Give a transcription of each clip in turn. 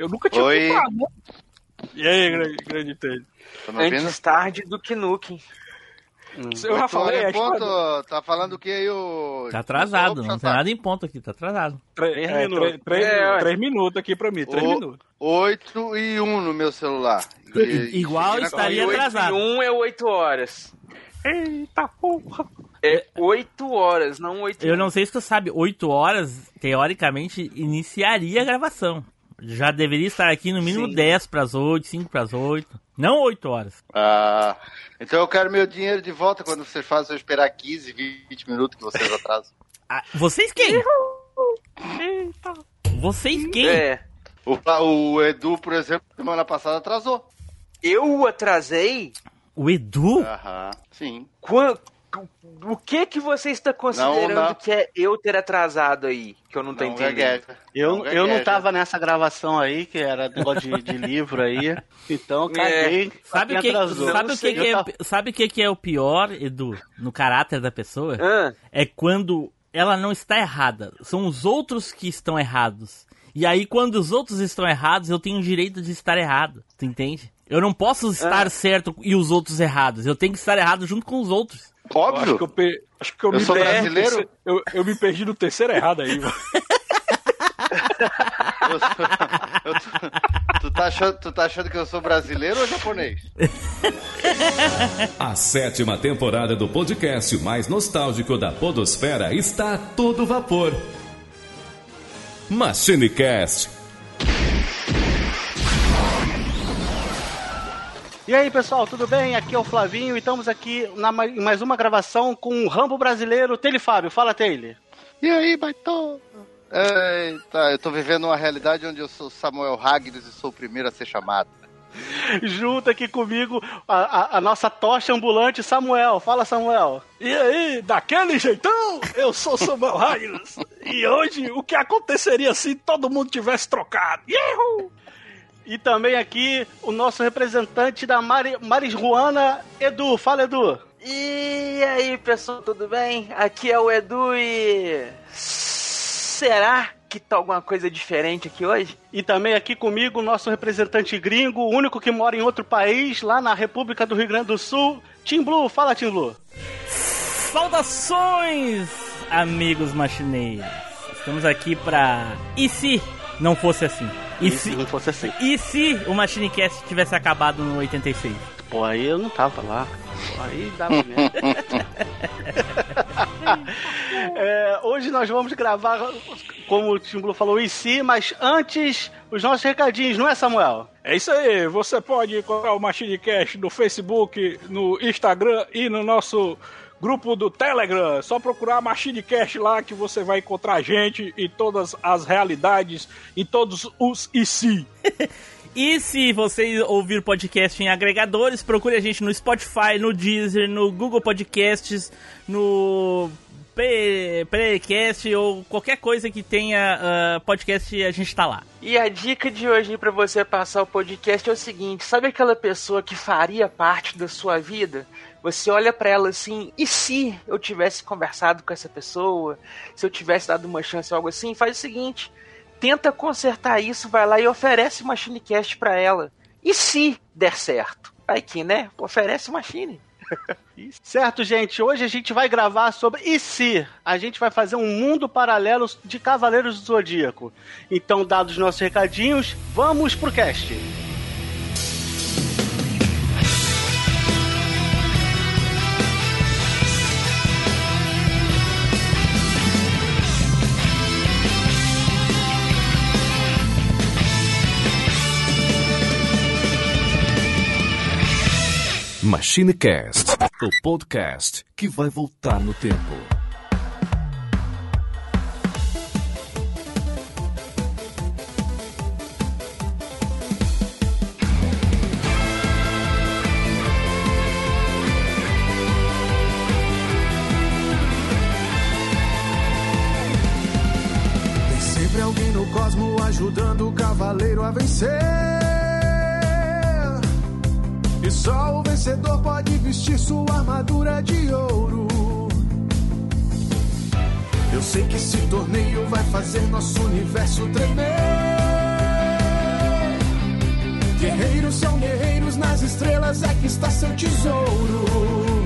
Eu nunca tinha Oi. comprado, né? E aí, grande, grande Ted? Tá? Antes tarde do que Nukem. Eu já falei, em ponto, tá falando o que aí o... Tá atrasado, não tem nada em ponto aqui, tá atrasado. Três, é, minutos. três, É, três minutos aqui pra mim, três O- minutos. 8 e 1 no meu celular. E- Igual e- estaria E oito atrasado. e um é 8 horas. Eita porra! É 8 horas, não 8 Eu não sei se tu sabe, 8 horas, teoricamente, iniciaria a gravação. Já deveria estar aqui no mínimo Sim. 10 pras 8, 5 pras 8. Não 8 horas. Ah, então eu quero meu dinheiro de volta quando vocês fazem eu esperar 15, 20 minutos que vocês atrasam. Ah, vocês quem? Vocês quem? É. O, o Edu, por exemplo, semana passada atrasou. Eu atrasei? O Edu? Aham, sim. Quan- O que que você está considerando Não, não. que é eu ter atrasado aí? Que eu não tô Não entendendo. gagueja. Eu, Não eu não tava nessa gravação aí, que era negócio de, de livro aí. Então eu caguei. Sabe o que, sabe o que, que é, sabe o que, que é o pior, Edu, no caráter da pessoa? Ah, É quando ela não está errada. São os outros que estão errados. E aí, quando os outros estão errados, eu tenho o direito de estar errado. Tu entende? Eu não posso estar Ah. certo e os outros errados. Eu tenho que estar errado junto com os outros. Eu acho que Óbvio. eu, pe- acho que eu, Eu me sou perdi brasileiro? Eu, eu me perdi no terceiro errado aí, mano. Eu sou- eu tô- tu, tá achando, tu tá achando que eu sou brasileiro ou japonês? A sétima temporada do podcast mais nostálgico da Podosfera está a todo vapor. MachineCast. E aí, pessoal, tudo bem? Aqui é o Flavinho e estamos aqui na, mais uma gravação com o Rambo brasileiro, Tele Fábio. Fala, Tele. E aí, baitão? Eita, eu tô vivendo uma realidade onde eu sou Samuel Hagnes e sou o primeiro a ser chamado. Junto aqui comigo a, a- a nossa tocha ambulante, Samuel. Fala, Samuel. E aí, daquele jeitão, eu sou Samuel Raios. E hoje, o que aconteceria se todo mundo tivesse trocado? Ihu! E também aqui o nosso representante da Mari, Marijuana, Edu. Fala, Edu. E aí, pessoal, tudo bem? Aqui é o Edu e. Será que tá alguma coisa diferente aqui hoje? E também aqui comigo o nosso representante gringo, o único que mora em outro país, lá na República do Rio Grande do Sul, Tim Blue. Fala, Tim Blue. Saudações, amigos machineiros. Estamos aqui pra... E se não fosse assim? E, E se se... assim? E se o Machinecast tivesse acabado no 86? Pô, aí eu não tava lá. Pô, aí dava mesmo. É, hoje nós vamos gravar, como o Tim Blue falou, em si, mas antes, os nossos recadinhos, não é, Samuel? É isso aí, você pode encontrar o MachineCast no Facebook, no Instagram e no nosso grupo do Telegram. É Só procurar MachineCast lá que você vai encontrar a gente e todas as realidades e todos os e se. E se você ouvir podcast em agregadores, procure a gente no Spotify, no Deezer, no Google Podcasts, no Pre- Precast ou qualquer coisa que tenha ah, podcast, a gente tá lá. E a dica de hoje pra você passar o podcast é o seguinte: sabe aquela pessoa que faria parte da sua vida? Você olha pra ela assim, e se eu tivesse conversado com essa pessoa? Se eu tivesse dado uma chance ou algo assim? Faz o seguinte: tenta consertar isso, vai lá e oferece uma Machinecast pra ela. E se der certo? Aí que, né? Oferece Machine. Certo, gente? Hoje a gente vai gravar sobre e se a gente vai fazer um mundo paralelo de Cavaleiros do Zodíaco. Então, dados os nossos recadinhos, vamos pro cast. MachineCast, o podcast que vai voltar no tempo. Tem sempre alguém no cosmo ajudando o cavaleiro a vencer. E só o vencedor pode vestir sua armadura de ouro. Eu sei que esse torneio vai fazer nosso universo tremer. Guerreiros são guerreiros, nas estrelas é que está seu tesouro.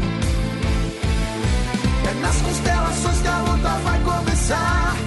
É nas constelações que a luta vai começar.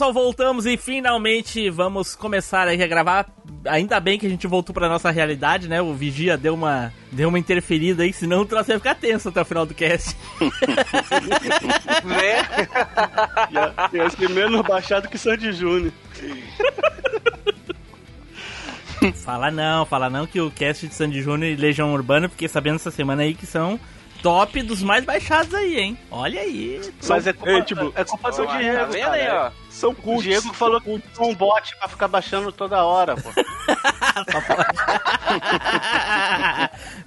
Pessoal, voltamos e finalmente vamos começar aí a gravar. Ainda bem que a gente voltou pra nossa realidade, né? O Vigia deu uma, deu uma interferida aí, senão o troço ia ficar tenso até o final do cast. Né? Ia, ia ser menos baixado que Sandy Júnior. fala não, fala não que o cast de Sandy Júnior e Legião Urbana, fiquei sabendo essa semana aí que são top dos mais baixados aí, hein? Olha aí. Mas é culpa, É, tipo, é culpa do Ó, Diego. Tá vendo aí, ó? São O cultos. Diego falou que é um bot pra ficar baixando toda hora, pô.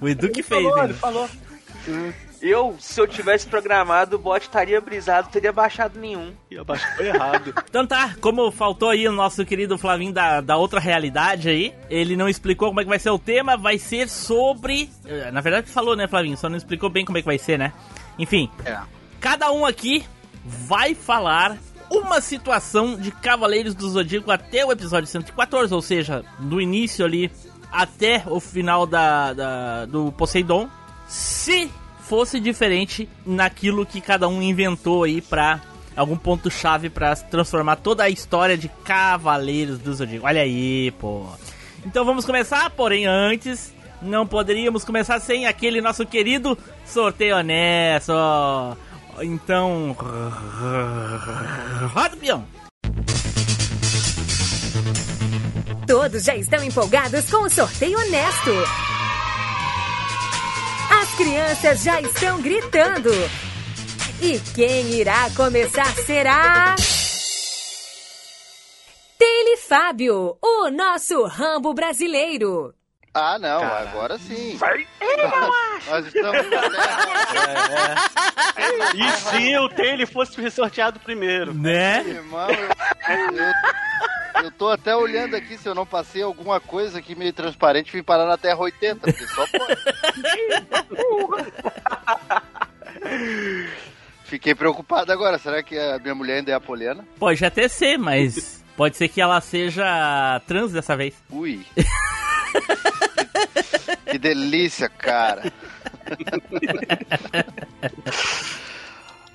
o Edu que fez, falou, hein? ele falou. Eu, se eu tivesse programado, o bot estaria brisado, teria baixado nenhum. E abaixou errado. Então tá, como faltou aí o nosso querido Flavinho da, da outra realidade aí, ele não explicou como é que vai ser o tema, vai ser sobre. eh, Na verdade falou, né, Flavinho? Só não explicou bem como é que vai ser, né? Enfim, É. cada um aqui vai falar uma situação de Cavaleiros do Zodíaco até o episódio 114, ou seja, do início ali até o final da, da- do Poseidon, se fosse diferente naquilo que cada um inventou aí pra algum ponto chave pra transformar toda a história de Cavaleiros do Zodíaco. Olha aí, pô. Então vamos começar, porém antes não poderíamos começar sem aquele nosso querido sorteio honesto. Então, roda. Todos já estão empolgados com o sorteio honesto. As crianças já estão gritando. E quem irá começar será. Tele Fábio, o nosso Rambo brasileiro. Ah, não, Caralho. agora sim. Nós estamos na terra. E se o Taylor fosse sorteado primeiro? Né? Irmão, eu, eu, eu tô até olhando aqui se eu não passei alguma coisa aqui meio transparente e fui parar na Terra 80, porque só pode. Fiquei preocupado agora. Será que a minha mulher ainda é a Poliana? Pode até ser, mas pode ser que ela seja trans dessa vez. Ui. que delícia, cara.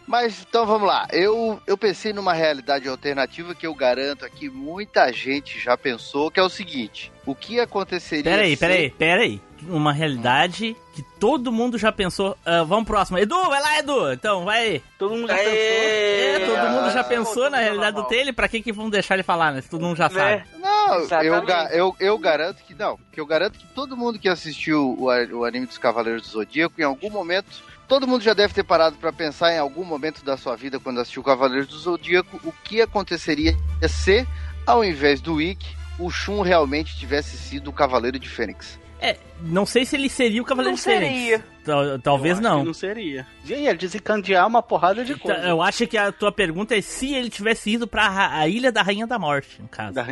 Mas então vamos lá. Eu, eu pensei numa realidade alternativa que eu garanto aqui muita gente já pensou, que é o seguinte: o que aconteceria Peraí, se- peraí, peraí. Uma realidade que todo mundo já pensou. Ah, vamos pro próximo. Edu, vai lá, Edu. Então, vai aí. Todo mundo já Aê! É, pensou. todo mundo já pensou na realidade do normal. Taylor. Pra que que vão deixar ele falar, né? Se todo mundo já sabe. Né? Não, eu, Exatamente. eu, eu garanto que não. Que eu garanto que todo mundo que assistiu o, o anime dos Cavaleiros do Zodíaco, em algum momento, todo mundo já deve ter parado pra pensar em algum momento da sua vida quando assistiu Cavaleiros do Zodíaco, o que aconteceria se, ao invés do Ikki, o Shun realmente tivesse sido o Cavaleiro de Fênix. É, não sei se ele seria o Cavaleiro Não de Fênix. seria. Tal- Talvez Eu acho não. que Não seria. Ia desencandear uma porrada de Tá, coisa. Eu acho que a tua pergunta é se ele tivesse ido pra ra- a Ilha da Rainha da Morte, no caso. Da-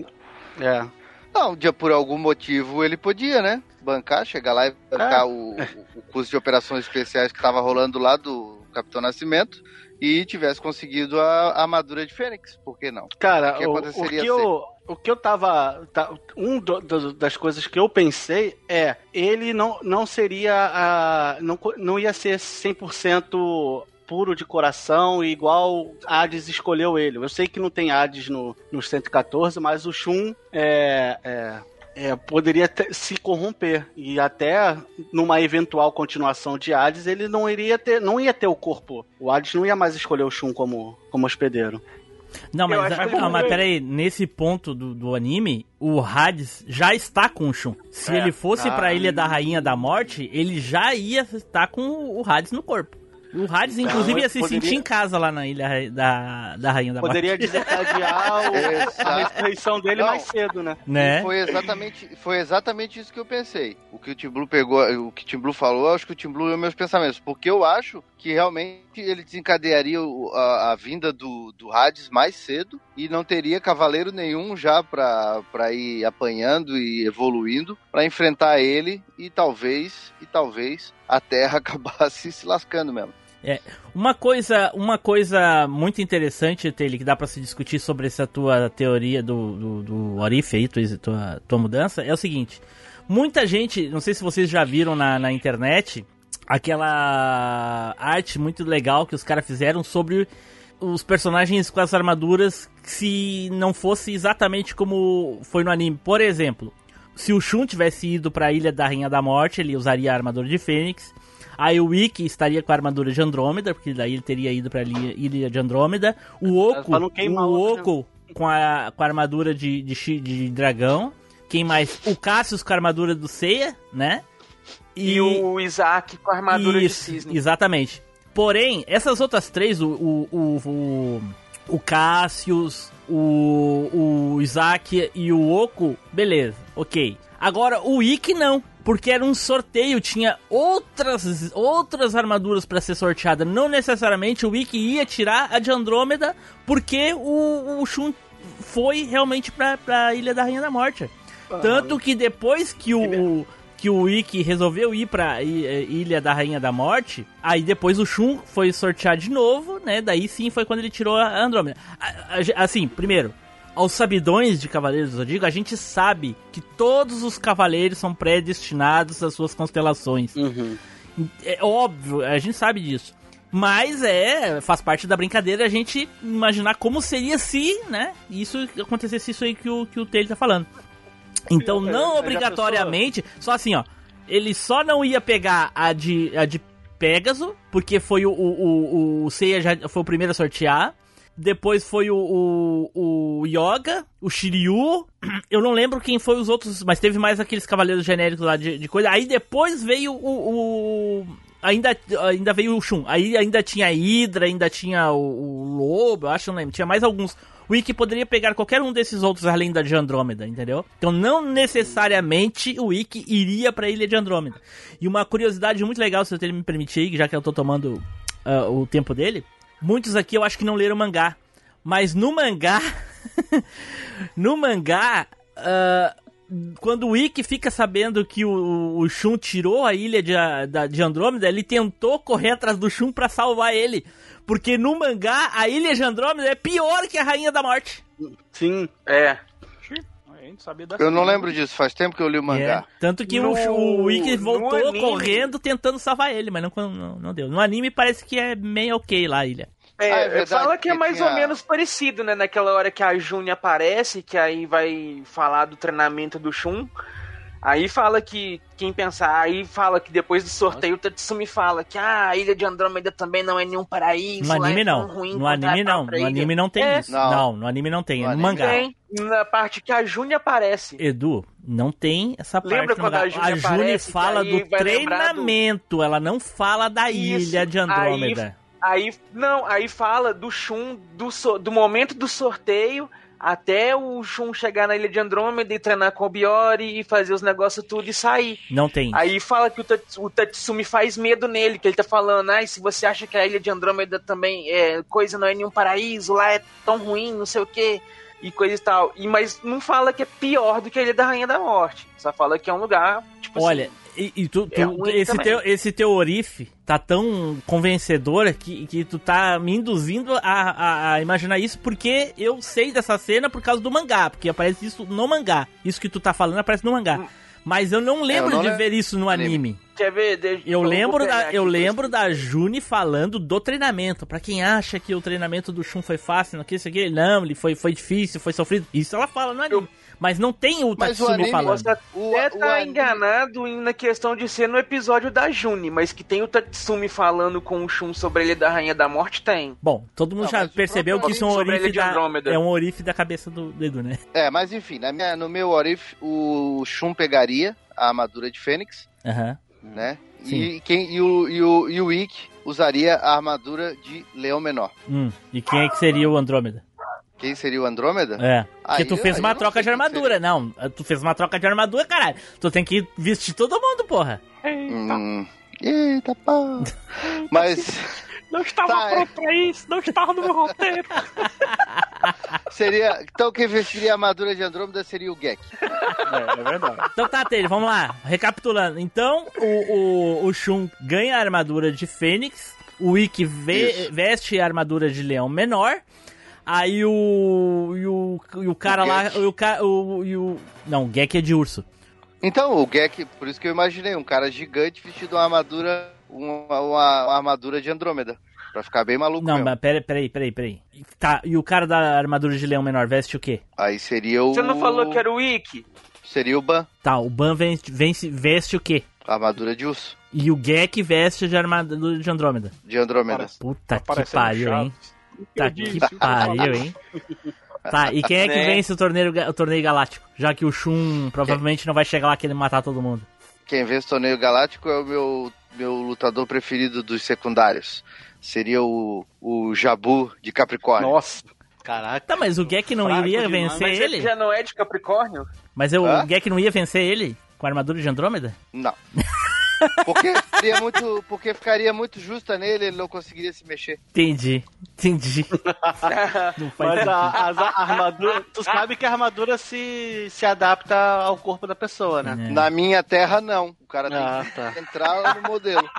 É. Não, por algum motivo ele podia, né? Bancar, chegar lá e bancar o, o custo de operações especiais que tava rolando lá do Capitão Nascimento e tivesse conseguido a, a armadura de Fênix. Por que não? Cara, O que o, o que eu, o que eu tava. tá- um do- do- das coisas que eu pensei é: ele não, não seria. a não, não ia ser 100% puro de coração e igual Hades escolheu ele. Eu sei que não tem Hades no, no 114, mas o Shun é. é é, poderia ter- se corromper e até numa eventual continuação de Hades ele não iria ter não ia ter o corpo o Hades não ia mais escolher o Shun como como hospedeiro Não, mas, ah, que não, ele- mas peraí, nesse ponto do, do anime, o Hades já está com o Shun. Se É. ele fosse pra Ah. Ilha da Rainha da Morte, ele já ia estar com o Hades no corpo. O Hades, Então, inclusive, ia se poderia- sentir em casa lá na ilha da, da Rainha da Poderia Morte. desencadear o- a ressurreição dele Não. mais cedo, né? Né? Foi exatamente, foi exatamente isso que eu pensei. O que o Tim Blue pegou, o que o Tim Blue falou, acho que o Tim Blue leu meus pensamentos. Porque eu acho que realmente ele desencadearia a, a vinda do, do Hades mais cedo e não teria cavaleiro nenhum já pra, pra ir apanhando e evoluindo pra enfrentar ele e talvez, e talvez a Terra acabasse se lascando mesmo. Uma coisa, uma coisa muito interessante, Taylor, que dá pra se discutir sobre essa tua teoria do, do, do Orif aí, tua, tua, tua mudança, é o seguinte. Muita gente, não sei se vocês já viram na, na internet, aquela arte muito legal que os caras fizeram sobre os personagens com as armaduras se não fosse exatamente como foi no anime. Por exemplo, se o Shun tivesse ido pra Ilha da Rainha da Morte, ele usaria a armadura de Fênix. Aí o Ikki estaria com a armadura de Andrômeda, porque daí ele teria ido pra Ilha, Ilha de Andrômeda. O Oco, o Oco com a, com a armadura de, de, de dragão. Quem mais? O Cassius com a armadura do Seiya, né? E, o Isaac com a armadura Isso, de cisne. Exatamente. Porém, essas outras três, o, o, o, o Cassius, o, o Isaac e o Oco, beleza, ok. Agora, o Ikki não, porque era um sorteio, tinha outras, outras armaduras pra ser sorteada. Não necessariamente o Ikki ia tirar a de Andrômeda, porque o, o Shun foi realmente pra, pra Ilha da Rainha da Morte. Tanto que depois que o, que o Ikki resolveu ir pra eh, Ilha da Rainha da Morte, aí depois o Shun foi sortear de novo, né? Daí sim foi quando ele tirou a Andrômeda. Assim, primeiro, aos sabidões de Cavaleiros do Zodíaco, a gente sabe que todos os cavaleiros são predestinados às suas constelações. É óbvio, a gente sabe disso. Mas é, faz parte da brincadeira a gente imaginar como seria se, né, isso acontecesse isso aí que o, que o Taylor tá falando. Então, Eu- não já obrigatoriamente, só assim, ó, ele só não ia pegar a de, a de Pégaso, porque foi o, o, o, o Seiya já foi o primeiro a sortear. Depois foi o, o, o Yoga, o Shiryu. Eu não lembro quem foi os outros, mas teve mais aqueles cavaleiros genéricos lá de, de coisa. Aí depois veio o. o- ainda, ainda veio o Shun. Aí ainda tinha a Hydra, ainda tinha o, o Lobo, eu acho, não lembro. Tinha mais alguns. O Ikki poderia pegar qualquer um desses outros além da de Andrômeda, entendeu? Então não necessariamente o Ikki iria pra Ilha de Andrômeda. E uma curiosidade muito legal, se ele me permitir, já que eu tô tomando ah, o tempo dele. Muitos aqui eu acho que não leram o mangá. Mas no mangá. no mangá. ah, quando o Ikki fica sabendo que o, o Shun tirou a ilha de, da- de Andrômeda, ele tentou correr atrás do Shun pra salvar ele. Porque no mangá, a ilha de Andrômeda é pior que a Rainha da Morte. Sim. É. A gente sabia dessa Eu não lembro disso, faz tempo que eu li o mangá. É, tanto que No- o, o Ikki voltou correndo tentando salvar ele, mas não, não, não deu. No anime parece que é meio ok lá a ilha. É, Ah, é verdade, fala que é mais tinha- ou menos parecido, né? Naquela hora que a June aparece, que aí vai falar do treinamento do Shun. Aí fala que, quem pensar, aí fala que depois do sorteio o Tatsumi fala que ah, a ilha de Andrômeda também não é nenhum paraíso. No lá anime é não. ruim No anime não. No anime não tem É, isso. Não. Não, no anime não tem. É No no anime mangá. Tem, na parte que a June aparece. Edu, não tem essa parte Lembra no quando mangá. a June A June aparece, fala do lembrar do- treinamento, ela não fala da Isso, ilha de Andrômeda. Aí, não, aí fala do Shun, do, so- do momento do sorteio até o Shun chegar na ilha de Andrômeda e treinar com o Biori e fazer os negócios tudo e sair. Não tem. Aí fala que o, Tats- o Tatsumi faz medo nele, que ele tá falando, ai, se você acha que a ilha de Andrômeda também é coisa, não é nenhum paraíso, lá é tão ruim, não sei o que, e coisa e tal. E, mas não fala que é pior do que a Ilha da Rainha da Morte. Só fala que é um lugar, tipo Olha, assim, e, e tu, tu- é esse, também. teu, esse teu orife tá tão convencedor que, que tu tá me induzindo a, a- a imaginar isso porque eu sei dessa cena por causa do mangá, porque aparece isso no mangá. Isso que tu tá falando aparece no mangá. Hum. Mas eu não lembro não de lembro. ver isso no anime. quer ver? Deixa- Eu lembro, da, eu lembro da June falando do treinamento. Pra quem acha que o treinamento do Shun foi fácil, não que isso aqui, não, ele foi, foi difícil, foi sofrido. Isso ela fala no anime. Mas não tem o Tatsumi falando. Você O- até o tá anime- enganado em- na questão de ser no episódio da June, mas que tem o Tatsumi falando com o Shun sobre a Ilha da Rainha da Morte, tem. Bom, todo mundo Não, já percebeu que isso é um orife da, é um orife da cabeça do Edu, né? É, mas enfim, na minha- no meu Orif, o Shun pegaria a armadura de Fênix, Aham. né? Sim. E, quem, e o, e o, e o Ikki usaria a armadura de Leão Menor. Hum, e quem é que seria o Andrômeda? Quem seria o Andrômeda? É. Porque Aí tu fez aí uma troca de armadura. Não, tu fez uma troca de armadura, caralho. Tu tem que vestir todo mundo, porra. Hum, eita, pá. Mas Não estava Tá, é. pronto pra isso, não estava no meu roteiro. seria. Então quem vestiria a armadura de Andrômeda seria o Gek. É, é verdade. Então tá, Taylor, vamos lá. Recapitulando. Então, o, o, o Shun ganha a armadura de Fênix. O Ikki ve- Isso. veste a armadura de leão menor. Aí o. E o, e o cara O lá. E o, o, e o. Não, o Gek é de urso. Então, o Gek, por isso que eu imaginei, um cara gigante vestido uma armadura. Uma, uma- uma armadura de Andrômeda. Pra ficar bem maluco Não, mesmo. mas peraí, peraí, peraí, peraí. Tá, e o cara da armadura de leão menor veste o quê? Aí seria o. Você não falou que era o Wiki? Seria o Ban, Tá, o Ban vence, vence- veste o quê? a armadura de urso. E o Gek veste de armadura de Andrômeda. De Andrômeda. Puta que Parecendo pariu, hein? Disse, que tô pariu, hein? Tá, e quem é que Né? vence o torneio, o torneio galáctico? Já que o Shun provavelmente não vai chegar lá querendo matar todo mundo. Quem vê esse torneio galáctico é o meu, meu lutador preferido dos secundários. Seria o, o Jabu de Capricórnio. Nossa. Caraca. Tá, mas o Gek não iria demais, vencer Mas ele? ele já não é de Capricórnio? Mas eu- Hã? o Gek não ia vencer ele? Com a armadura de Andrômeda? Não. Porque ficaria muito, porque ficaria muito justa nele, ele não conseguiria se mexer. Entendi, entendi. não faz Mas a, as armadura. Tu sabe que a armadura se, se adapta ao corpo da pessoa, né? É. Na minha terra, não. O cara Ah, tem tá. que entrar no modelo.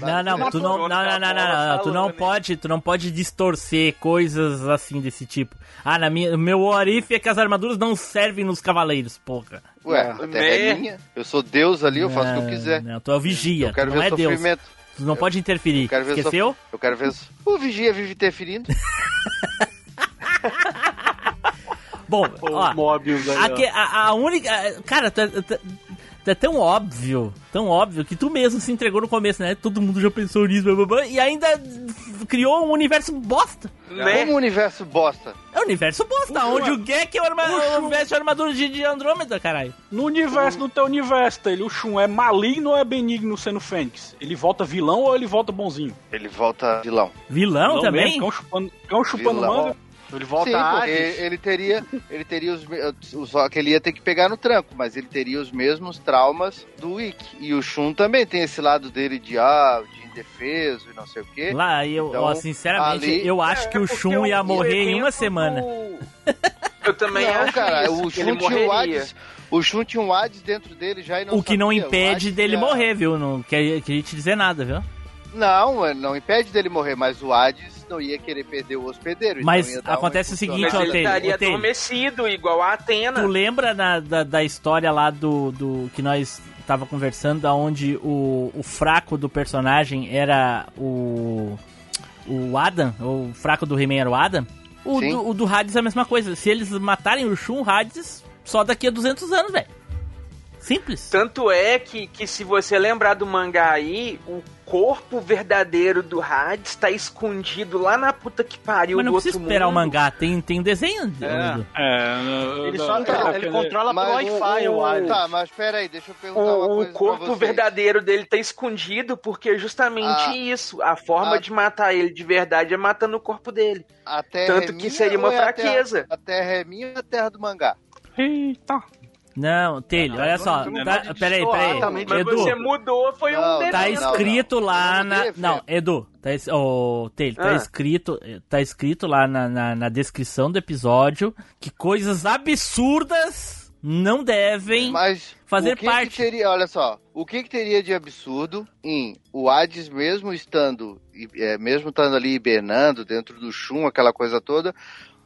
Não, não, tu não, não, não, não, não, não, tu não pode, tu não pode distorcer coisas assim desse tipo. Ah, na minha, o meu orife é que as armaduras não servem nos cavaleiros, porra. Ué, a terra é minha. Eu sou Deus ali, eu faço o que eu quiser. Não, tu é o vigia, Eu quero tu não ver é Deus. sofrimento. Tu não pode interferir. Eu quero ver Esqueceu? sof- Eu quero ver. O vigia vive interferindo. Bom, O ó, Mobius aí, ó. aque- a, a única. Cara, tu é, tu é- tão óbvio, tão óbvio, que tu mesmo se entregou no começo, né? Todo mundo já pensou nisso, blá, blá, blá, e ainda criou um universo bosta. Né? Como o universo bosta. É um universo bosta, onde o Gek é o, arma, o veste a armadura de, de Andrômeda, caralho. No universo, no teu universo, ele, o Shun é maligno ou é benigno sendo Fênix? Ele volta vilão ou ele volta bonzinho? Ele volta vilão. Vilão Vilão também? mesmo, Cão chupando, cão chupando Vilão. manga. Ele volta Sim, a porque Hades. ele teria, ele teria os, os, só que ele ia ter que pegar no tranco, mas ele teria os mesmos traumas do Wick. E o Shun também tem esse lado dele de ah, de indefeso e não sei o quê. Lá, eu, Então, ó, sinceramente, ali- eu acho que o É, Shun ia morrer em uma semana. do- Eu também não, acho cara, isso, o que ele Shun tinha o. Hades, o Shun tinha um Hades dentro dele já e não O que não sabia. O impede dele ia- morrer, viu? Não quer, queria te dizer nada, viu? Não, é, não impede dele morrer, mas o Hades não ia querer perder o hospedeiro. Mas então dar uma acontece o seguinte, Mas ele estaria adormecido, igual a Atena. Tu lembra na- da, da história lá do, do que nós tava conversando, onde o, o fraco do personagem era o o Adam, o fraco do He-Man era o Adam? O Sim. do, o do Hades é a mesma coisa. Se eles matarem o Shun, o Hades só daqui a 200 anos, velho. Simples. Tanto é que, que se você lembrar do mangá aí, o corpo verdadeiro do Hades tá escondido lá na puta que pariu Mas não do precisa outro esperar o mundo. mangá, tem, tem desenho. É. É, Ele só Então, ele controla pelo Mas Wi-Fi, o- o Hades. Tá, mas pera aí, deixa eu perguntar uma O, coisa o corpo pra vocês. verdadeiro dele tá escondido porque é justamente Ah. isso. A forma Ah. de matar ele de verdade é matando o corpo dele. A terra Tanto é que seria uma é a terra- fraqueza. A terra é minha ou a terra do mangá? Eita. Não, Telho, olha só. não Tá, peraí, peraí. também, Mas Edu, você mudou, foi Não, um não, tá escrito lá na. Não. Edu, tá, ô, Telho, tá Ah. escrito, tá escrito lá na, na, na descrição do episódio que coisas absurdas não devem. Mas fazer o que parte. Que teria, olha só, o que, que teria de absurdo em o Hades mesmo estando, é, mesmo estando ali hibernando dentro do chum, aquela coisa toda,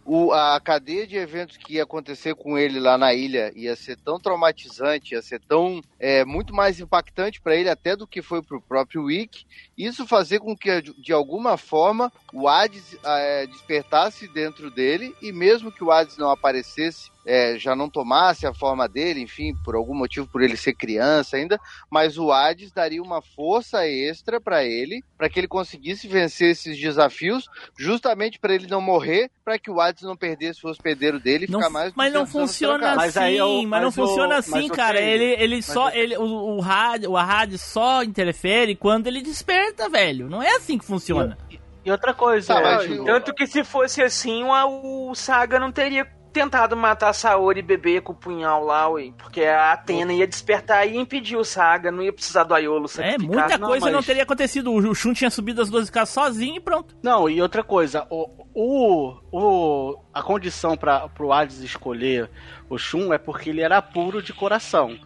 o, a cadeia de eventos que ia acontecer com ele lá na ilha ia ser tão traumatizante, ia ser tão é, muito mais impactante para ele até do que foi para o próprio Wick. Isso fazer com que de alguma forma o Hades é, despertasse dentro dele e mesmo que o Hades não aparecesse é, já não tomasse a forma dele, enfim, por algum motivo, por ele ser criança ainda, mas o Hades daria uma força extra para ele, para que ele conseguisse vencer esses desafios, justamente para ele não morrer, para que o Hades não perdesse o hospedeiro dele e Não- ficar mais mas não 200 anos funciona. Mas assim, aí eu- mas, não mas funciona assim, cara. Ele, ele só, eu- ele, o, o rádio, o rádio só interfere quando ele desperta, velho. Não é assim que funciona. E outra coisa, Tá, é, Tanto que se fosse assim, o, o Saga não teria tentado matar a Saori e beber com o punhal lá, ué. Porque a Atena ia despertar e impedir o Saga, não ia precisar do Aiolo É, muita não, coisa não mas- teria acontecido. O Shun tinha subido as 12 casas sozinho e pronto. Não, e outra coisa, o, o, o- a condição para o Hades escolher o Shun é porque ele era puro de coração.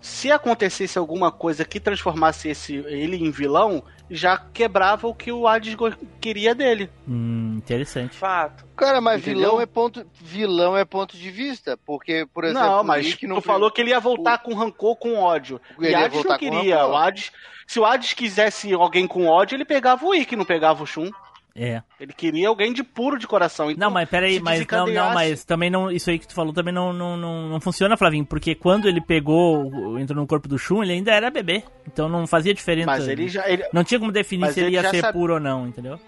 Se acontecesse alguma coisa que transformasse esse, ele em vilão, já quebrava o que o Hades queria dele. Hum, interessante. Fato. Cara, mas Entendeu? vilão é ponto vilão é ponto de vista, porque por exemplo, não, o mas tu não falou que ele ia voltar com rancor, com ódio. Ele e ia Hades não queria. O Hades, se o Hades quisesse alguém com ódio, ele pegava o Ikki, não pegava o Shun. É. Ele queria alguém de puro de coração. Então, Não, mas peraí, mas não, não, mas também não. Isso aí que tu falou também não, não, não, não funciona, Flavinho, porque quando ele pegou, entrou no corpo do Shun, ele ainda era bebê. Então não fazia diferença. Mas ele já, ele, Não tinha como definir se ele ele ia ser sabe- puro ou não, entendeu?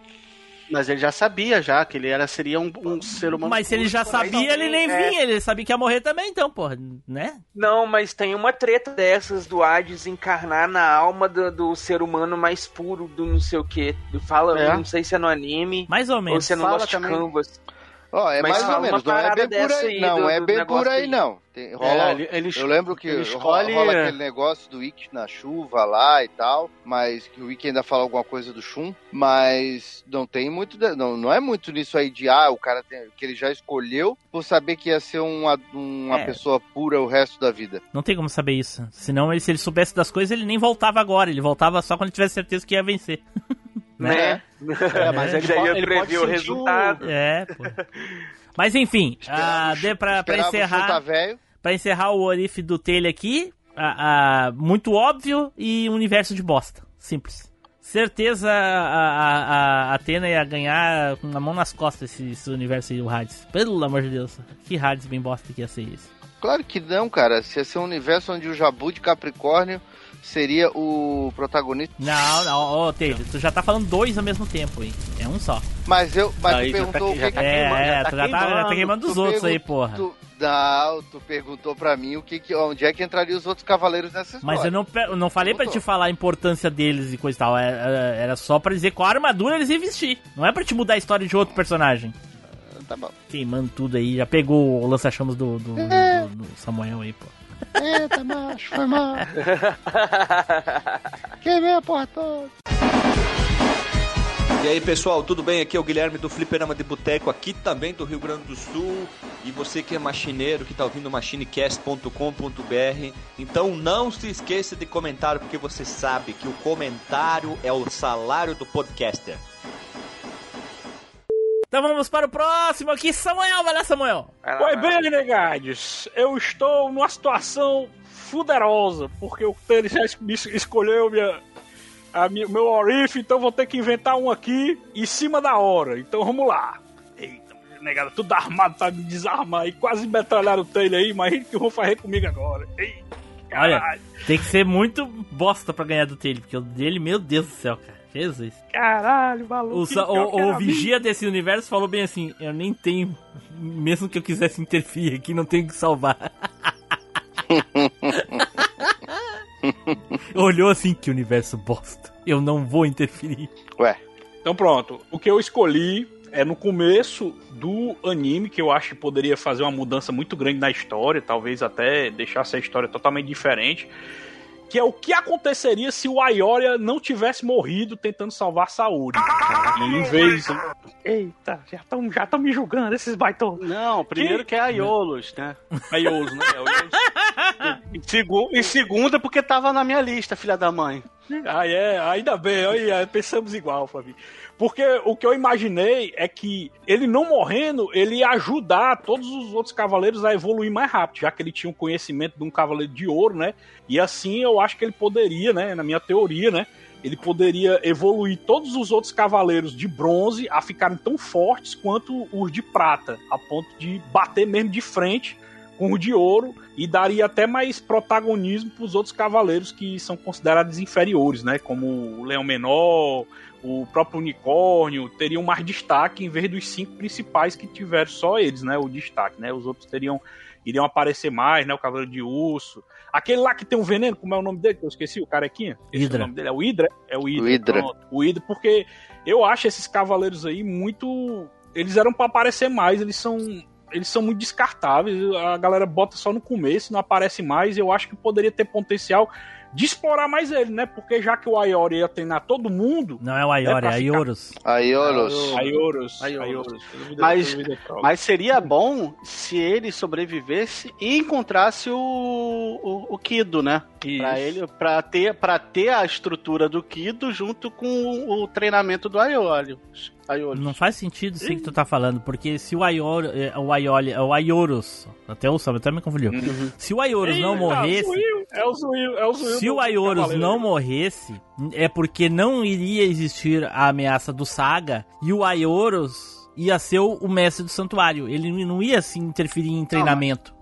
Mas ele já sabia já que ele era, seria um, um ser humano. Mas se ele já sabia, ele nem é. vinha, ele sabia que ia morrer também, então, porra, né? Não, mas tem uma treta dessas do Hades encarnar na alma do, do ser humano mais puro do não sei o que. Fala, É. não sei se é no anime Mais ou ou menos. se é no Fala Lost também. Canvas. Ó, é Mas mais ou menos, não é bem por aí, aí não do- é bem por aí aí. não. Tem- É, rola, ele, ele eu lembro que escolhe- rola aquele negócio do Ikki na chuva lá e tal, mas que o Ikki ainda fala alguma coisa do Shun, mas não tem muito, não, não é muito nisso aí de ah, o cara tem- que ele já escolheu por saber que ia ser uma, uma É. pessoa pura o resto da vida. Não tem como saber isso. Senão, ele, se ele soubesse das coisas, ele nem voltava agora. Ele voltava só quando ele tivesse certeza que ia vencer. Né? É, mas ele Já pode, ia ele pode o resultado. É, pô. Mas enfim, ah, dê pra, pra encerrar. velho. Pra encerrar o Orif do Taylor aqui, a, a- muito óbvio e universo de bosta. Simples. Certeza a, a, a Atena ia ganhar com a mão nas costas esse, esse universo aí, o Hades. Pelo amor de Deus. Que Hades bem bosta que ia ser isso. Claro que não, cara. Se ia ser um universo onde o Jabu de Capricórnio seria o protagonista. Não, não, ô Taylor, tu já tá falando dois ao mesmo tempo aí. É um só. Mas eu, mas Aí tu já tá perguntou aqui, o já que, tá que é, queimando, é, já tá tu já tá, já tá queimando. os outros aí, porra. Tu, não, tu perguntou pra mim o que, que onde é que entrariam os outros cavaleiros nessa história. Mas eu não, eu não falei pra te Perguntou. falar a importância deles e coisa e tal. Era, era- era só pra dizer qual armadura eles iam vestir. Não é pra te mudar a história de outro personagem. Tá bom. Queimando tudo aí. Já pegou o lança-chamas do, do, É. do- do Samuel aí, pô. Eita, macho, foi mal. Queimei a porra toda. E aí pessoal, tudo bem? Aqui é o Guilherme do Fliperama de Boteco, aqui também do Rio Grande do Sul. E você que é machineiro, que tá ouvindo machinecast.com.br, então não se esqueça de comentar, porque você sabe que o comentário é o salário do podcaster. Então vamos para o próximo aqui, Samuel. Vai lá, Samuel. Lá. bem, negades, eu estou numa situação fuderosa, porque o Tênis já escolheu minha, a minha, meu Orif, então vou ter que inventar um aqui em cima da hora. Então vamos lá. Eita, negada, tudo armado pra me desarmar e quase metralharam o Taylor aí, imagina o que vão fazer comigo agora. Eita, Olha, tem que ser muito bosta pra ganhar do Taylor, porque o dele, meu Deus do céu, cara. Jesus. caralho, maluco. O, Sa- o, o vigia desse universo falou bem assim: Eu nem tenho, mesmo que eu quisesse interferir aqui, não tenho que salvar. Olhou assim: Que universo bosta. Eu não vou interferir. Ué, Então pronto, o que eu escolhi é no começo do anime, que eu acho que poderia fazer uma mudança muito grande na história, talvez até deixasse a história totalmente diferente, que é o que aconteceria se o Aioria não tivesse morrido tentando salvar Saori. E em vez... Eita, já estão já tão me julgando esses baitões. Não, primeiro que é a Iolos, né? Aiolos, né? E, segu- e segunda porque tava na minha lista, filha da mãe. Ah, é, ainda bem, é, pensamos igual, Flavinho. Porque o que eu imaginei é que ele não morrendo, ele ia ajudar todos os outros cavaleiros a evoluir mais rápido, já que ele tinha um conhecimento de um cavaleiro de ouro, né? E assim eu acho que ele poderia, né, na minha teoria, né? Ele poderia evoluir todos os outros cavaleiros de bronze a ficarem tão fortes quanto os de prata, a ponto de bater mesmo de frente com o de ouro e daria até mais protagonismo para os outros cavaleiros que são considerados inferiores, né? Como o Leão Menor, o próprio Unicórnio, teriam mais destaque em vez dos cinco principais que tiveram só eles, né? O destaque, né? Os outros teriam iriam aparecer mais, né? O Cavaleiro de Urso. Aquele lá que tem um veneno, como é o nome dele? Que eu esqueci, o carequinha. Hidra. É o nome dele é o Hidra? É o Hidra. O Hidra. pronto. O Hidra, porque eu acho esses cavaleiros aí muito. Eles eram pra aparecer mais, eles são. Eles são muito descartáveis. A galera bota só no começo, não aparece mais. Eu acho que poderia ter potencial de explorar mais ele, né? Porque já que o Aiori ia treinar todo mundo. Não é o Aiori, É pra é Aioros. Aioros. Aioros. Aioros. Mas- Mas seria bom se ele sobrevivesse e encontrasse o, o, o Kido, né? Pra, ele, pra, ter, pra ter a estrutura do Kido junto com o, o treinamento do Aioli. Não faz sentido isso que tu tá falando, porque se o Aior, é, o Aioli, é o Aioros, até o Sam até me confundiu. Uhum. Se o Aioros não morresse, É o Zuil, é o Zuil. se o Aioros não morresse, é porque não iria existir a ameaça do Saga e o Aioros ia ser o mestre do santuário. Ele não ia se interferir em treinamento.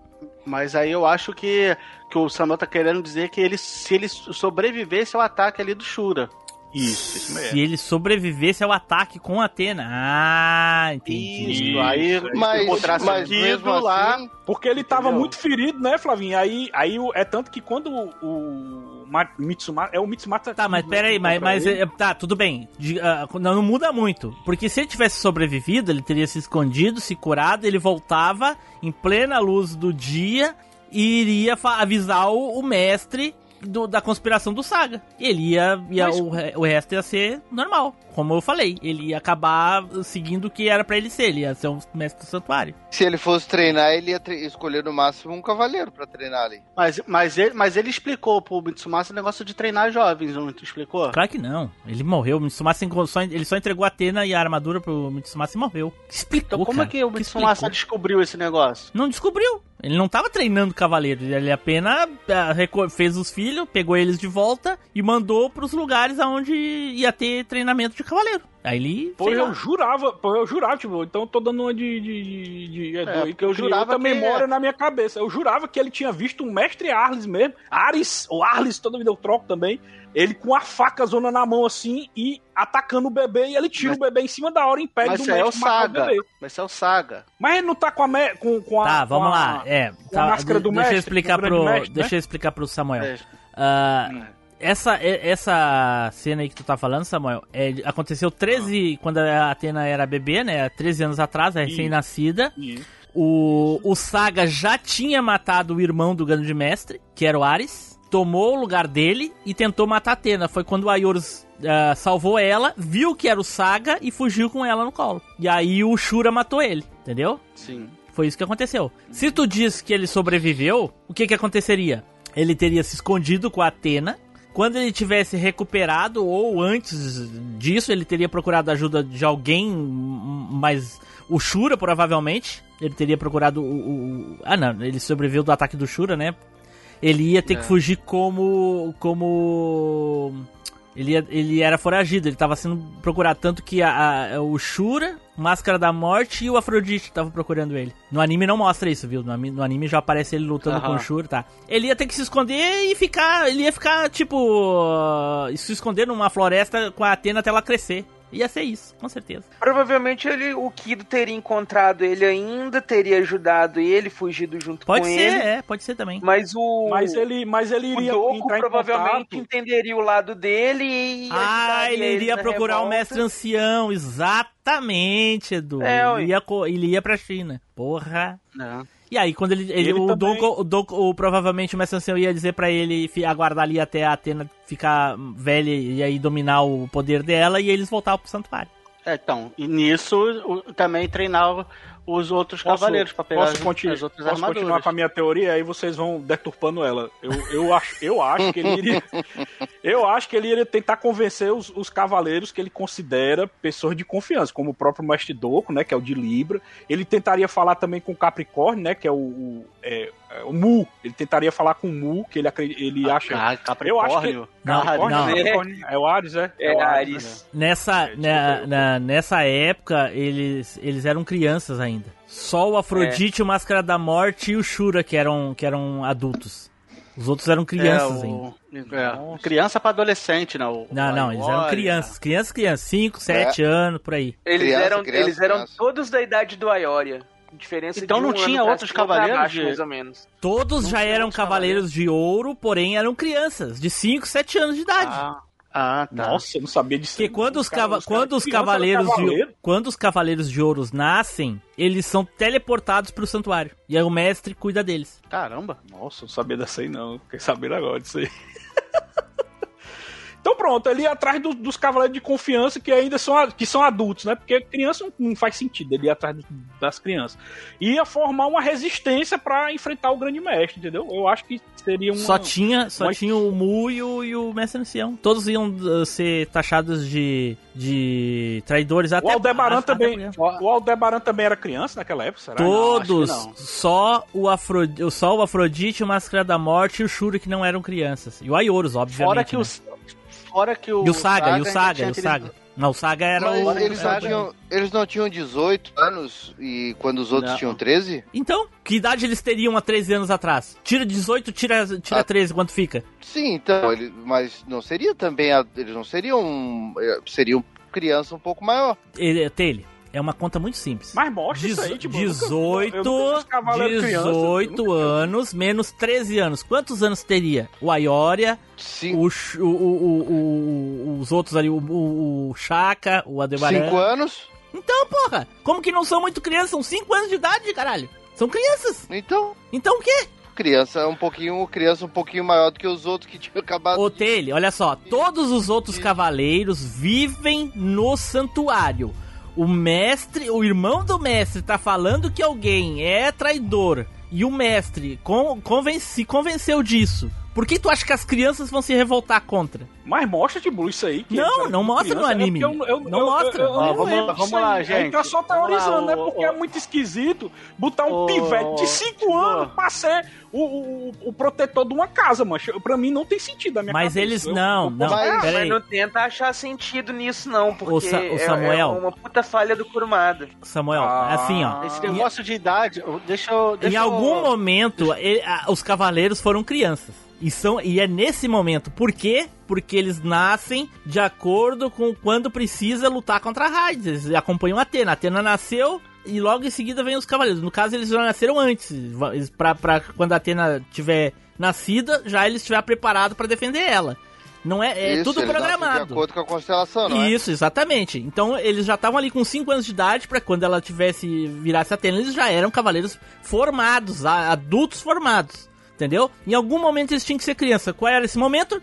Mas aí eu acho que, que o Samuel tá querendo dizer que ele, se ele sobrevivesse ao ataque ali do Shura. Isso, isso mesmo. Se ele sobrevivesse ao ataque com Atena. Ah, entendi. Isso, aí Mas, encontrasse mas mesmo lá. assim, Porque ele tava Entendeu? muito ferido, né, Flavinho? Aí, aí é tanto que quando o, o Ma- Mitsumasa. É o Mitsumasa. Tá, mas peraí, mas, mas é, tá, tudo bem. De- ah, não, não muda muito. Porque se ele tivesse sobrevivido, ele teria se escondido, se curado, ele voltava em plena luz do dia e iria avisar o, o mestre do- da conspiração do Saga. Ele ia. ia Mas- o, o resto ia ser normal. Como eu falei, ele ia acabar seguindo o que era pra ele ser. Ele ia ser um mestre do santuário. se ele fosse treinar, ele ia tre- escolher no máximo um cavaleiro pra treinar ali. Mas, mas, ele, mas ele explicou pro Mitsumasa o negócio de treinar jovens, não te explicou? Claro que não. Ele morreu. O Mitsumasa só- ele só entregou a Atena e a armadura pro Mitsumasa e morreu. Explicou, Então como cara. é que o Mitsumasa explicou? descobriu esse negócio? Não descobriu. Ele não tava treinando cavaleiro. Ele apenas ah, fez os filhos, pegou eles de volta e mandou pros lugares aonde ia ter treinamento de cavaleiro. Aí ele. Pô, eu lá. jurava, pô, eu jurava, tipo, então eu tô dando uma de. de, de, de é, doido, porque eu eu jurava outra que- memória na minha cabeça. Eu jurava que ele tinha visto um mestre Arles mesmo. Ares, ou Arles, toda vida eu troco também. Ele com a faca zona na mão assim e atacando o bebê e ele tira Mas- o bebê em cima da hora e impede Mas do aí é o mestre matar Saga. bebê. Mas isso é o Saga. Mas ele não tá com a, me- com, com a Tá, com vamos a- lá. É, tá, a máscara do deixa eu mestre, explicar do grande pro. mestre, né? deixa eu explicar pro Samuel. É. Hum. Essa, essa cena aí que tu tá falando, Samuel, é, aconteceu 13. Quando a Atena era bebê, né? 13 anos atrás, recém-nascida. O, o Saga já tinha matado o irmão do grande mestre, que era o Ares. Tomou o lugar dele e tentou matar a Atena. Foi quando o Aioros ah, salvou ela, viu que era o Saga e fugiu com ela no colo. E aí o Shura matou ele, entendeu? Sim. Foi isso que aconteceu. Se tu diz que ele sobreviveu, o que que aconteceria? Ele teria se escondido com a Atena. Quando ele tivesse recuperado, ou antes disso, ele teria procurado a ajuda de alguém, mas o Shura, provavelmente. Ele teria procurado o. o- Ah, não, ele sobreviveu do ataque do Shura, né? Ele ia ter É. que fugir como. como. Ele, ele era foragido, ele tava sendo procurado. Tanto que a, a- o Shura, Máscara da Morte e o Afrodite estavam procurando ele. No anime não mostra isso, viu? No, anime já aparece ele lutando Aham. com o Shura, tá? Ele ia ter que se esconder e ficar. Ele ia ficar, tipo. se esconder numa floresta com a Atena até ela crescer. Ia ser isso, com certeza. Provavelmente ele, o Kido teria encontrado ele ainda, teria ajudado ele, fugido junto Pode com ser, ele. é, pode ser também. Mas o. Mas ele, mas ele o iria Doku entrar em provavelmente entenderia o lado dele e. Ah, ajudaria ele iria procurar o mestre ancião, exatamente, Edu. É, ele, ia, co- ele ia pra China. Porra. É. E aí, quando ele. ele- Ele o, também- o provavelmente o mestre ancião ia dizer pra ele aguardar ali até a Atena ficar velha e aí dominar o poder dela e eles voltavam pro santuário. É, então, e nisso o- também treinar os outros cavaleiros pra pegar posso as, continu- as outras posso armaduras. continuar com a minha teoria, aí vocês vão deturpando ela. Eu, eu, acho, eu acho que ele iria. eu acho que ele iria tentar convencer os, os cavaleiros que ele considera pessoas de confiança, como o próprio Mestre Doco, né? Que é o de Libra. Ele tentaria falar também com o Capricórnio, né? Que é o, o é, é, o Mu. Ele tentaria falar com o Mu, que ele, ele acha. Ah, Eu acho que- Capricórnio. Não, Capricórnio, não. Capricórnio. É o Ares, é? É, o Ares. Nessa, É, tipo, na- eu- na- nessa época, eles, eles eram crianças ainda. Só o Afrodite, o Máscara da Morte e o Shura que eram, que eram adultos. Os outros eram crianças é, ainda. o- é, criança pra adolescente, né? O, Não, não, eles eram crianças. Crianças, crianças. 5, 7 anos, por aí. Eles Criança, eram, criança, eles eram criança. todos da idade do Aioria. Diferença Então de não um tinha ano pra outros cavaleiros baixo, de- mais ou menos. Todos Não já tinha eram cavaleiros de ouro, porém eram crianças, de 5, 7 anos de idade. Ah, ah, tá. Nossa, eu não sabia disso. Porque quando os, cava- quando os cavaleiros de quando os cavaleiros de ouros nascem, eles são teleportados pro santuário. E aí o mestre cuida deles. Caramba. Nossa, eu não sabia dessa aí não. Fiquei sabendo agora disso aí. Então pronto, ele ia atrás do- dos cavaleiros de confiança que ainda são, a- que são adultos, né? Porque criança não, faz sentido ele ir atrás das crianças. Ia formar uma resistência pra enfrentar o grande mestre, entendeu? Eu acho que seria uma... Só tinha, só uma- tinha o Mu e o, e o mestre ancião. Todos iam uh, ser taxados de, de traidores até O Aldebaran até- também. até- O Aldebaran também era criança naquela época, será? Todos, Não, só o, Afro, só o Afrodite, o Máscara da Morte e o Shuri que não eram crianças. E o Aioros, obviamente. Fora que né? os. Fora que o. E o Saga, e o Saga, e o aquele- Saga. Não, o Saga era Mas o. eles, não era- tinham, eles não tinham 18 anos e quando os outros Não. tinham 13? Então, que idade eles teriam há 13 anos atrás? Tira 18, tira, tira Ah. 13, quanto fica? Sim, então, ele, mas não seria também. a- Eles não seriam. eh, Seriam criança um pouco maior. Ele, Tele, é uma conta muito simples. Mas mostra isso aí, tipo, eu nunca- 18, eu nunca vi os cavaleiros criança, eu 18 nunca vi. anos menos 13 anos. Quantos anos teria? O Aioria, Cinco, o, o, o, os outros ali, o, o, o Shaka, o Adebaran. cinco anos? Então, porra, como que não são muito crianças? São 5 anos de idade, caralho. São crianças. Então, Então o quê? criança um pouquinho, criança um pouquinho maior do que os outros que tinham acabado. Ô, Tele, olha só. Todos os outros cavaleiros vivem no santuário. O mestre, o irmão do mestre tá falando que alguém é traidor. E o mestre con se convenceu disso. Por que tu acha que as crianças vão se revoltar contra? Mas mostra, tipo, isso aí. que Não, não mostra no criança, é anime. porque eu- eu- Não eu- mostra. eu- eu Ó, não vamos- lembro vamos aí. lá, A gente. tá só lá, teorizando, né? Porque é muito esquisito botar um ô, pivete de 5 ô, anos pra ser o, o, o protetor de uma casa, mancha. Pra mim não tem sentido na minha Mas cabeça. eles não, eu- não. Mas- mas aí. não tenta achar sentido nisso, não, porque Ô, Sa- ô, é- Samuel. é, uma puta falha do Kurumada. Samuel, Ah. assim, ó. Esse negócio de idade, eu- deixa eu. Em Deixa eu- algum momento, ele- a- os cavaleiros foram crianças. E, são, e é nesse momento. Por quê? Porque eles nascem de acordo com quando precisa lutar contra a Hades. Eles acompanham a Atena. A Atena nasceu e logo em seguida vem os cavaleiros. No caso, eles já nasceram antes. Pra, pra quando a Atena tiver nascida, já eles estiver preparado pra defender ela. Não é, é Isso, tudo nascem De programado. acordo com a constelação, não é? Isso, exatamente. Então eles já estavam ali com 5 anos de idade pra quando ela tivesse virasse Atena, eles já eram cavaleiros formados, adultos formados. Entendeu? Em algum momento eles tinham que ser criança. Qual era esse momento?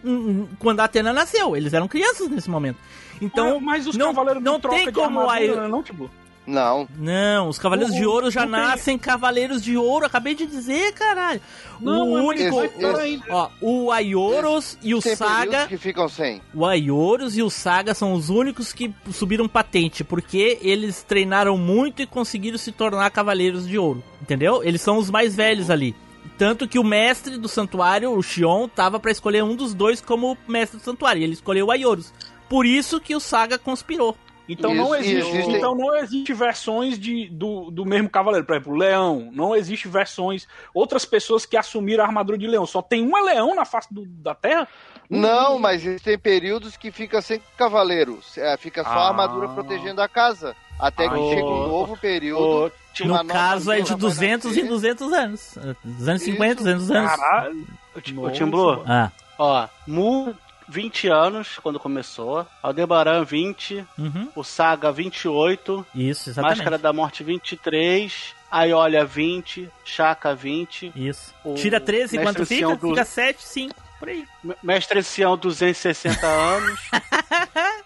Quando a Atena nasceu. Eles eram crianças nesse momento. Então, mas os não- cavaleiros não não troca tem de como né, não, tipo. Não. não, os Cavaleiros O- de Ouro já não tem- nascem Cavaleiros de Ouro. Acabei de dizer, caralho. Não, o único. esse- esse- Ó, o Aioros e o Saga. que ficam sem. O Aioros e o Saga são os únicos que subiram patente, porque eles treinaram muito e conseguiram se tornar cavaleiros de ouro, entendeu? Eles são os mais velhos ali. Tanto que o mestre do santuário, o Shion, tava pra escolher um dos dois como mestre do santuário, e ele escolheu o Aioros. Por isso que o Saga conspirou. Então Isso, não existe, existem- então não existe versões de, do, do mesmo cavaleiro, por exemplo, o leão, não existe versões outras pessoas que assumiram a armadura de leão, só tem um leão na face do- da Terra? Não, mas tem períodos que fica sem cavaleiro. É, fica só a Ah. armadura protegendo a casa. Até que Ah, chega um novo período. Ô, tinha uma No nova caso é de vai 200 em nascer. 200 anos. 250, 200 anos. Caralho. Ô, Tim Blue, Ah, ó, Mu, 20 anos quando começou. Aldebaran, 20. uhum, O Saga, 28. isso, exatamente. Máscara da Morte, 23. Aiolia, 20. Chaka, 20. Isso. O Tira 13, mestre quanto fica? do- Fica 7, 5, por aí. Mestre Sião, 260 anos.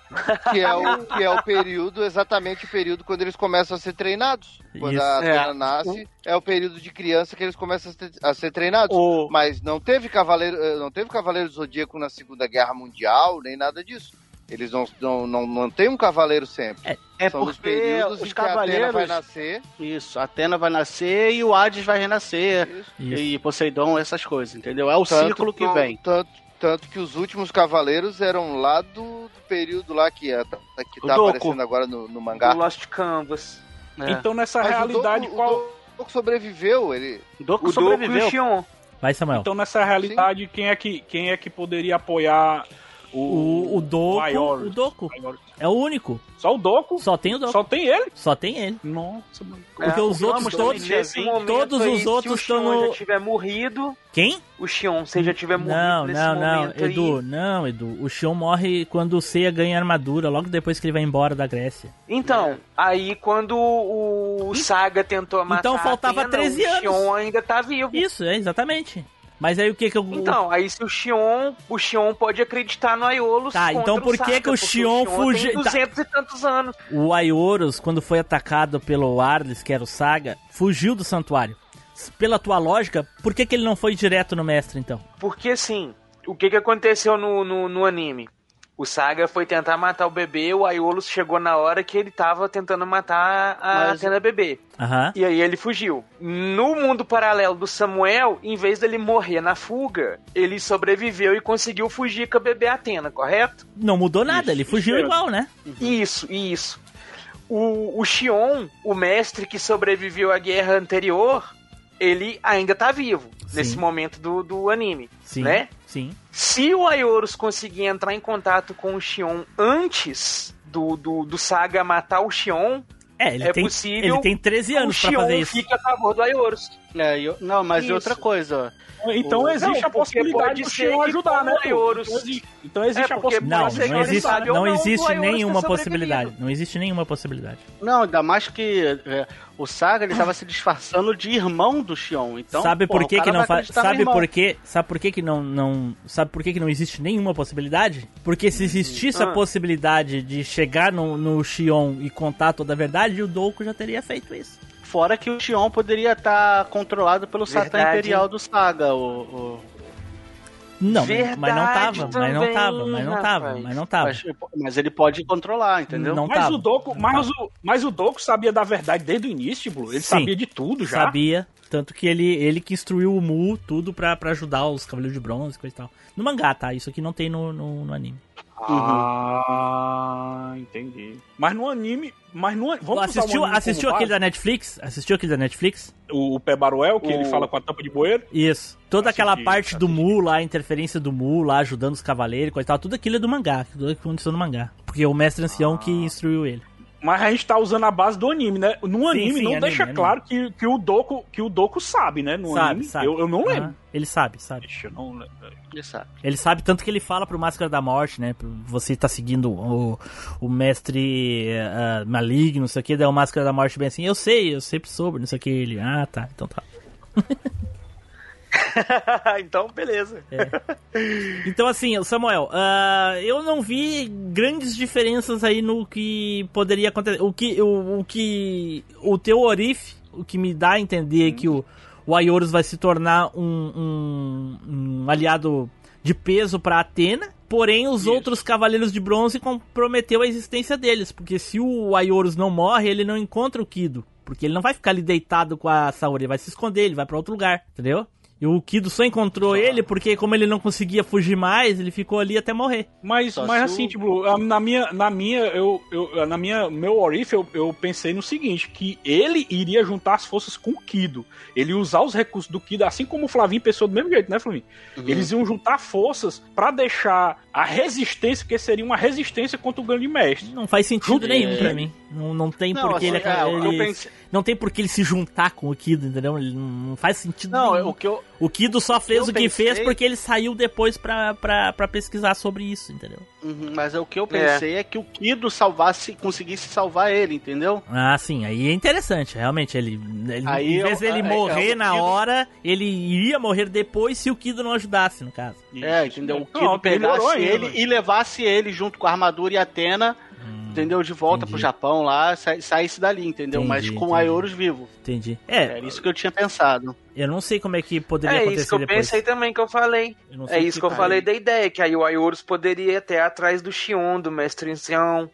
Que é, o, que é o período, exatamente o período quando eles começam a ser treinados. Quando Isso. a Atena É. nasce, é o período de criança que eles começam a ser, a ser treinados. o, Mas não teve cavaleiro, eh, não teve cavaleiro zodíaco na Segunda Guerra Mundial, nem nada disso. Eles não, não, não mantêm um cavaleiro sempre. É São os porque períodos os em que a Atena cavaleiros. vai nascer. Isso, a Atena vai nascer e o Hades vai renascer. Isso. Isso. E Poseidon, essas coisas, entendeu? É o Tanto ciclo que não- vem. Tanto, tanto que os últimos cavaleiros eram lá do, do período lá que, é- que O tá Doku. aparecendo agora no, no Do mangá. Lost Canvas. É. Então nessa Mas o realidade, Doku- qual. O Doku sobreviveu, ele. O Doku O Doku e sobreviveu. o Xion. Vai, Samuel. Então nessa realidade, quem é, que, quem é que poderia apoiar o. O, o Doku, maior? o Doku. É o único. Só o Doku? Só tem o Doku. Só tem ele? Só tem ele. Nossa, mano. Porque É, os o outros todos, todos aí, os outros se o estão Xion no... já tiver morrido, Quem? o Xion, se já tiver morrido Não, nesse não, não, Edu, aí. não, Edu. O Xion morre quando o Seiya ganha armadura, logo depois que ele vai embora da Grécia. Então, aí quando o Saga tentou matar Então faltava a Atena, 13 o anos. Xion ainda tá vivo. Isso, é, exatamente. Mas aí o que que eu... Então, aí se o Xion, o Xion pode acreditar no Aiolos Tá, então por que que o Xion fugiu- tá. 200 e tantos anos. O Aioros, quando foi atacado pelo Arles, que era o Saga, fugiu do santuário. Pela tua lógica, por que que ele não foi direto no mestre, então? Porque assim, o que que aconteceu no, no, no anime? O Saga foi tentar matar o bebê, o Aiolos chegou na hora que ele tava tentando matar a Mas- Atena bebê. Aham. E aí ele fugiu. No mundo paralelo do Samuel, em vez dele morrer na fuga, ele sobreviveu e conseguiu fugir com a bebê Atena, correto? Não mudou nada, Isso, ele fugiu isso igual, né? Isso, isso. O, o Xion, o mestre que sobreviveu à guerra anterior, ele ainda tá vivo Sim. nesse momento do, do anime, Sim. né? Sim. Se o Aioros conseguir entrar em contato com o Xion antes do, do, do Saga matar o Xion, É, ele É tem possível ele tem 13 o anos Xion fazer isso. fica a favor do Aioros. É, eu- não, mas Isso. outra coisa, ó. Então O- existe Não, a possibilidade do que ajudar, né? o Aioros- Então existe, então existe É, a possibilidade. Não, não existe, não não existe nenhuma possibilidade. Não existe nenhuma possibilidade. Não, ainda mais que é, o Saga ele tava se disfarçando de irmão do Xion. Então, sabe por que que não faz? Sabe por que? Sabe por que que não não sabe por que que não existe nenhuma possibilidade? Porque se existisse a Ah. possibilidade de chegar no, no Xion e contar toda a verdade, o Doku já teria feito isso. Fora que o Xion poderia estar controlado pelo Satã. Imperial do Saga. O, o- Não, Verdade mas não tava, mas não também, tava, mas não tava, rapaz. mas não tava. mas, mas ele pode controlar, entendeu? Não Mas tava. o Doku, Não mas tava. o, mas o Doku sabia da verdade desde o início, Blue. Ele Sim. sabia de tudo já. Sabia, tanto que ele, ele que instruiu o Mu tudo pra, pra ajudar os Cavaleiros de Bronze e coisa e tal. No mangá, tá? Isso aqui não tem no, no, no anime. Ah, entendi. Mas no anime, mas no vamos assistiu anime assistiu aquele base? da Netflix? Assistiu aquele da Netflix? o, o Pé Baruel, que O- ele fala com a tampa de bueiro. Isso. Toda aquela Assisti, parte do assisti. Mu lá, a interferência do Mu lá, ajudando os cavaleiros e coisa e tal, tudo aquilo é do mangá, tudo que aconteceu no mangá. Porque o mestre ancião que instruiu ele. Mas a gente tá usando a base do anime, né? No Sim, anime sim, não anime, deixa anime. claro que, que, o Doku, que o Doku sabe, né? No sabe, anime. sabe. Eu, eu não lembro. Ele sabe, sabe. Deixa eu não lembro. Ele sabe. Ele sabe tanto que ele fala pro Máscara da Morte, né? Você tá seguindo o, o mestre ah, maligno, não sei o que, daí o Máscara da Morte bem assim, eu sei, eu sempre soube, não sei o que. Ele, ah, tá, então tá. então, beleza. Então, assim, Samuel, ah, eu não vi grandes diferenças aí no que poderia acontecer. O que o, o que o teu Orif, o que me dá a entender é que o, o Aioros vai se tornar um, um, um aliado de peso pra Atena. Porém, os outros Cavaleiros de Bronze comprometeu a existência deles. Porque se o Aioros não morre, ele não encontra o Kido. Porque ele não vai ficar ali deitado com a Saori, ele vai se esconder, ele vai pra outro lugar, entendeu? E o Kido só encontrou ele porque, como ele não conseguia fugir mais, ele ficou ali até morrer. Mas, Só mas assim, o- tipo, na minha, na minha, eu, eu, na minha, meu Orif, eu, eu pensei no seguinte, que ele iria juntar as forças com o Kido. Ele ia usar os recursos do Kido, assim como o Flavinho pensou do mesmo jeito, né, Flavinho? Eles iam juntar forças pra deixar a resistência, que seria uma resistência contra o grande mestre. Não faz sentido Junto- nenhum É. pra mim. Não, não tem Não, por que ele, assim, é, eu ele- pensei- Não tem por que ele se juntar com o Kido, entendeu? Ele não, não faz sentido Não, nenhum. o que eu. O Kido só fez o que fez pensei- porque ele saiu depois pra, pra, pra pesquisar sobre isso, entendeu? Uhum, mas o que eu pensei é. que o Kido salvasse, conseguisse salvar ele, entendeu? Ah, sim, aí é interessante, realmente. Ele, ele Aí em vez eu- dele é, morrer é, na Kido- hora, ele iria morrer depois se o Kido não ajudasse, no caso. É, entendeu? O Não, Kido melhorou pegasse ele mas- e levasse ele junto com a armadura e a Atena entendeu? De volta Entendi. pro Japão lá, sa saísse dali, entendeu? Mas Entendi, com entendi. Aioros vivo. Entendi. É, Era isso que eu tinha pensado. eu não sei como é que poderia É acontecer isso que eu depois. pensei também que eu falei. Eu É o isso que eu falei da ideia, que aí o Ayorus poderia ir até atrás do Xion, do Mestre Ancião,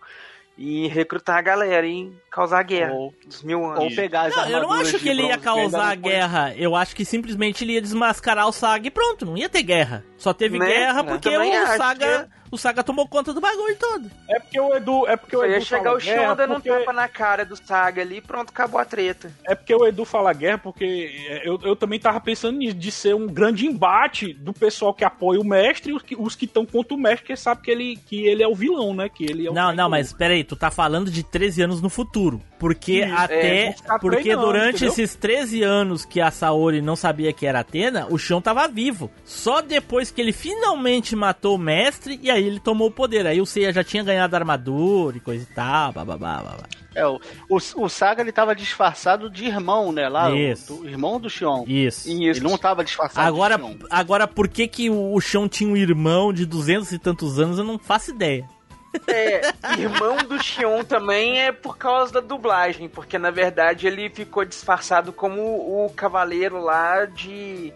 e recrutar a galera e causar guerra Ou, dos mil anos. ou pegar as Não, eu não acho que ele ia causar foi- guerra. Eu acho que simplesmente ele ia desmascarar o Saga e pronto, não ia ter guerra. Só teve Né? guerra Eu porque o Saga, o Saga tomou conta do bagulho todo. É porque o Edu. É porque o Só Edu ia chegar fala o Xion guerra dando um porque- tapa na cara do Saga ali e pronto, acabou a treta. É porque o Edu fala guerra, porque é, eu, eu também tava pensando nisso, de ser um grande embate do pessoal que apoia o mestre e os que estão contra o mestre, que sabe que ele, que ele é o vilão, né? Que ele é o Não, não, mas peraí, tu tá falando de 13 anos no futuro. Porque Isso, até. é, porque treinando, durante entendeu? esses 13 anos que a Saori não sabia que era Atena, o Xion tava vivo. Só depois que ele finalmente matou o mestre, e aí ele tomou o poder. Aí o Seiya já tinha ganhado armadura e coisa e tal, bababá, babá. É, o, o, o Saga ele tava disfarçado de irmão, né? Lá, o- Isso. do irmão do Xion. Isso. Isso. Ele não tava disfarçado Agora, de Xion. agora, por que que o o Xion tinha um irmão de 200 e tantos anos, eu não faço ideia. É, irmão do Xion também é por causa da dublagem, porque na verdade ele ficou disfarçado como o cavaleiro lá de.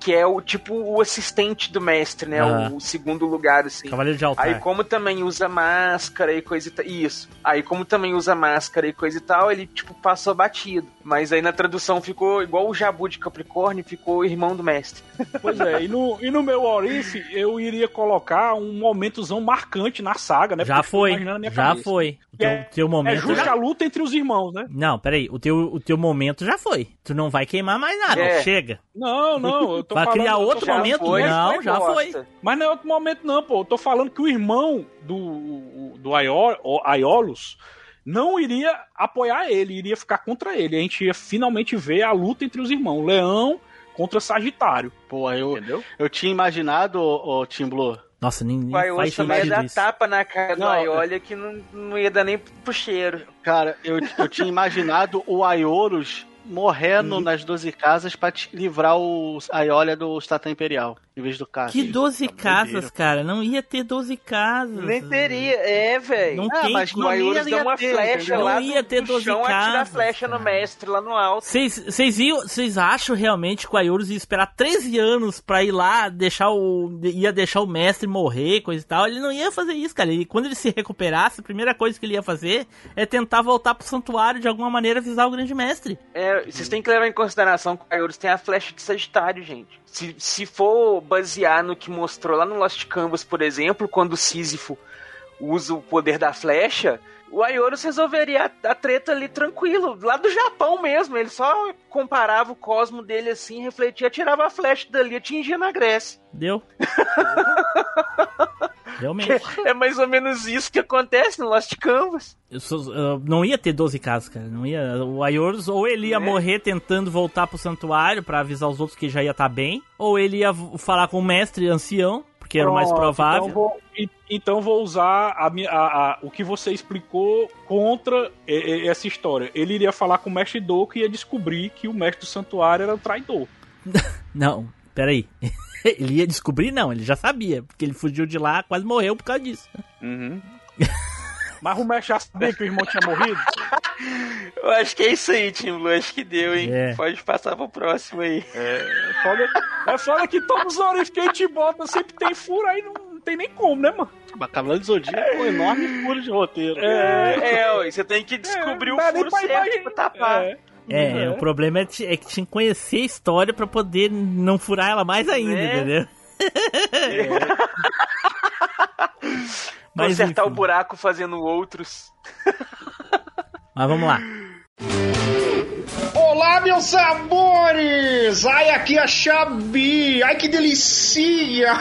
Que é o tipo o assistente do mestre, né? Ah. O, segundo lugar, assim. Cavaleiro de altar. Aí como também usa máscara e coisa e tal. Isso. Aí como também usa máscara e coisa e tal, ele tipo passou batido. Mas aí na tradução ficou igual o Jabu de Capricórnio, ficou irmão do mestre. Pois é, e no, e no meu Orife eu iria colocar um momentozão marcante na saga, né? já Porque foi, já cabeça. foi. O teu, É- teu É momento. justa já- a luta entre os irmãos, né? Não, peraí, o teu, o teu momento já foi. Tu não vai queimar mais nada, É. chega. Não, não, eu tô Vai falando... criar outro momento? foi, Não, já bosta. foi. Mas não é outro momento, não, pô. Eu tô falando que o irmão do, do Aiol- o Aiolos não iria apoiar ele, iria ficar contra ele. A gente ia finalmente ver a luta entre os irmãos. Leão contra Sagitário. Pô, eu, Entendeu? eu tinha imaginado, ô, ô, Tim Blue, Nossa, nem, nem Vai, faz também ia sentido dar isso. tapa na cara do Não, Aiolia que não, não ia dar nem pro cheiro. Cara, eu, eu tinha imaginado o Aioros morrendo nas 12 casas pra te livrar o Aiolia do Stata Imperial, em vez do Cassius. Que 12 Tá casas, cara. Não ia ter 12 casas. Nem teria, é, velho. Não Ah, tem mas não ia, deu uma ter, flecha entendeu? lá Não ia do, ter do 12 chão, atira a casas, flecha no cara. mestre lá no alto. Vocês acham realmente que o Ayorus ia esperar 13 anos pra ir lá, deixar o. ia deixar o mestre morrer, coisa e tal? Ele não ia fazer isso, cara. E quando ele se recuperasse, a primeira coisa que ele ia fazer é tentar voltar pro santuário de alguma maneira avisar o grande mestre. É, vocês têm que levar em consideração que o Aiolis tem a flecha de Sagitário, gente. Se, se for basear no que mostrou lá no Lost Canvas, por exemplo, quando o Sísifo usa o poder da flecha, o Aioros resolveria a, a treta ali tranquilo, lá do Japão mesmo. Ele só comparava o cosmo dele assim, refletia, tirava a flecha dali e atingia na Grécia. Deu? Realmente. É mais ou menos isso que acontece no Lost Canvas. Eu sou- eu não ia ter 12 casas, cara. Não ia. O Ayorus, ou ele ia Né? morrer tentando voltar pro santuário pra avisar os outros que já ia estar bem, ou ele ia falar com o mestre ancião, porque era o mais Pronto, provável. Então vou, então vou usar a, minha- a- a- o que você explicou contra e- e- essa história. Ele iria falar com o mestre Doku e ia descobrir que o mestre do santuário era o traidor. Não, peraí. ele ia descobrir? Não, ele já sabia, porque ele fugiu de lá, quase morreu por causa disso. Mas o mestre já sabia que o irmão tinha morrido? Eu acho que é isso aí, Tim Blue. Acho que deu, hein? É. Pode passar pro próximo aí. É foda, é foda que todos os orifícios que a gente bota sempre tem furo, aí não, não tem nem como, né, mano? Mas Cavaleiro do Zodíaco é um enorme furo de roteiro. É, É, ué, você tem que descobrir É, o furo pra certo pra tapar. É. É, É. o problema é, é que tinha que conhecer a história pra poder não furar ela mais ainda, Né? entendeu? Mas, Consertar enfim. o buraco fazendo outros. Mas vamos lá. Olá, meus sabores! Ai, aqui é a Xabi! Ai, que delícia!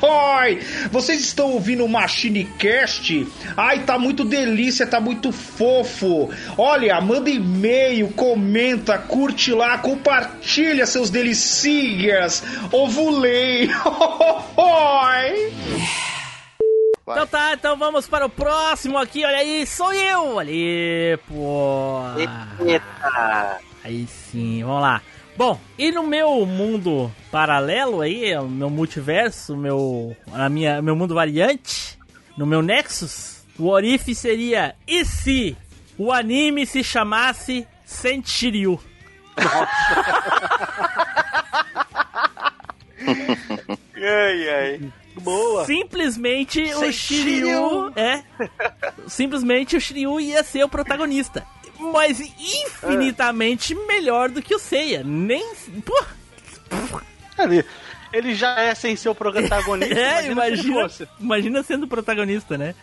Vocês estão ouvindo o Machine Cast? Ai, tá muito delícia, tá muito fofo! Olha, manda e-mail, comenta, curte lá, compartilha seus delicias! Ovulei! Ai. Vai. Então tá, então vamos para o próximo aqui, olha aí, sou eu! Aí, pô! Eita! Aí sim, vamos lá. Bom, e no meu mundo paralelo aí, o meu multiverso, meu, a minha, meu mundo variante, no meu Nexus, O what if seria e se o anime se chamasse Sent Shiryu? Ai, ai. Boa. Simplesmente o Sent Shiryu é simplesmente o Shiryu ia ser o protagonista. Mas infinitamente melhor do que o Seiya. Nem. Pô, Ele, ele já é sem ser o protagonista. é, se imagina, fosse. imagina sendo o protagonista, né?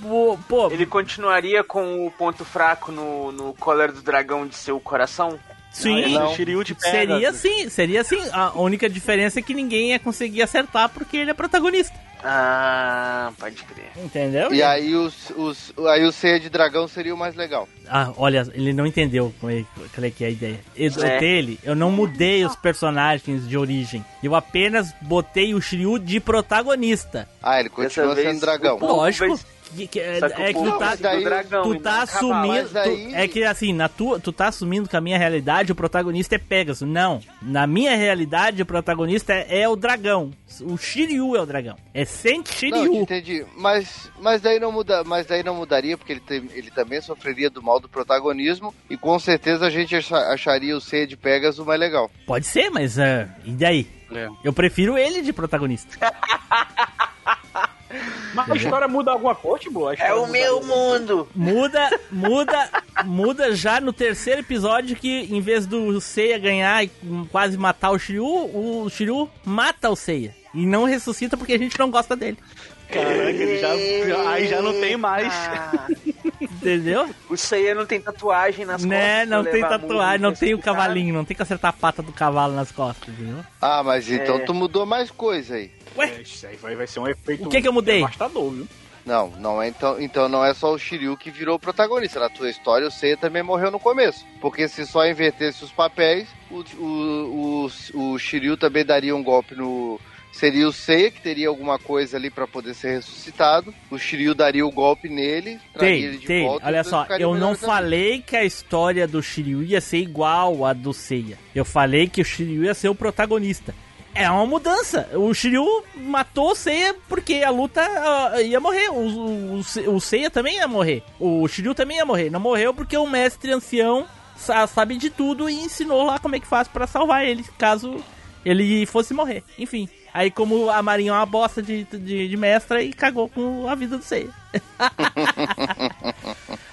Pô, pô, Ele continuaria com o ponto fraco no, no Collar do Dragão de seu coração? Sim. Não, Shiryu de Pegasus. Seria sim, seria assim. A única diferença é que ninguém ia conseguir acertar porque ele é protagonista. Ah, pode crer. Entendeu? E aí, os, os, aí o Ceia de Dragão seria o mais legal. Ah, olha, ele não entendeu como é, qual é que é a ideia. Eu, É. dele, eu não mudei os personagens de origem. Eu apenas botei o Shiryu de protagonista. Ah, ele continua sendo dragão. Lógico. Que, que- é, que é que tu tá, ser dragão tu tá não cavalo. assumindo. Tu- é que assim, na tua, tu tá assumindo que a minha realidade o protagonista é Pegasus. Não. Na minha realidade, o protagonista é, é o dragão. O Shiryu é o dragão. É Não, Shiryu. entendi. Mas, mas, daí não muda, mas daí não mudaria, porque ele, tem- ele também sofreria do mal do protagonismo. E com certeza a gente acha- acharia o Ceia de Pegasus mais legal. Pode ser, mas ah, e daí? É. Eu prefiro ele de protagonista. Mas a história muda alguma coisa, tipo? É o muda meu alguma- mundo! Muda, muda, muda já no terceiro episódio que em vez do Seiya ganhar e quase matar o Shiryu, o Shiryu mata o Seiya. E não ressuscita porque a gente não gosta dele. Caraca, ele já, já- aí já não tem mais. Entendeu? o Seiya não tem tatuagem nas Né? costas. Não pra tem tatuagem, não tem o cavalinho, não tem que acertar a pata do cavalo nas costas, entendeu? Ah, mas então É. tu mudou mais coisa aí. É, isso aí vai, vai ser um efeito O que que eu mudei? devastador, viu? Não, não é então, então não é só o Shiryu que virou o protagonista. Na tua história, o Seiya também morreu no começo. Porque se só invertesse os papéis, o, o, o, o Shiryu também daria um golpe no. Seria o Seiya que teria alguma coisa ali pra poder ser ressuscitado. O Shiryu daria o golpe nele, Tem, ele de tem. volta. Olha só, eu não amigos. falei que a história do Shiryu ia ser igual à do Seiya. Eu falei que o Shiryu ia ser o protagonista. É uma mudança. O Shiryu matou o Seiya porque a luta ah, ia morrer. O, o, o Se- o Seiya também ia morrer. O Shiryu também ia morrer. Não morreu porque o mestre ancião sa- sabe de tudo e ensinou lá como é que faz pra salvar ele, caso ele fosse morrer. Enfim. Aí como a Marinha é uma bosta de, de, de mestra e cagou com a vida do Seiya.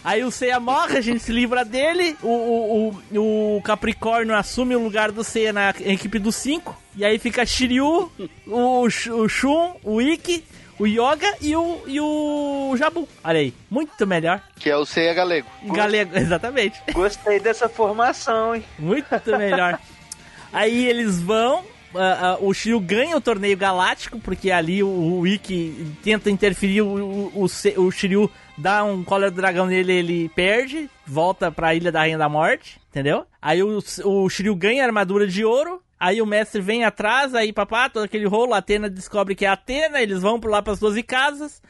Aí o Seiya morre, a gente se livra dele. O, o, o, o Capricórnio assume o lugar do Seiya na equipe dos cinco. E aí fica Shiryu, o, o Shun, o Ikki, o Yoga e o, e o Jabu. Olha aí, muito melhor. Que é o Seiya galego. Galego, exatamente. Gostei dessa formação, hein? Muito melhor. Aí eles vão. Ah, ah, o Shiryu ganha o torneio galáctico, porque ali o, o Ikki tenta interferir, o, o, o, o Shiryu dá um cola do dragão nele, ele perde, volta pra Ilha da Rainha da Morte, entendeu? Aí o, o Shiryu ganha a armadura de ouro, aí o mestre vem atrás, aí papá, todo aquele rolo, a Atena descobre que é a Atena, eles vão lá pras 12 casas,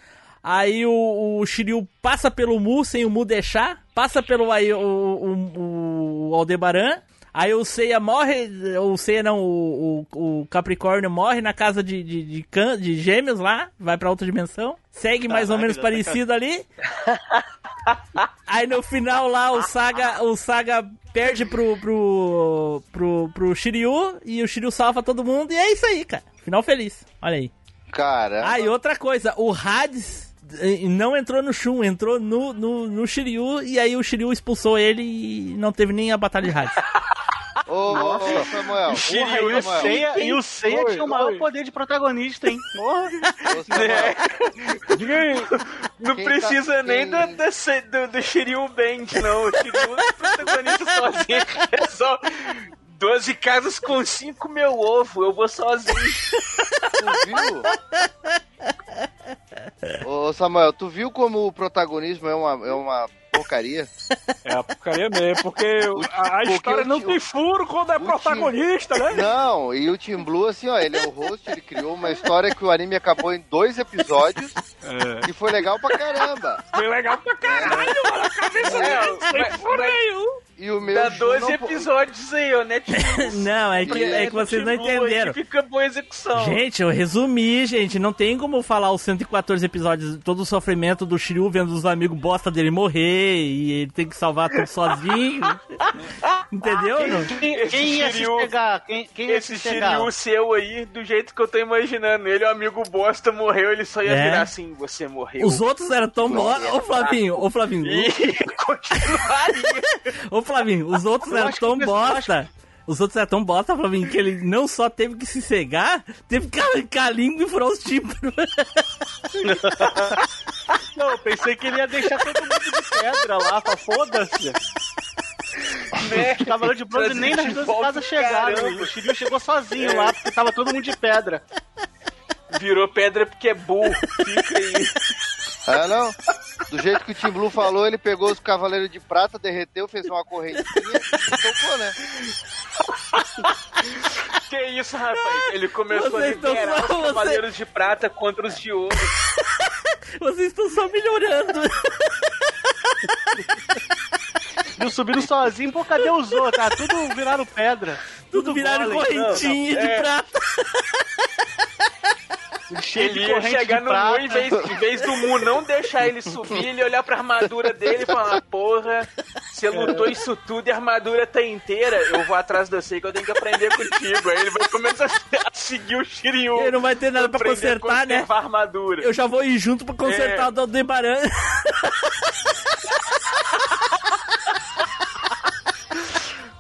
Aí o, o Shiryu passa pelo Mu sem o Mu deixar, passa pelo aí, o, o, o Aldebaran. Aí o Seiya morre, o Seiya não, o, o, o Capricórnio morre na casa de, de, de, can- de gêmeos lá, vai pra outra dimensão. Segue mais ou menos parecido ali. Aí no final lá o Saga, o Saga perde pro, pro, pro, pro Shiryu e o Shiryu salva todo mundo e é isso aí, cara. Final feliz. Olha aí. Cara. Ah, e outra coisa, o Hades não entrou no Shun, entrou no, no, no Shiryu e aí o Shiryu expulsou ele e não teve nem a batalha de Hades. Ô, ô, ô, Samuel. Porra, e o Samuel. Seiya, e o Seiya tinha o maior oi. poder de protagonista, hein? Porra. Ô, Samuel. Diga aí. Não Quem precisa tá- nem quem- do, do, do Shiryu Band, não. O Shiryu é protagonista sozinho. É só 12 casas com 5 meu ovo. Eu vou sozinho. Tu viu? Ô, Samuel, tu viu como o protagonismo é uma, é uma porcaria? É a porcaria mesmo, porque a, a porque história o não tem furo quando é o protagonista, né? Não, e o Tim Blue, assim, ó, ele é o host, ele criou uma história que o anime acabou em dois episódios É. e foi legal pra caramba. Foi legal pra caralho, mano. A cabeça É, dele sem furo nenhum. E o meu Dá Ju 12 não po- episódios aí, ó, Netflix. Não, é que, é que vocês não entenderam. que Fica boa execução. Gente, eu resumi, gente. Não tem como falar os 114 episódios, todo o sofrimento do Shiryu vendo os amigos bosta dele morrer e ele tem que salvar tudo sozinho. Entendeu? Quem, quem ia se Shiryu- pegar? Quem, quem ia Esse se pegar? Shiryu seu aí, do jeito que eu tô imaginando, ele, o amigo bosta, morreu, ele só ia É. virar assim, você morreu. Os outros eram tão bosta. Ô Flavinho, ô Flavinho, E continuaria. Flavinho, os outros eram tão bosta. Os outros eram tão bosta, Flavinho, que ele não só teve que se cegar, teve que arrancar a língua e furar os tímpanos. Não, eu pensei que ele ia deixar todo mundo de pedra lá, pra foda-se. né? Os Cavaleiros de Bronze nem nas duas casas chegaram. O Shiryu chegou sozinho lá, porque tava todo mundo de pedra. Virou pedra porque é burro. Fica aí. Ah, não? Do jeito que o Tim Blue falou, ele pegou os Cavaleiros de Prata, derreteu, fez uma correntinha e tocou, né? Que isso, rapaz? Ele começou Vocês a liberar só- os cavaleiros de prata contra os de ouro. Vocês estão só melhorando. Viu subindo sozinho, pô, cadê os outros? Tá tudo viraram pedra. Tudo viraram golem. correntinha de É. prata. Ele ia chegar no. Mu, em vez, em vez do Mu não deixar ele subir, ele olhar pra armadura dele e falar: Porra, você lutou isso tudo e a armadura tá inteira, eu vou atrás de você que eu tenho que aprender contigo. Aí ele vai começar a seguir o Shiryu. Ele não vai ter nada pra consertar, né? a armadura. Eu já vou ir junto pra consertar É. o do Aldebaran.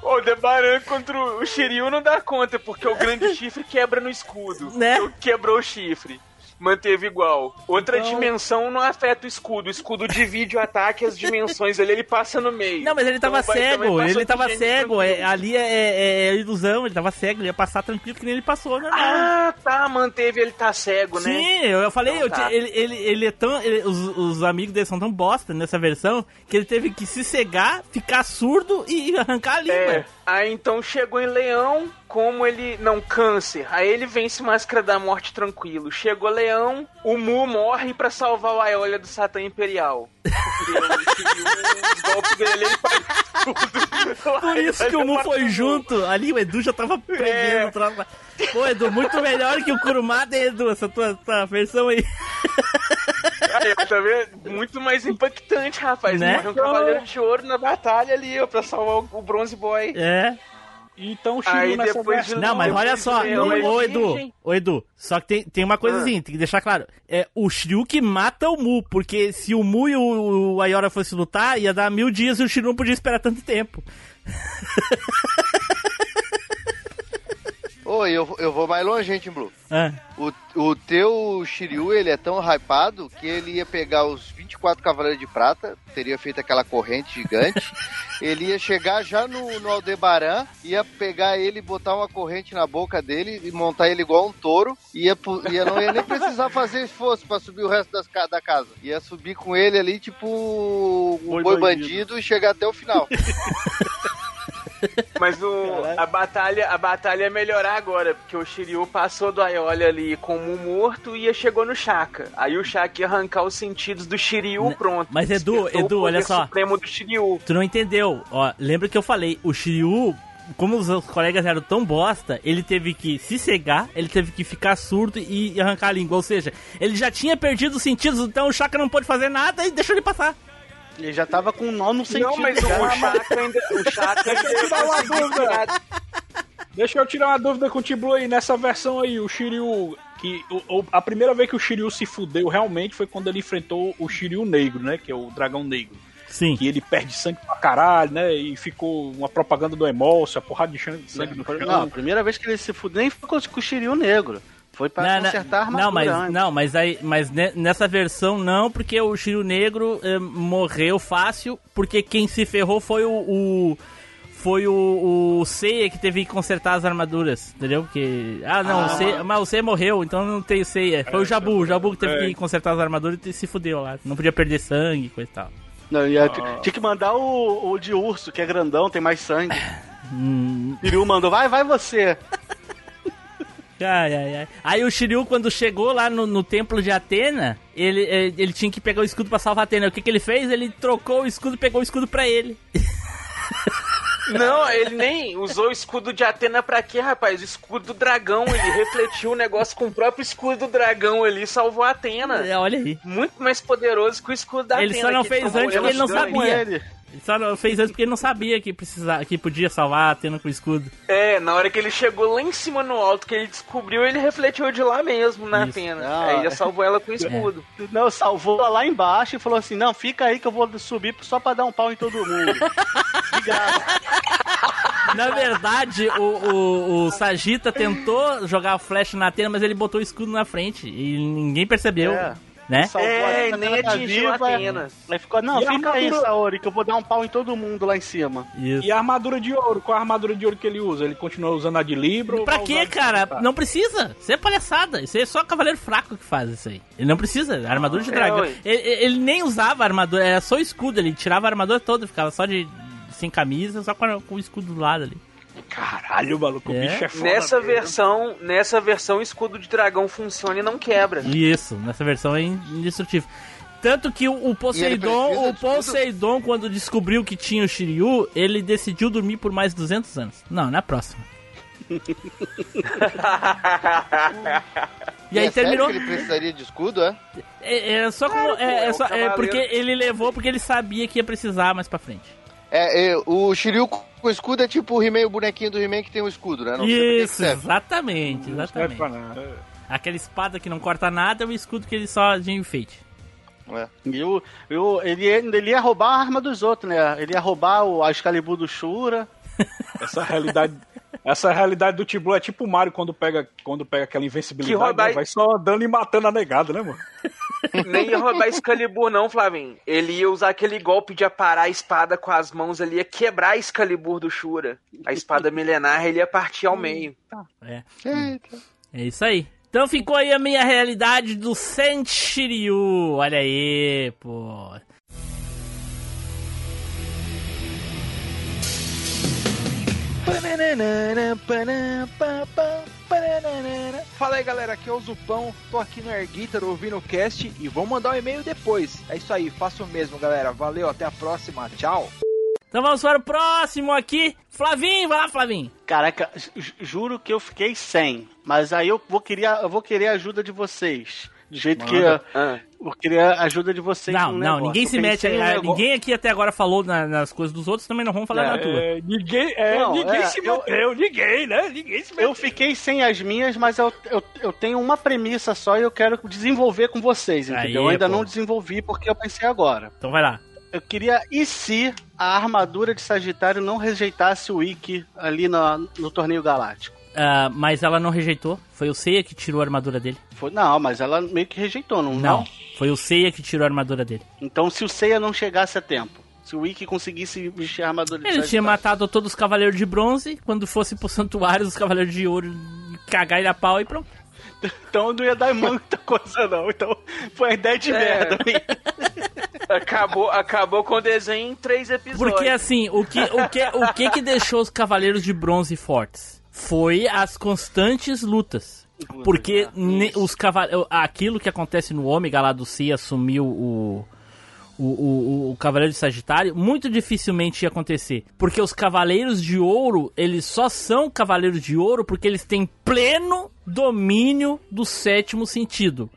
O Aldebaran contra o Shiryu não dá conta, porque o grande chifre quebra no escudo. Né? Então, Quebrou o chifre. Manteve igual. Outra Então- dimensão não afeta o escudo. O escudo divide o ataque e as dimensões ali, ele passa no meio. Não, mas ele tava Então cego, ele tava cego. É, ali é, é- é ilusão, ele tava cego, ele ia passar tranquilo que nem ele passou, normal. Ah, tá, manteve ele tá cego, né? Sim, eu, eu falei, Então eu tá. ele, ele, ele é tão. ele- os, os amigos dele são tão bosta nessa versão que ele teve que se cegar, ficar surdo e arrancar a língua. É. Aí então chegou em Leão, como ele. Não, câncer. Aí ele vence Máscara da Morte tranquilo. Chegou Leão, o Mu morre pra salvar o Aiolia do Satã Imperial. O golpe dele ele faz tudo. Por isso que o Mu foi junto. Ali o Edu já tava É. prendendo o troço. Pô, Edu, muito melhor que o Kurumada, Edu, essa tua, tua versão aí. Aí, tá vendo? Muito mais impactante, rapaz. Né? Morre um cavaleiro de ouro na batalha ali, ó, pra salvar o, o Bronze Boy. É. Então o Shiryu nessa depois de versão... Não, mas olha só, do Leão, ô, Edu, ô Edu, só que tem, tem uma coisazinha, tem que deixar claro. É o Shiryu que mata o Mu, porque se o Mu e o, o Ayora fossem lutar, ia dar mil dias e o Shiryu não podia esperar tanto tempo. Oi, eu, eu vou mais longe, hein, Tim Blue. Ah, O, o teu Shiryu, ele é tão hypado que ele ia pegar os 24 Cavaleiros de Prata, teria feito aquela corrente gigante, ele ia chegar já no, no Aldebaran, ia pegar ele, botar uma corrente na boca dele e montar ele igual um touro, ia, ia não ia nem precisar fazer esforço pra subir o resto das, da casa. Ia subir com ele ali, tipo um Boi boi, bandido. bandido. e chegar até o final. Mas o, a, batalha, a batalha ia melhorar agora, porque o Shiryu passou do Aiolia ali como morto e ia chegou no Shaka. Aí o Shaka ia arrancar os sentidos do Shiryu, pronto. mas Edu, Edu, olha só. supremo do Shiryu. tu não entendeu. Ó, lembra que eu falei, o Shiryu, como os colegas eram tão bosta, ele teve que se cegar, ele teve que ficar surdo e arrancar a língua. Ou seja, ele já tinha perdido os sentidos, então o Shaka não pôde fazer nada e deixou ele passar. Ele já tava com um nó no sentido. Não, mas já. o Shaka ainda. O Shaka ainda eu tirar uma dúvida. Deixa eu tirar uma dúvida com o Tiblu aí. Nessa versão aí, o Shiryu... Que, o- o- a primeira vez que o Shiryu se fudeu realmente foi quando ele enfrentou o Shiryu Negro, né? Que é o Dragão Negro. Sim. Que ele perde sangue pra caralho, né? E ficou uma propaganda do Emolso, a porrada de sangue sangue no chão. Não, a primeira vez que ele se fudeu nem foi com o Shiryu negro. Foi pra Não, consertar a armadura. não, mas, antes. não, mas aí, mas ne- nessa versão não, porque o Shiryu Negro eh, morreu fácil, porque quem se ferrou foi o, o- foi o, o Seiya que teve que consertar as armaduras, entendeu? Porque ah, não, o Seiya, mas o Seiya morreu, então não tem o Seiya. Foi o Jabu, o Jabu que teve É. que consertar as armaduras e se fudeu lá. Não podia perder sangue, coisa e tal. Não, ia- Tinha que mandar o, o de urso, que é grandão, tem mais sangue. Hum, Shiryu mandou, vai, vai você. Ai, ai, ai. Aí o Shiryu, quando chegou lá no, no templo de Atena, ele, eh, ele tinha que pegar o escudo pra salvar Atena. O que, que ele fez? Ele trocou o escudo e pegou o escudo pra ele. Não, ele nem usou o escudo de Atena pra quê, rapaz? O escudo do dragão, ele refletiu o negócio com o próprio escudo do dragão ali e salvou a Atena. É, olha aí. Muito mais poderoso que o escudo da Ele Atena. só não fez antes porque ele não sabia. ele. Ele só não fez antes porque ele não sabia que, precisava, que podia salvar a Atena com o escudo. É, na hora que ele chegou lá em cima no alto, que ele descobriu, ele refletiu de lá mesmo na Isso. Atena. Ah, Aí já é. salvou ela com o escudo. Não, salvou ela lá embaixo e falou assim: não, fica aí que eu vou subir só pra dar um pau em todo mundo. Graça. Na verdade, o, o, o Sagita tentou jogar o flash na Atena, mas ele botou o escudo na frente e ninguém percebeu, É. né? Salvou É, a nem tá atingiu a viva, Atena. Aí ficou, não, E fica aí, armadura- Saori, que eu vou dar um pau em todo mundo lá em cima. Isso. E a armadura de ouro? Qual a armadura de ouro que ele usa? Ele continua usando a de Libra? ou Pra quê, cara? Tá. Não precisa. Isso é palhaçada. Isso é só cavaleiro fraco que faz isso aí. Ele não precisa. Armadura de É, dragão. ué. ele, ele nem usava armadura, era só o escudo. Ele tirava a armadura toda, ficava só de. sem camisa, só com, a- com o escudo do lado ali. Caralho, maluco, É. o bicho é foda. Nessa mesmo. versão, nessa versão, o escudo de dragão funciona e não quebra. Isso, nessa versão é indestrutível. Tanto que o, o Poseidon, o escudo? Poseidon, quando descobriu que tinha o Shiryu, ele decidiu dormir por mais 200 anos. Não, na próxima. E aí é sério terminou. que ele precisaria de escudo, é? É, é só como. É, é é só- é porque ele levou porque ele sabia que ia precisar mais pra frente. É, é, o Shiryu com escudo é tipo o He-Man, o bonequinho do He-Man que tem um escudo, né? Não Isso, exatamente, exatamente. Aquela espada que não corta nada é o escudo que ele só de enfeite. É. E o, e o- ele, ia- ele ia roubar a arma dos outros, né? Ele ia roubar o, a Excalibur do Shura. Essa realidade. Essa realidade do Tiblu é tipo o Mario quando pega, quando pega aquela Que invencibilidade, roubar- né? vai só dando e matando a negada, né, mano? Nem ia roubar Excalibur, não, Flavinho. Ele ia usar aquele golpe de aparar a espada com as mãos ali, ia quebrar a Excalibur do Shura. A espada milenar, ele ia partir ao meio. É. É isso aí. Então ficou aí a minha realidade do Senshiryu. Olha aí, pô. Fala aí galera, aqui é o Zupão, tô aqui no Air Guitar ouvindo o cast e vou mandar um e-mail depois. É isso aí, faça o mesmo galera, valeu, até a próxima, tchau! Então vamos para o próximo aqui. Flavinho, vai lá, Flavinho. Caraca, ju- juro que eu fiquei sem. Mas aí eu vou querer, eu vou querer a ajuda de vocês. Do jeito que Manda. eu, Ah. eu queria a ajuda de vocês. Não, não, negócio. ninguém Eu se mete. ah, negócio- Ninguém aqui até agora falou na- nas coisas dos outros, também não vamos falar na tua. É, ninguém, é, Não, ninguém é, se eu- meteu, ninguém, né? Ninguém se meteu. Eu fiquei sem as minhas, mas eu, eu, eu tenho uma premissa só e eu quero desenvolver com vocês, entendeu? Aí, eu ainda pô. não desenvolvi porque eu pensei agora. Então vai lá. Eu queria, e se a armadura de Sagitário não rejeitasse o Ikki ali na- no torneio galáctico? Ah, mas ela não rejeitou. Foi o Seiya que tirou a armadura dele. Foi, não, mas ela meio que rejeitou, não? Não, foi o Seiya que tirou a armadura dele. Então, se o Seiya não chegasse a tempo, se o Ikki conseguisse vestir a armadura Ele tinha matado todos os cavaleiros de bronze. Quando fosse pro santuário, os cavaleiros de ouro cagar ele a pau e pronto. então não ia dar muita coisa, não. Então, foi uma ideia de É. merda. Acabou, acabou com o desenho em três episódios. Porque assim, o que, o que, o que que deixou os cavaleiros de bronze fortes? Foi as constantes lutas. Porque ne- os cavaleiros, aquilo que acontece no Ômega lá do Si assumiu o, o, o, o Cavaleiro de Sagitário, muito dificilmente ia acontecer. Porque os Cavaleiros de Ouro, eles só são Cavaleiros de Ouro porque eles têm pleno domínio do sétimo sentido.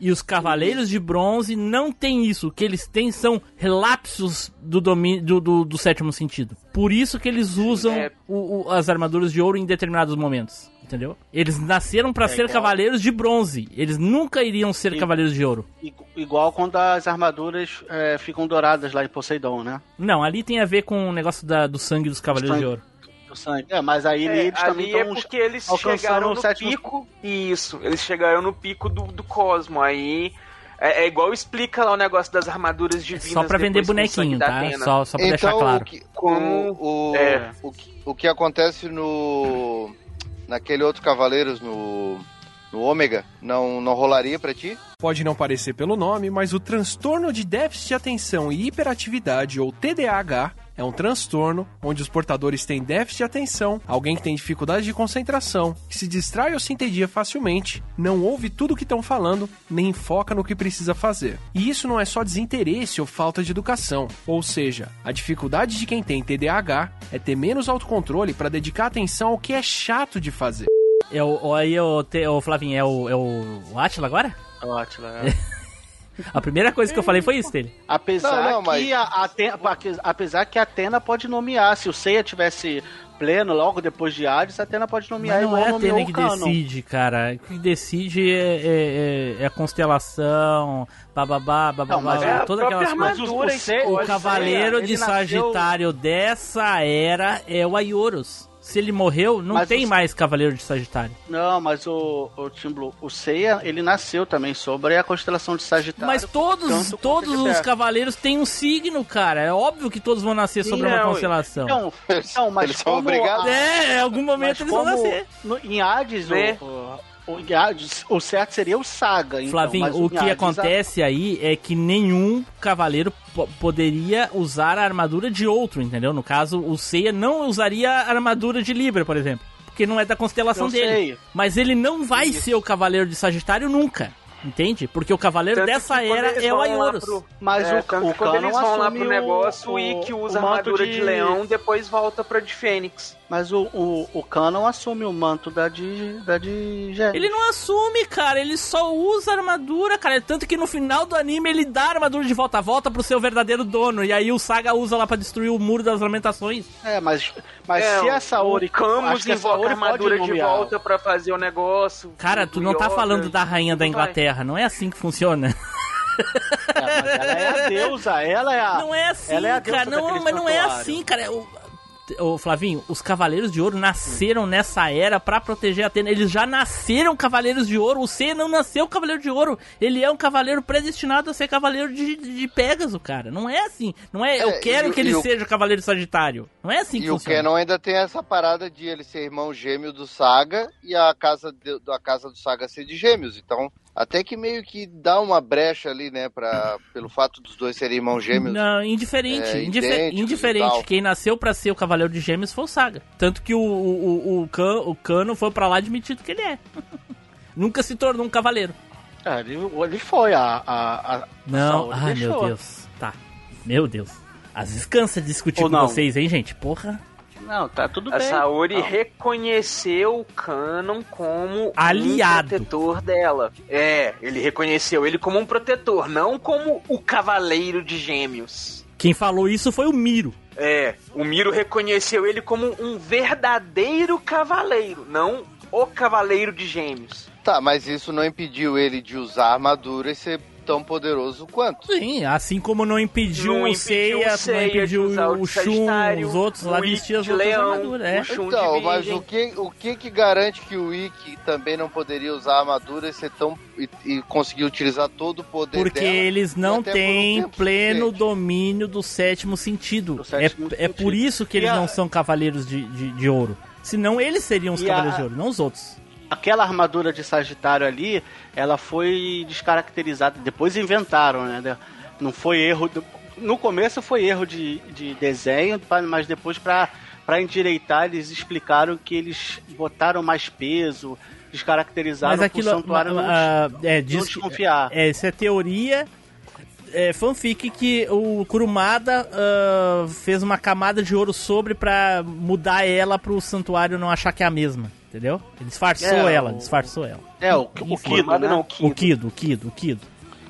E os Cavaleiros de Bronze não têm isso. O que eles têm são relapsos do, domínio, do, do, do sétimo sentido. Por isso que eles usam É. o- o- as armaduras de ouro em determinados momentos. Entendeu? Eles nasceram pra ser igual- Cavaleiros de Bronze. Eles nunca iriam ser. Cavaleiros de Ouro. I- Igual quando as armaduras é, ficam douradas lá em Poseidon, né? Não, ali tem a ver com o negócio da- do sangue dos Cavaleiros sangue. de Ouro. Do sangue. É, mas aí É, eles também ali é estão porque eles chegaram o no sétimo- pico. Isso, eles chegaram no pico do, do cosmo. Aí é, é igual explica lá o negócio das armaduras divinas. Só pra vender o bonequinho, tá? Só, só pra deixar Então, claro. o, que, Como- o, o, é. o, que, o que acontece no. naquele outro Cavaleiros, no. no Ômega, não, não rolaria pra ti? Pode não parecer pelo nome, mas o transtorno de déficit de atenção e hiperatividade, ou TDAH, é um transtorno onde os portadores têm déficit de atenção, alguém que tem dificuldade de concentração, que se distrai ou se entedia facilmente, não ouve tudo o que estão falando, nem foca no que precisa fazer. E isso não é só desinteresse ou falta de educação, ou seja, a dificuldade de quem tem TDAH é ter menos autocontrole para dedicar atenção ao que é chato de fazer. É o, o- aí o, te- o Flavinho, é o, é o, o Atila agora? O Atila, é. A primeira coisa que eu falei foi isso dele. Apesar Não, não, mas- que a, a Atena, apesar que a Atena pode nomear, se o Seiya tivesse pleno logo depois de Hades, a Atena pode nomear Mas não é a Atena que decide, cara. O que decide é, é, é- é a constelação, bababá, bababá, Não, mas É a todas aquelas própria coisas. armadura o- o- o cavaleiro de nasceu- Sagitário dessa era é o Aioros. Se ele morreu, não Mas tem o- mais cavaleiro de Sagitário. Não, mas o, o Tim Blue, o Seiya, ele nasceu também sobre a constelação de Sagitário. Mas todos, todos os pega. cavaleiros têm um signo, cara. É óbvio que todos vão nascer sobre uma Não, constelação. Então, então, mas Eles são obrigados. É, em algum momento mas eles vão nascer. no- em Hades, Né? o, o, o, Hades, o certo seria o Saga. Então, Flavinho, mas o em que Hades, acontece aí é que nenhum cavaleiro po- poderia usar a armadura de outro, entendeu? No caso, o Seiya não usaria a armadura de Libra, por exemplo. Porque não é da constelação Eu dele. sei. Mas ele não vai ser o cavaleiro de Sagitário nunca. Entende? Porque o cavaleiro Tanto dessa era é o Aioros. pro- Mas É, o, tanto o que quando eles vão lá assume pro negócio, o Ikki usa o a manto armadura de... leão, depois volta pra de Fênix. Mas o, o, o Canon assume o manto da de, da de. Ele não assume, cara. Ele só usa a armadura, cara. Tanto que no final do anime ele dá a armadura de volta a volta pro seu verdadeiro dono. E aí o Saga usa lá pra destruir o muro das lamentações. É, mas, mas É, se a Saori... o Camus invoca a armadura de volta pra fazer o negócio. Cara, tu não tá Yoga, falando da rainha da. Inglaterra. Não é assim que funciona. É, mas ela é a deusa, ela é a... Não é assim, ela é a deusa cara. Não, mas não é assim, cara. O, ô, Flavinho, os Cavaleiros de Ouro nasceram nessa era pra proteger a Atena. Eles já nasceram Cavaleiros de Ouro. O C não nasceu Cavaleiro de Ouro. Ele é um cavaleiro predestinado a ser Cavaleiro de, de Pégaso, cara. Não é assim. Não é, eu É, quero e o- que ele e o- seja Cavaleiro Sagitário. Não é assim que E o funciona. Canon ainda tem essa parada de ele ser irmão gêmeo do Saga e a casa, de, a casa do Saga ser de gêmeos. Então, até que meio que dá uma brecha ali, né? Pra, pelo fato dos dois serem irmãos gêmeos. Não, indiferente. é, indife- idênticos e indiferente. Quem nasceu pra ser o Cavaleiro de Gêmeos foi o Saga. Tanto que o, o, o, o, Can, o Cano foi pra lá admitido que ele é. Nunca se tornou um cavaleiro. É, ele, ele foi, a... a, a Não, ai deixou. meu Deus. Tá. Meu Deus. Às vezes cansa de discutir Ou com não. vocês, hein, gente? Porra. Não, tá tudo A bem. Saori Não. reconheceu o Canon como Aliado. um protetor dela. É, ele reconheceu ele como um protetor, não como o Cavaleiro de Gêmeos. Quem falou isso foi o Miro. É, o Miro reconheceu ele como um verdadeiro cavaleiro, não o Cavaleiro de Gêmeos. Tá, mas isso não impediu ele de usar a armadura e ser tão poderoso quanto. Sim, assim como não impediu Não o Seiya, não impediu o Shun, os outros lá vestiam as de outras leão, armaduras. É. Então, mas o que, o que que garante que o Ikki também não poderia usar a armadura e ser tão e, e conseguir utilizar todo o poder Porque dela? eles não um têm tempo pleno suficiente. domínio do sétimo sentido. Do sétimo é, é sentido. por isso que E eles a- não são cavaleiros de, de, de ouro. Senão eles seriam os E cavaleiros a- de ouro, não os outros. Aquela armadura de Sagitário ali, ela foi descaracterizada. Depois inventaram, né? Não foi erro. do- No começo foi erro de, de desenho, mas depois pra endireitar, eles explicaram que eles botaram mais peso, descaracterizaram Mas aquilo. pro santuário não, ah, é, não diz, desconfiar. é, isso é teoria. É fanfic que o Kurumada ah, fez uma camada de ouro sobre pra mudar ela pro santuário não achar que é a mesma. Entendeu? Ele disfarçou É, ela, o- disfarçou ela. É, o, o. Kido, né? não, O Kido. Kido, o Kido, o Kido.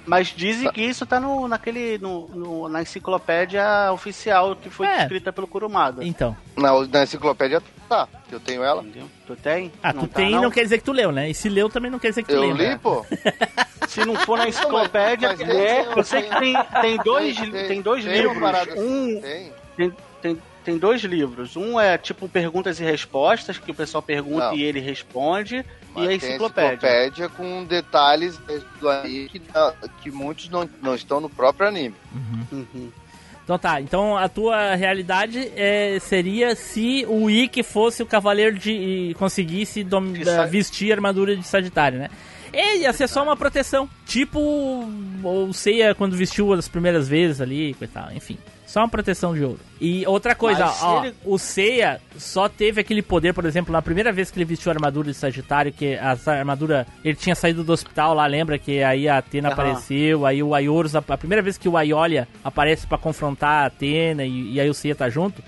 Mas dizem que isso tá no, naquele, no, no- na enciclopédia oficial que foi É. escrita pelo Kurumada. Então. Na, na enciclopédia tá, que eu tenho ela. Entendeu? Tu tem? Ah, tu Não tá, tem não? não quer dizer que tu leu, né? E se leu também não quer dizer que tu Eu lembra. li, pô. Se não for na enciclopédia, mas é, tem- eu sei que tem, tem dois, Tem- tem- dois tem livros. parada assim, Um tem. tem, tem, tem dois livros. Um é tipo perguntas e respostas, que o pessoal pergunta Não. e ele responde, Mas e a enciclopédia. enciclopédia com detalhes do anime que, que muitos não, não estão no próprio anime. Uhum. Então tá, então a tua realidade é, seria se o Ikki fosse o cavaleiro de e conseguisse dom- da- vestir a armadura de Sagitário, né? E ia ser só uma proteção, tipo o Seiya quando vestiu as primeiras vezes ali, e tal, enfim. Só uma proteção de ouro. E outra coisa, Mas ó, ele- o Seiya só teve aquele poder, por exemplo, na primeira vez que ele vestiu a armadura de Sagitário, que essa armadura, ele tinha saído do hospital lá, lembra que aí a Atena Aham. apareceu, aí o Aioros, a, a primeira vez que o Aiolia aparece pra confrontar a Atena e, e aí o Seiya tá junto,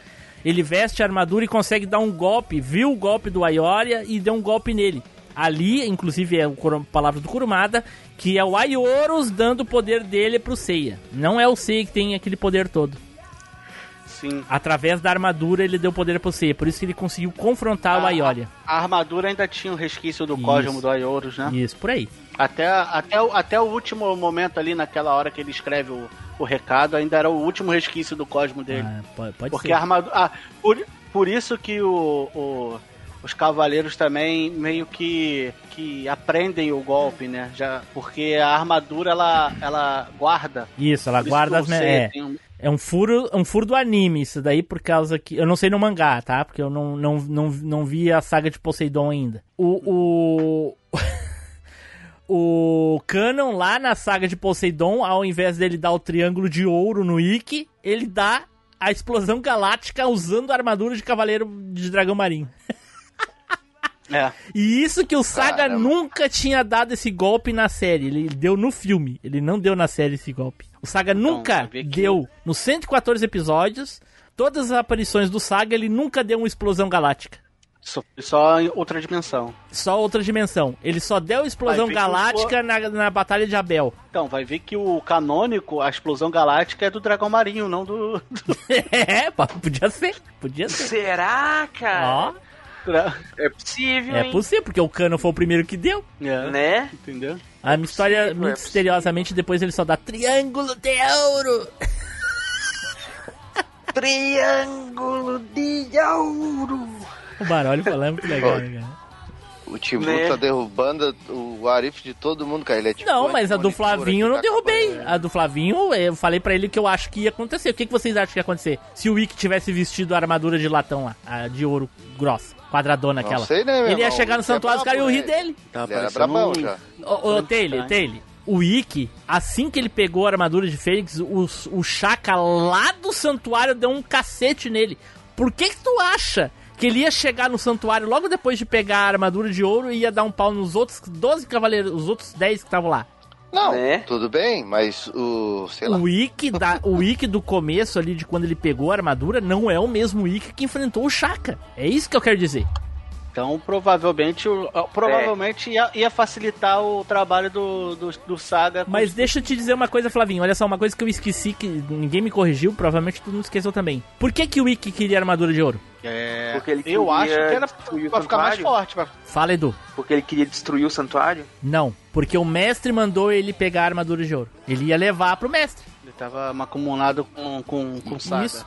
ele veste a armadura e consegue dar um golpe, viu o golpe do Aiolia e deu um golpe nele. Ali, inclusive, é a palavra do Kurumada, que é o Aioros dando o poder dele pro Seiya. Não é o Seiya que tem aquele poder todo. Sim. Através da armadura ele deu poder pro Seiya, por isso que ele conseguiu confrontar o Ah, Aiolia. A armadura ainda tinha um resquício do Isso. Cosmo do Aioros, né? Isso, por aí. Até, até, o- até o último momento ali, naquela hora que ele escreve o, o recado, ainda era o último resquício do Cosmo dele. Ah, pode, pode Porque ser. a armadura. Ah, por, por isso que o, o- os cavaleiros também meio que, que aprendem o golpe, né? Já, porque a armadura ela, ela guarda. Isso, ela guarda as... o É, um- é um furo, um furo do anime isso daí, por causa que... Eu não sei no mangá, tá? Porque eu não, não, não, não vi a saga de Poseidon ainda. O... o... O Canon lá na saga de Poseidon, ao invés dele dar o triângulo de ouro no Ikki, ele dá a explosão galáctica usando a armadura de cavaleiro de dragão marinho. É. E isso que o Saga nunca tinha dado esse golpe na série. Ele deu no filme. Ele não deu na série esse golpe. O Saga nunca ver que- deu. Nos 114 episódios, todas as aparições do Saga, ele nunca deu uma explosão galáctica. Só, só em outra dimensão. Só outra dimensão. Ele só deu explosão galáctica na, na Batalha de Abel. Então, vai ver que o canônico, a explosão galáctica é do dragão marinho, não do. do- é, podia ser. Podia ser. Será, cara? Ó, É possível, é hein? possível, porque o Cano foi o primeiro que deu. É, Né? Entendeu? A minha história, possível, é misteriosamente, depois ele só dá triângulo de ouro. Triângulo de ouro. O barulho falando é muito legal, né, cara? O Timbu Né? tá derrubando o Arif de todo mundo, cara. Ele é tipo Não, mas a do Flavinho eu aqui não derrubei. A do Flavinho, eu falei pra ele que eu acho que ia acontecer. O que, que vocês acham que ia acontecer? Se o Wick tivesse vestido a armadura de latão lá, a de ouro grossa, quadradona Não aquela. sei, né, meu ele ia irmão? chegar no é santuário, os caras iam rir né? dele. Tá Ele era brabão um- já. Ô, ô. Taylor, o Ikki, assim que ele pegou a armadura de Fênix, o, o Chaka lá do santuário deu um cacete nele. Por que que tu acha que ele ia chegar no santuário logo depois de pegar a armadura de ouro e ia dar um pau nos outros 12 cavaleiros, os outros 10 que estavam lá? Não, Né? tudo bem, mas o. sei lá. O Ikki, da, o Ikki do começo ali, de quando ele pegou a armadura, não é o mesmo Ikki que enfrentou o Chaka. É isso que eu quero dizer. Então, provavelmente, o- provavelmente ia, ia facilitar o trabalho do, do, do Saga. com Mas deixa eu te dizer uma coisa, Flavinho. Olha só, uma coisa que eu esqueci, que ninguém me corrigiu, provavelmente tu não esqueceu também. Por que que o Ikki queria armadura de ouro? É, Porque ele eu acho que era pra ficar mais forte. Pra... Fala, Edu. Porque ele queria destruir o santuário? Não, porque o mestre mandou ele pegar a armadura de ouro. Ele ia levar pro mestre. Ele tava macumunado com, com, com o Saga. Isso.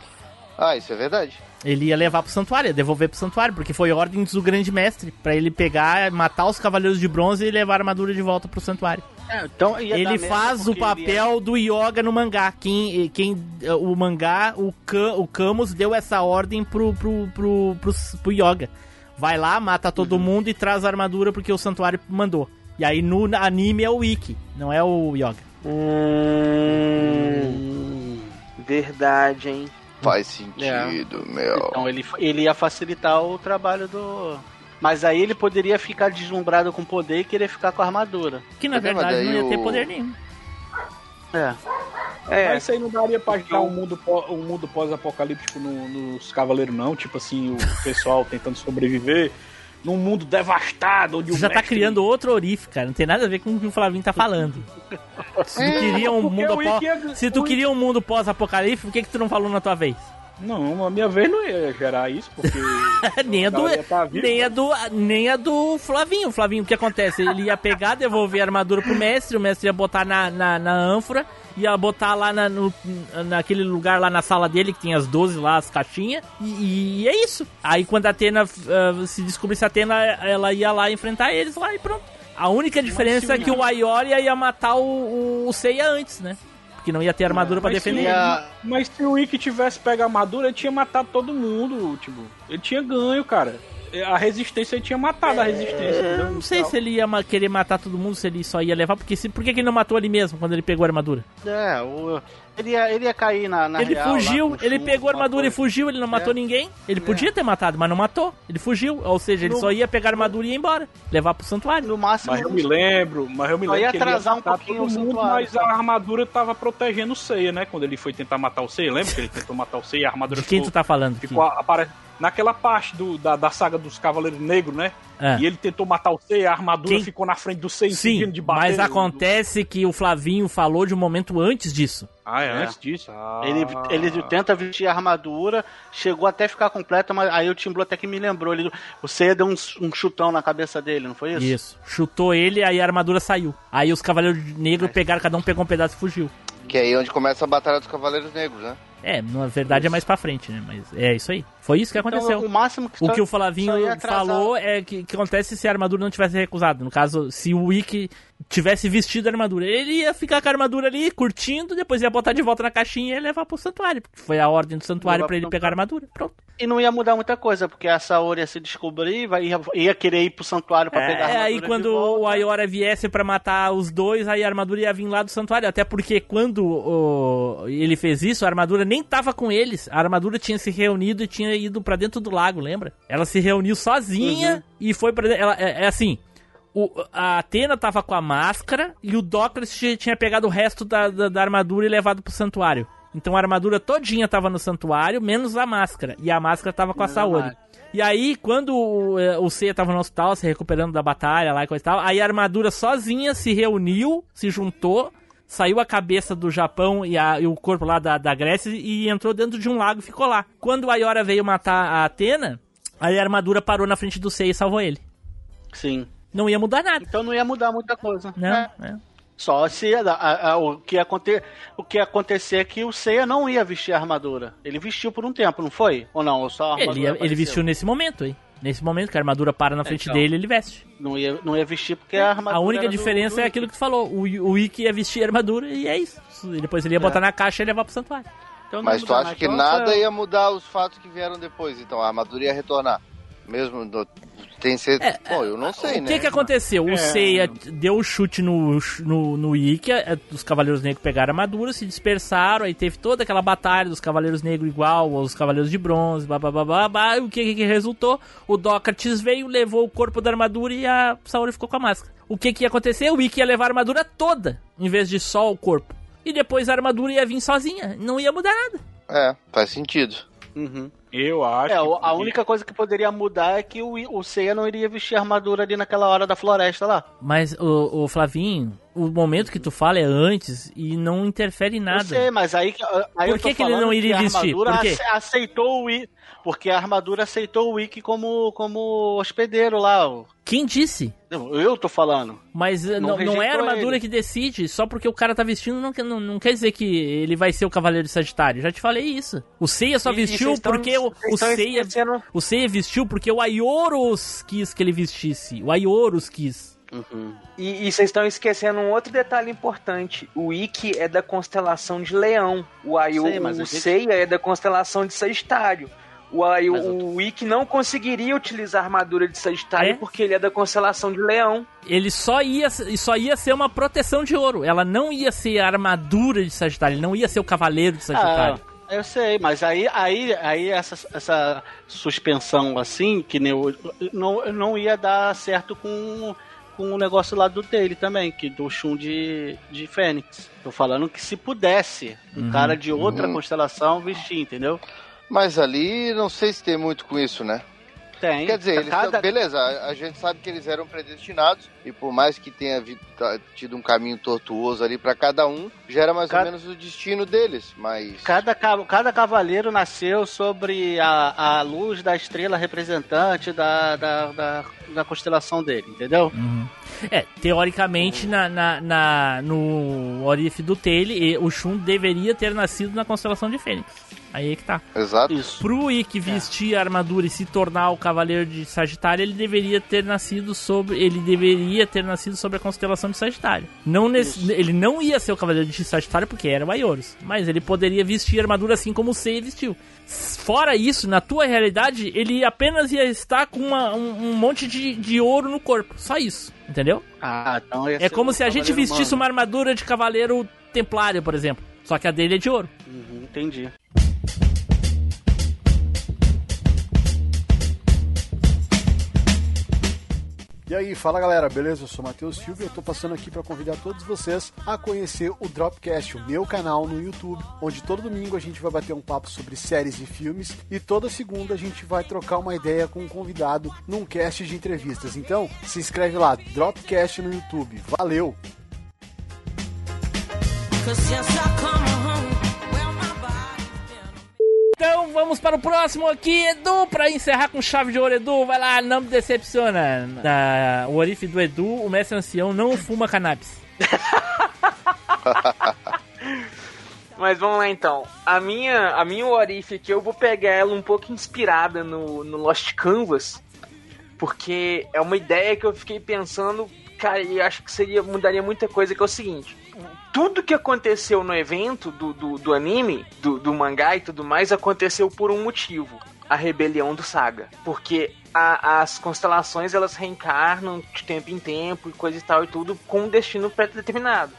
Ah, isso é verdade. Ele ia levar pro santuário, ia devolver pro santuário, porque foi ordem do grande mestre pra ele pegar, matar os cavaleiros de bronze e levar a armadura de volta pro santuário. É, então ia Ele faz o papel do Yoga no mangá. Quem, quem o mangá, o, Ka, o Camus deu essa ordem pro, pro, pro, pro, pro Yoga. Vai lá, mata todo Uhum. mundo e traz a armadura porque o santuário mandou. E aí no anime é o Ikki, não é o Yoga. Hum, verdade, hein? Faz sentido, meu. Então ele, ele ia facilitar o trabalho do. Mas aí ele poderia ficar deslumbrado com poder e querer ficar com a armadura. Que na é, verdade não ia ter o- poder nenhum. É. É, Mas isso aí não daria pra gerar um mundo, um mundo pós-apocalíptico no- nos Cavaleiros, não. Tipo assim, o pessoal tentando sobreviver num mundo devastado. Onde Você o já tá mestre- criando outro Orif, cara. Não tem nada a ver com o que o Flavinho tá falando. Se tu queria um mundo pós, é- se tu o queria um mundo pós-apocalíptico, por que que tu não falou na tua vez? Não, a minha vez não ia gerar isso, porque. nem a do, tá vivo, nem a do, nem a do Flavinho. O Flavinho, o que acontece? Ele ia pegar, devolver a armadura pro mestre, o mestre ia botar na, na, na ânfora, ia botar lá na, no, naquele lugar lá na sala dele, que tem as 12 lá, as caixinhas, e, e é isso. Aí quando a Atena ah, se descobrisse a Atena, ela ia lá enfrentar eles lá e pronto. A única diferença é que o Aioria ia matar o, o, o Seiya antes, né? Porque não ia ter armadura se, defender. o- mas se o Ikki tivesse pego a armadura, ele tinha matado todo mundo. Tipo, ele tinha ganho, cara. A resistência tinha matado a resistência. Eu não sei se ele ia querer matar todo mundo, se ele só ia levar, porque se, por que, que ele não matou ali mesmo quando ele pegou a armadura? É, o, ele, ia, ele ia cair na, na ele real, fugiu, ele pegou a armadura e fugiu, ele não matou É. ninguém. Ele É. podia ter matado, mas não matou. Ele fugiu, ou seja, ele No- só ia pegar a armadura e ir embora, levar pro santuário. No máximo, Mas eu me lembro, mas eu me lembro ia que ele atrasar um pouquinho todo o mundo, santuário, mas a armadura tava protegendo o Seiya, né? Quando ele foi tentar matar o Seiya, lembra que ele tentou matar o Seiya e a armadura De quem ficou, tu tá falando? ficou apare... naquela parte do, da, da saga dos Cavaleiros Negros, né? É. E ele tentou matar o Seiya, a armadura Quem- ficou na frente do Seiya Sim, de bater. mas acontece que o Flavinho falou de um momento antes disso. Ah, é, É. antes disso? Ah. Ele, ele tenta vestir a armadura, chegou até ficar completa, mas aí o Tim Blue até que me lembrou. Ele, você deu um, um chutão na cabeça dele, não foi isso? Isso. Chutou ele, aí a armadura saiu. Aí os Cavaleiros Negros pegaram, cada um pegou um pedaço e fugiu. Que é aí onde começa a Batalha dos Cavaleiros Negros, né? É, na verdade é mais pra frente, né? Mas é isso aí. Foi isso que aconteceu. Então, o máximo que O que o Flavinho falou é que, que acontece se a armadura não tivesse recusado. No caso, se o Wiki tivesse vestido a armadura, ele ia ficar com a armadura ali, curtindo, depois ia botar de volta na caixinha e levar pro santuário. Porque foi a ordem do santuário pra ele pegar a armadura. Pronto. E não ia mudar muita coisa, porque a Saori ia se descobrir, vai, ia, ia querer ir pro santuário pra pegar a É, armadura aí de quando o Ayora viesse pra matar os dois, aí a armadura ia vir lá do santuário. Até porque quando o- ele fez isso, a armadura nem tava com eles. A armadura tinha se reunido e tinha ido pra dentro do lago, lembra? Ela se reuniu sozinha e foi pra dentro. Ela, é, é assim. o- a Atena tava com a máscara e o Docris tinha- tinha pegado o resto da, da, da armadura e levado pro santuário. Então a armadura todinha tava no santuário, menos a máscara. E a máscara tava com a Saori. E aí, quando o, eh, o Seiya tava no hospital, se recuperando da batalha lá e coisa e tal, aí a armadura sozinha se reuniu, se juntou, saiu a cabeça do Japão e, a- e o corpo lá da, da Grécia e entrou dentro de um lago e ficou lá. Quando o Ayora veio matar a Atena, a armadura parou na frente do Seiya e salvou ele. Sim. Não ia mudar nada. Então não ia mudar muita coisa. Não, É. é. Só se a- a- a- o, que ia aconte, o que ia acontecer é que o Seiya não ia vestir a armadura. Ele vestiu por um tempo, não foi? Ou não? Ou só a Ele, ia- ele vestiu nesse momento aí. Nesse momento que a armadura para na frente Então. dele, ele veste. Não ia, não ia vestir porque a armadura. A única era do- diferença do é aquilo que tu falou. O, o Ikki ia vestir a armadura e é isso. E Depois ele ia botar na caixa e levar pro santuário. Então Mas tu acha que nada ia mudar os fatos que vieram depois, então a armadura ia retornar. Mesmo do- tem ser. Bom, eu não sei, O né? que que aconteceu? O É. Seiya deu o chute no, no, no Ikki, eh, os Cavaleiros Negros pegaram a armadura, se dispersaram, aí teve toda aquela batalha dos Cavaleiros Negros igual aos Cavaleiros de Bronze, blá blá blá blá, blá. E o que, que, que resultou? O Dócrates veio, levou o corpo da armadura e a Saori ficou com a máscara. O que que ia acontecer? O Ikki ia levar a armadura toda, em vez de só o corpo. E depois a armadura ia vir sozinha, não ia mudar nada. É, faz sentido. Uhum. Eu acho. É, a única coisa que poderia mudar é que o, o Seiya não iria vestir a armadura ali naquela hora da floresta lá. Mas, o, o Flavinho, o momento que tu fala é antes e não interfere em Eu nada. sei, mas aí, aí Por eu tô que que ele falando não iria a vestir? armadura Por quê? ace- aceitou o porque a armadura aceitou o Ikki como, como hospedeiro lá. o- Quem disse? Eu tô falando. Mas eh, Não não, não é a armadura ele. que decide, só porque o cara tá vestindo não, quer- não, não quer dizer que ele vai ser o Cavaleiro de Sagitário. Já te falei isso. O Seiya só E- e vestiu tão- porque o, vocês o tão Seiya o Seiya vestiu porque o Aioros quis que ele vestisse. O Aioros quis. E, e vocês estão esquecendo um outro detalhe importante. O Ikki é da constelação de Leão. O, Ayo, Sei, o gente- Seiya é da constelação de Sagitário. O, Mas eu tô- o Ikki não conseguiria utilizar a armadura de Sagitário É? porque ele é da constelação de Leão. Ele só ia, só ia ser uma proteção de ouro. Ela não ia ser a armadura de Sagitário. Ele não ia ser o Cavaleiro de Sagitário. Ah, eu sei, mas aí, aí, aí essa, essa suspensão assim, que nem o- não, não ia dar certo com, com o negócio lá do dele também, que do Shun de, de Fênix. Tô falando que se pudesse, um Uhum. cara de outra Uhum. constelação vestir, entendeu? Mas ali não sei se tem muito com isso, né? Tem. Quer dizer, eles, cada, beleza, a, a gente sabe que eles eram predestinados, e por mais que tenha tido um caminho tortuoso ali pra cada um, já era mais Cada- ou menos o destino deles, mas... Cada, ca- cada cavaleiro nasceu sobre a, a luz da estrela representante da, da, da, da constelação dele, entendeu? Uhum. É, teoricamente, na, na, na- no Orif do Tail, e- o Shun deveria ter nascido na constelação de Fênix. Aí é que tá. Exato. Isso. Pro Ikki vestir a armadura e se tornar o Cavaleiro de Sagitário, ele deveria ter nascido sobre. Ele deveria ter nascido sobre a constelação de Sagitário. Não nesse- ele não ia ser o Cavaleiro de Sagitário porque era o Aioros. Mas ele poderia vestir a armadura assim como o Seiya vestiu. Fora isso, na tua realidade, ele apenas ia estar com uma- um, um monte de, de ouro no corpo. Só isso. Entendeu? Ah, então ia É como o se a gente vestisse Humano. uma armadura de Cavaleiro Templário, por exemplo. Só que a dele é de ouro. Uhum, entendi. E aí, fala galera, beleza? Eu sou Matheus Silva e eu tô passando aqui para convidar todos vocês a conhecer o Dropcast, o meu canal no YouTube, onde todo domingo a gente vai bater um papo sobre séries e filmes e toda segunda a gente vai trocar uma ideia com um convidado num cast de entrevistas. Então, se inscreve lá, Dropcast no YouTube. Valeu! Então vamos para o próximo aqui, Edu, pra encerrar com chave de ouro, Edu. Vai lá, não me decepciona. Da, o orife do Edu, o mestre ancião não fuma cannabis. Mas vamos lá então. A minha, a minha Orife aqui, eu vou pegar ela um pouco inspirada no, no Lost Canvas. Porque é uma ideia que eu fiquei pensando, cara, e acho que seria mudaria muita coisa, que é o seguinte. Tudo que aconteceu no evento do, do, do anime, do, do mangá e tudo mais, aconteceu por um motivo. A rebelião do Saga. Porque a- as constelações, elas reencarnam de tempo em tempo e coisa e tal e tudo, com um destino pré-determinado.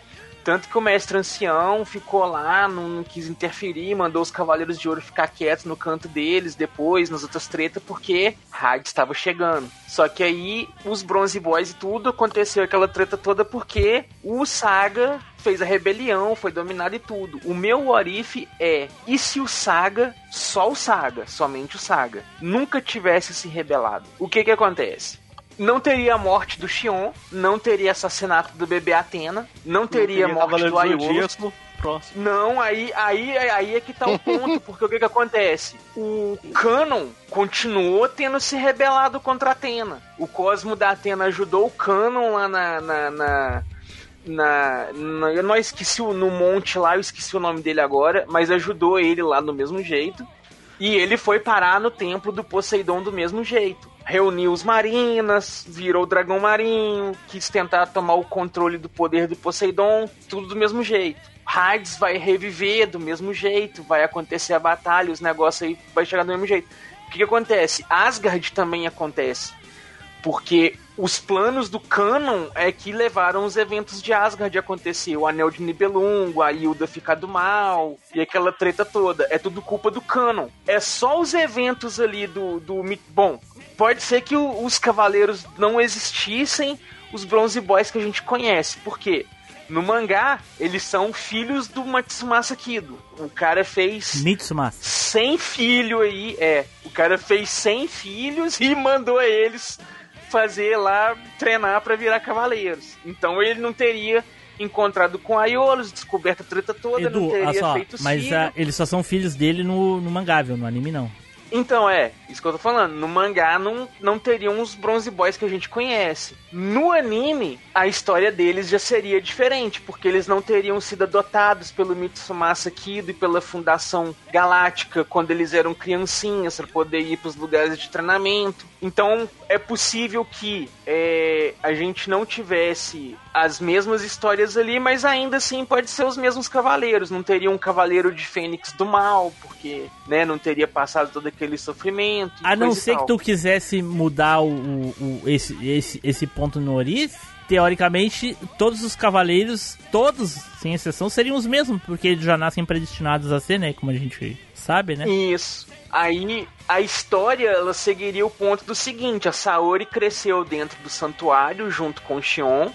Tanto que o mestre ancião ficou lá, não, não quis interferir, mandou os Cavaleiros de Ouro ficar quietos no canto deles, depois, nas outras tretas, porque Hyde estava chegando. Só que aí, os Bronze Boys e tudo, aconteceu aquela treta toda porque o Saga fez a rebelião, foi dominado e tudo. O meu Orif é, e se o Saga, só o Saga, somente o Saga, nunca tivesse se rebelado? O que que acontece? Não teria a morte do Xion, não teria assassinato do bebê Atena, não teria, a morte do. Zodíaco. Próximo. Não, aí, aí, aí é que tá o ponto, porque o que que acontece? O Canon continuou tendo se rebelado contra a Atena. O Cosmo da Atena ajudou o Canon lá na... na, na na, na- eu não esqueci o, no monte lá, eu esqueci o nome dele agora, mas ajudou ele lá do mesmo jeito. E ele foi parar no templo do Poseidon do mesmo jeito. Reuniu os marinas, virou o dragão marinho, quis tentar tomar o controle do poder do Poseidon, tudo do mesmo jeito. Hades vai reviver do mesmo jeito, vai acontecer a batalha, os negócios aí vai chegar do mesmo jeito. O que, que acontece? Asgard também acontece. Porque os planos do Canon é que levaram os eventos de Asgard a acontecer. O Anel de Nibelungo, a Hilda ficar do mal, e aquela treta toda. É tudo culpa do Canon. É só os eventos ali do... do Bom, pode ser que o- os Cavaleiros não existissem, os Bronze Boys que a gente conhece. Por quê? No mangá, eles são filhos do Matsumasa Kido. O cara fez Mitsumasa. 100 filhos aí, é. O cara fez 100 filhos e mandou eles fazer lá, treinar pra virar cavaleiros. Então ele não teria encontrado com Aiolos, descoberto a treta toda, não Edu, teria olha só, feito mas filhos. ah, eles só são filhos dele no, no mangá, viu? No anime não. Então, é, isso que eu tô falando. No mangá não, não teriam os Bronze Boys que a gente conhece. No anime, a história deles já seria diferente, porque eles não teriam sido adotados pelo Mitsumasa Kido e pela Fundação Galáctica quando eles eram criancinhas para poder ir pros lugares de treinamento. Então, é possível que é, a gente não tivesse as mesmas histórias ali, mas ainda assim pode ser os mesmos cavaleiros. Não teria um cavaleiro de Fênix do mal, porque né, não teria passado todo aquele sofrimento. A não ser que tu quisesse mudar o, o- o- esse, esse, esse ponto no Orif, teoricamente, todos os cavaleiros, todos, sem exceção, seriam os mesmos, porque eles já nascem predestinados a ser, né? Como a gente sabe, né? Isso. Aí a história ela seguiria o ponto do seguinte: a Saori cresceu dentro do santuário junto com o Xion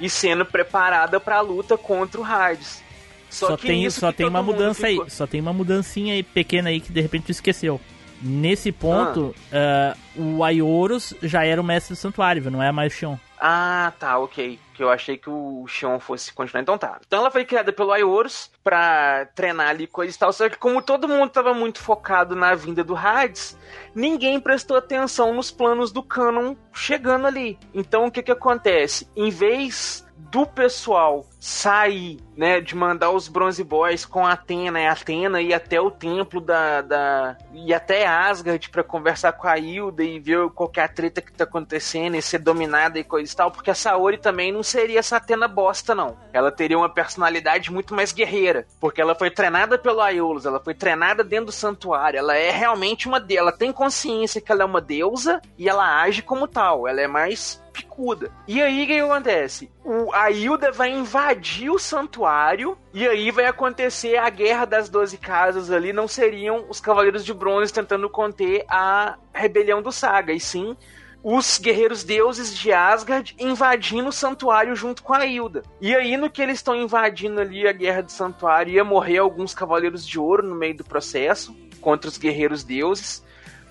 e sendo preparada para a luta contra o Hades. Só, tem, nisso só tem uma mudança ficou- aí, só tem uma mudancinha aí pequena aí que de repente tu esqueceu. Nesse ponto, ah, o Aioros já era o mestre do santuário, não é mais o Xion. Ah, tá, ok. Que eu achei que o Xion fosse continuar. Então tá. Então ela foi criada pelo Aioros pra treinar ali coisa e tal. Só que como todo mundo tava muito focado na vinda do Hades, ninguém prestou atenção nos planos do Canon chegando ali. Então o que que acontece? Em vez do pessoal sair, né, de mandar os Bronze Boys com a Atena e a Atena ir até o templo da, da e até Asgard para conversar com a Hilda e ver qual é a treta que tá acontecendo e ser dominada e coisa e tal, porque a Saori também não seria essa Atena bosta não. Ela teria uma personalidade muito mais guerreira, porque ela foi treinada pelo Aeolus, ela foi treinada dentro do santuário, ela é realmente uma deusa, ela tem consciência que ela é uma deusa e ela age como tal, ela é mais picuda. E aí o que acontece? O, a Hilda vai invadir o santuário e aí vai acontecer a guerra das doze casas ali. Não seriam os Cavaleiros de Bronze tentando conter a rebelião do Saga, e sim os guerreiros deuses de Asgard invadindo o santuário junto com a Hilda. E aí, no que eles estão invadindo ali a guerra do santuário, ia morrer alguns cavaleiros de ouro no meio do processo contra os guerreiros deuses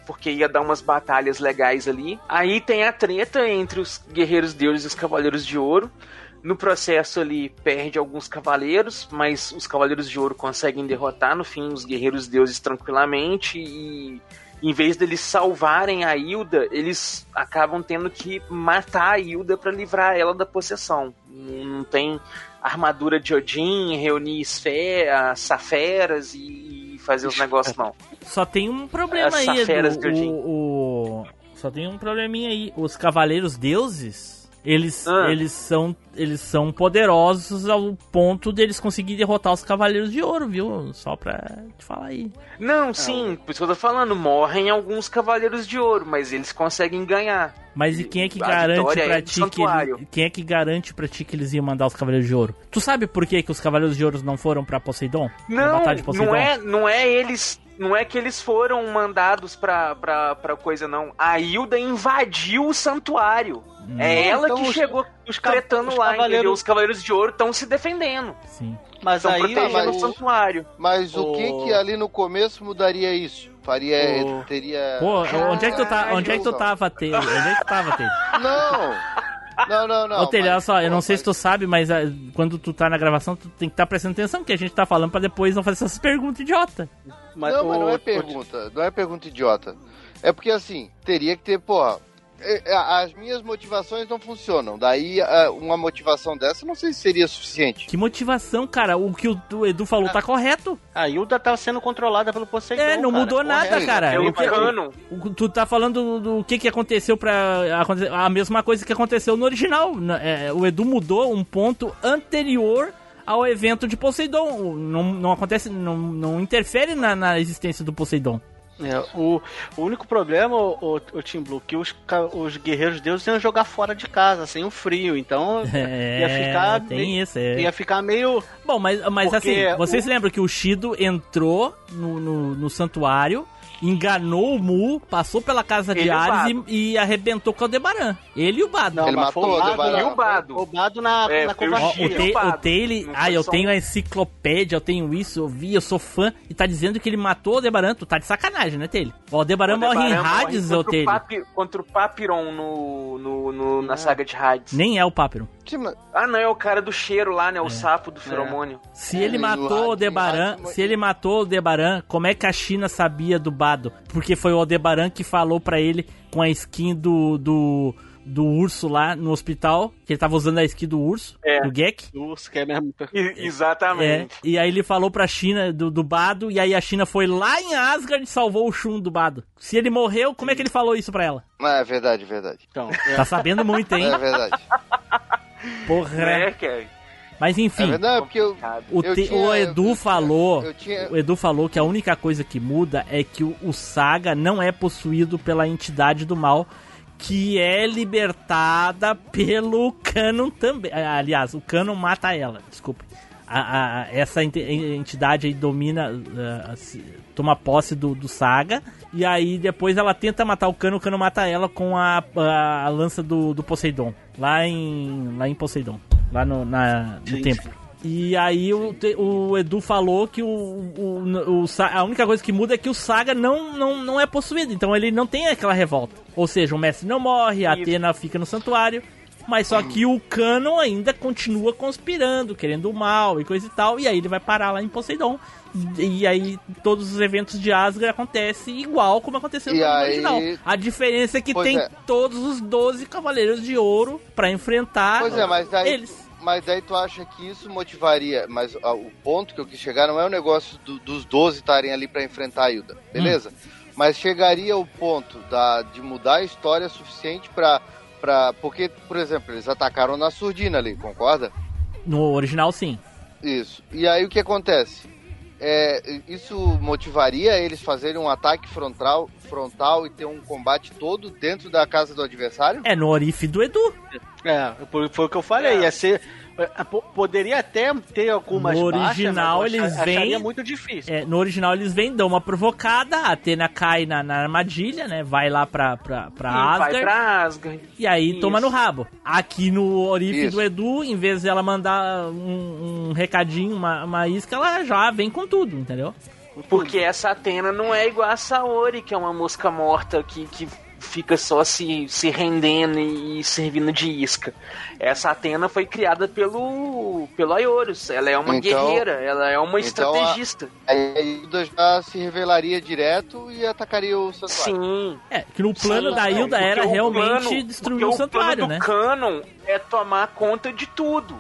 porque ia dar umas batalhas legais ali. Aí tem a treta entre os guerreiros deuses e os cavaleiros de ouro. No processo ali perde alguns cavaleiros, mas os cavaleiros de ouro conseguem derrotar no fim os guerreiros deuses tranquilamente e em vez deles salvarem a Hilda, eles acabam tendo que matar a Hilda para livrar ela da possessão. Não tem armadura de Odin, reunir esferas, saferas e fazer os negócios não. Só tem um problema As aí, Edu. O, o- Só tem um probleminha aí. Os cavaleiros deuses, eles, Ah. eles, são, eles são poderosos ao ponto deles conseguir derrotar os cavaleiros de ouro, viu? Só pra te falar aí. Não, sim, por isso que eu tô falando, morrem alguns cavaleiros de ouro, mas eles conseguem ganhar. Mas e quem é que A garante vitória pra é ti que santuário. ele- quem é que garante para ti que eles iam mandar os cavaleiros de ouro? Tu sabe por que, que os cavaleiros de ouro não foram pra Poseidon? Não, de Poseidon? não é, não é eles, não é que eles foram mandados pra, pra, pra coisa não. A Hilda invadiu o santuário. É ela Então que os- chegou os lá, cavaleiros- entendeu? Os cavaleiros de ouro estão se defendendo. Sim. Mas Estão aí protegendo mas- o santuário. Mas o O- que que ali no começo mudaria isso? Faria, O- teria... Pô, onde é que tu tá? Onde é que tu tava, Taylor? Onde é que tu tava, Taylor? Não! Não, não, não. Ô, olha mas- só, eu não pô, sei se tu sabe, mas ah, quando tu tá na gravação, tu tem que estar prestando atenção, que a gente tá falando pra depois não fazer essas perguntas idiota. Mas, não, mas não é pergunta, não é pergunta idiota. É porque assim, teria que ter, porra. É, é, As minhas motivações não funcionam. Daí, ah, uma motivação dessa, não sei se seria suficiente. Que motivação, cara. O que o, Edu falou tá correto. A Hilda tá sendo controlada pelo Poseidon. É, não cara. mudou nada, cara. Pelo O que- cano. tu tá falando do, do que que aconteceu pra. A mesma coisa que aconteceu no original. Na- é, o Edu mudou um ponto anterior ao evento de Poseidon. Não, não acontece, não, não interfere na, na existência do Poseidon. É, o, o único problema, o, o, o Team Blue, que os, os guerreiros deuses iam jogar fora de casa, sem o frio. Então É, ia ficar. tem me- isso, é. Ia ficar meio. Bom, mas, mas assim, vocês o- lembram que o Shido entrou no, no, no santuário, enganou o Mu, passou pela casa de Ele e o Ares e, e arrebentou com o Aldebaran. Ele e o Bado. Não, Ele matou o Aldebaran. E o Bado. O Bado na, É, na covardia. o. Te, o Taylor, ah, eu tenho a enciclopédia, eu tenho isso, eu vi, eu sou fã, e tá dizendo que ele matou o Aldebaran, tu tá de sacanagem, né, Taylor? O Aldebaran morre em Aldebaran morre Hades, ô contra o Taylor. Papi- Contra o Papiron no, no, no- na saga de Hades. Nem é o Papiro. Mas- Ah, não, é o cara do cheiro lá, né? O sapo do feromônio. Se É, ele e o matou o Hades- se ele matou o Aldebaran, como é que a China sabia do Bado? Porque foi o Aldebaran que falou pra ele com a skin do, do, do urso lá no hospital, que ele tava usando a skin do urso, É. do Gek. Urso, que é mesmo. E- É, exatamente. e aí ele falou pra China do, do Bado, e aí a China foi lá em Asgard e salvou o Shun do Bado. Se ele morreu, como é que ele falou isso pra ela? Ah, é verdade, verdade. Então, Tá sabendo muito, hein? É verdade. Porra. É, Kevin. Mas É enfim, verdade, porque eu, o, eu te- tinha- o Edu eu- falou. eu tinha- O Edu falou que a única coisa que muda é que o, o Saga não é possuído pela entidade do mal, que é libertada pelo Canon também. Ah, Aliás, o Canon mata ela, desculpa. A- a- essa entidade aí domina, se- toma posse do, do Saga, e aí depois ela tenta matar o Cano, o Cano mata ela com a, a, a lança do, do Poseidon, lá em, lá em Poseidon, lá no, na, no Sim. templo. E aí o, o Edu falou que o, o, o a única coisa que muda é que o Saga não, não, não é possuído, então ele não tem aquela revolta. Ou seja, o mestre não morre, a Isso. Atena fica no santuário, mas só que o Canon ainda continua conspirando, querendo o mal e coisa e tal, e aí ele vai parar lá em Poseidon. E, aí todos os eventos de Asgard acontecem igual como aconteceu E no aí- original. A diferença é que Pois tem é. todos os 12 Cavaleiros de Ouro pra enfrentar Pois é, mas daí, eles. mas daí tu acha que isso motivaria. Mas o ponto que eu quis chegar não é o negócio do- dos 12 estarem ali pra enfrentar a Hilda, beleza? Mas chegaria o ponto da, de mudar a história suficiente pra, pra. Porque, por exemplo, eles atacaram na surdina ali, concorda? No original, sim. Isso. E aí o que acontece? É, isso motivaria eles fazerem um ataque frontal, frontal e ter um combate todo dentro da casa do adversário? É no Orife do Edu. É, foi, o que eu falei. Ia ser. É, po- Poderia até ter algumas No baixas, original mas eu eles ach- vêm. muito difícil. É, no original eles vêm, dão uma provocada, a Atena cai na, na armadilha, né? Vai lá pra, pra, pra E vai Asgard. pra Asgard. E aí Isso. toma no rabo. Aqui no Orife Isso. do Edu, em vez dela mandar um, um recadinho, uma, uma isca, ela já vem com tudo, entendeu? Porque essa Atena não é igual a Saori, que é uma mosca morta que, que fica só se, se rendendo e servindo de isca. Essa Atena foi criada pelo, pelo Aiorus. Ela é uma Então- guerreira, ela é uma então estrategista. Aí a Hilda já se revelaria direto e atacaria o santuário. Sim. É, que no plano Sim, da Hilda era o realmente plano- destruir porque o santuário, o plano né? do Canon é tomar conta de tudo.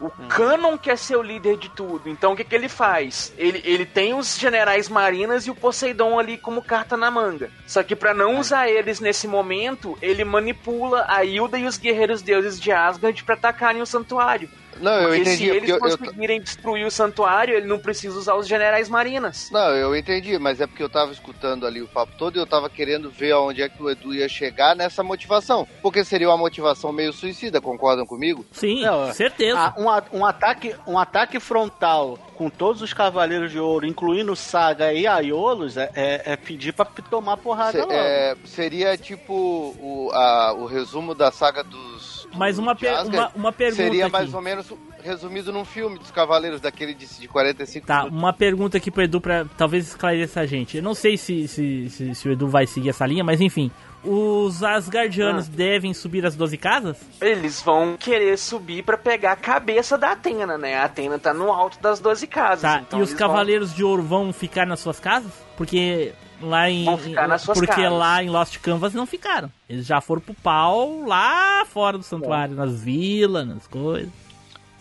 O Hum. Canon quer ser o líder de tudo. Então o que, que ele faz? Ele, ele tem os generais marinas e o Poseidon ali como carta na manga. Só que pra não usar eles nesse momento, ele manipula a Hilda e os guerreiros deuses de Asgard pra atacarem o santuário. Não, eu porque entendi. se eles eu- eu- conseguirem destruir o santuário, ele não precisa usar os generais marinas. Não, eu entendi, mas é porque eu tava escutando ali o papo todo e eu tava querendo ver aonde é que o Edu ia chegar nessa motivação. Porque seria uma motivação meio suicida, concordam comigo? Sim, Não, certeza. Um, um ataque, um ataque frontal com todos os Cavaleiros de Ouro, incluindo Saga e Aiolos, é, é, é pedir pra tomar porrada Se- é, seria tipo o, a- o resumo da saga dos. Mas uma, per- uma, uma pergunta Seria aqui. mais ou menos resumido num filme dos Cavaleiros, daquele de, de 45 Tá, minutos. uma pergunta aqui pro Edu pra talvez esclarecer a gente. Eu não sei se, se, se, se o Edu vai seguir essa linha, mas enfim. Os Asgardianos Ah. devem subir as 12 casas? Eles vão querer subir pra pegar a cabeça da Atena, né? A Atena tá no alto das 12 casas. Tá, então e os eles vão- Cavaleiros de Ouro vão ficar nas suas casas? Porque lá em. Vão ficar nas suas porque casas. lá em Lost Canvas não ficaram. Eles já foram pro pau lá fora do santuário, nas vilas, nas coisas.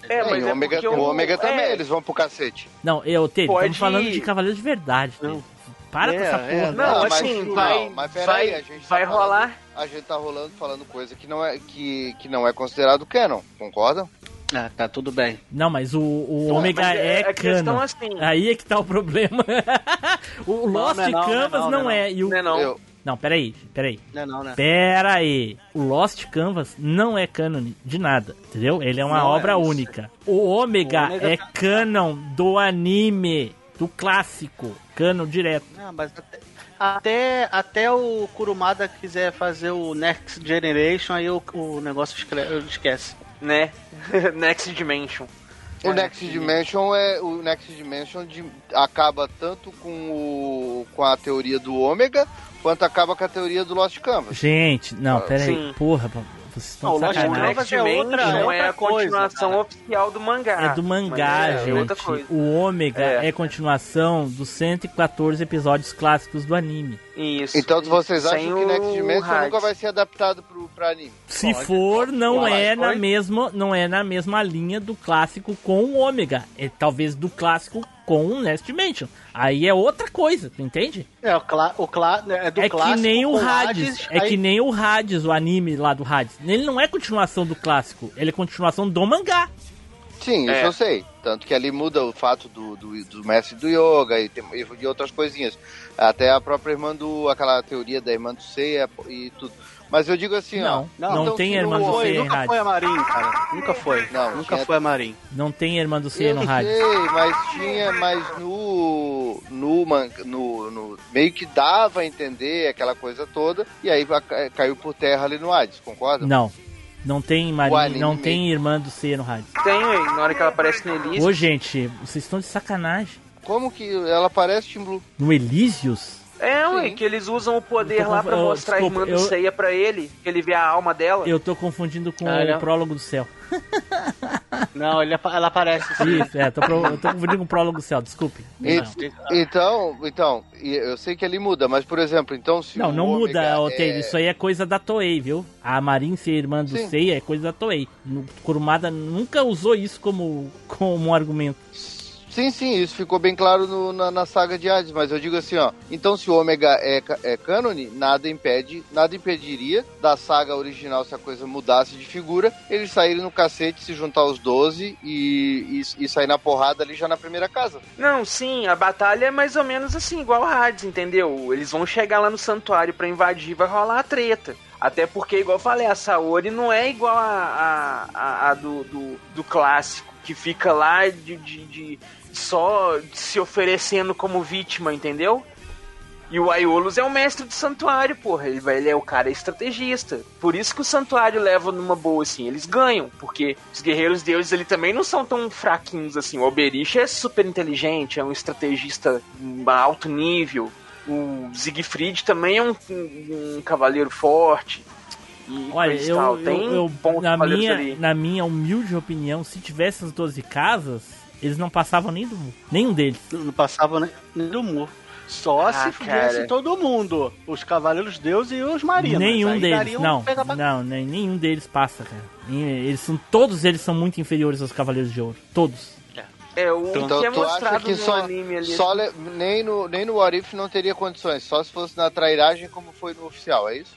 É, mas o é Ômega, porque o Ômega é, também, eles vão pro cacete. Não, eu, Teve, Pode- estamos falando de Cavaleiros de verdade. Teve. Para com É, essa é, porra. Não, mas- assim, não, vai, mas peraí, vai, a gente tá vai falando- rolar. A gente tá rolando falando coisa que não é, que, que não é considerado canon, concordam? Ah, tá tudo bem. Não, mas o, o Não, Ômega mas é, canon. é assim. Aí é que tá o problema. o Lost não é não, Canvas não é não, não, é. E o... Não é não. Eu, Não, peraí, peraí. Não é não, né? Pera aí. O Lost Canvas não é canon de nada, entendeu? Ele é uma Não é obra isso. única. O Ômega, O Ômega é tá- canon do anime, do clássico. Canon direto. Ah, mas até, até, até o Kurumada quiser fazer o Next Generation, aí o, o negócio esquece. Né? Next Dimension. o Next Dimension é o Next Dimension de- acaba tanto com o com a teoria do Ômega quanto acaba com a teoria do Lost Canvas. Gente, não, peraí. Sim. Porra, vocês estão Não, o Lost sacanagem. Canvas Next é outra- Dimension é é, a coisa, continuação cara. oficial do mangá. É do mangá, Mas é gente. outra coisa. O Ômega é. É. continuação dos 114 episódios clássicos do anime. Isso. Então vocês Sem acham que Next Dimension nunca vai ser adaptado pro, pra anime? Se Pode, for, não pode, é na mesma, não é na mesma linha do clássico com o Ômega. É talvez do clássico com o Nest Dimension. Aí é outra coisa, tu entende? É, o, clá, o clá, é do é que clássico nem o Hades, Hades, é aí- que nem o Hades, o anime lá do Hades. Ele não é continuação do clássico, ele é continuação do mangá. Sim, É. isso eu sei. Tanto que ali muda o fato do, do, do mestre do yoga e, tem, e de outras coisinhas. Até a própria irmã do. aquela teoria da irmã do Seiya e tudo. Mas eu digo assim, ó. Não, não, então tem irmã no- do Seiya em nunca Hades. foi a Marin, cara. Nunca foi. Não, nunca tinha- foi a Marin. Não tem irmã do Seiya Eu no não Hades. sei, mas tinha, mas no, no, man- no, no meio que dava a entender aquela coisa toda, e aí caiu por terra ali no Hades, concorda? Não. Não tem O Marinha, anime não tem irmã do Seiya no Hades. Tem, na hora que ela aparece no Elise. Ô, gente, vocês estão de sacanagem. Como que ela parece Tim Blue? No Elísios? É, ué, que eles usam o poder lá conf- pra eu- mostrar desculpa, a irmã eu- do Seiya pra ele, que ele vê a alma dela. Eu tô confundindo com Ah, o não. prólogo do céu. Não, ele, ela aparece. sim. Isso, é, tô, pro, eu tô confundindo com o prólogo céu, desculpe. E- então, então, eu sei que ele muda, mas por exemplo, então se Não, o não muda, é- Isso aí é coisa da Toei, viu? A Marin ser irmã do Sim. Seiya é coisa da Toei. No- Kurumada nunca usou isso como, como um argumento. Sim, sim, isso ficou bem claro no- na, na saga de Hades, mas eu digo assim, ó, então se o ômega é, é cânone, nada impede, nada impediria da saga original, se a coisa mudasse de figura, eles saírem no cacete, se juntar os 12 e, e, e sair na porrada ali já na primeira casa. Não, sim, a batalha é mais ou menos assim, igual Hades, entendeu? Eles vão chegar lá no santuário pra invadir vai rolar a treta. Até porque, igual eu falei, a Saori não é igual a, a, a- a do, do, do clássico, que fica lá de, de, de- só se oferecendo como vítima, entendeu? E o Aiolos é o mestre do santuário, porra. Ele, vai- ele é o cara estrategista. Por isso que o santuário leva numa boa, assim. Eles ganham, porque os guerreiros deuses ele também não são tão fraquinhos assim. O Alberich é super inteligente, é um estrategista um alto nível. O Siegfried também é um, um- um cavaleiro forte. E Olha, eu, eu- Tem eu- bons na, minha, ali. na minha humilde opinião, se tivesse as 12 casas, eles não passavam nem do. Nenhum deles. Não passava nem, nem do muro. Só Ah, se viesse todo mundo. Os Cavaleiros Deus e os Marinos. nenhum Aí deles. um Não, não, nem- nenhum deles passa, cara. Eles são, todos eles são muito inferiores aos Cavaleiros de Ouro. Todos. É, o Então que é tu acha mostrado que no só, anime ali. só nem, no, nem no What If não teria condições, só se fosse na trairagem como foi no oficial, é isso?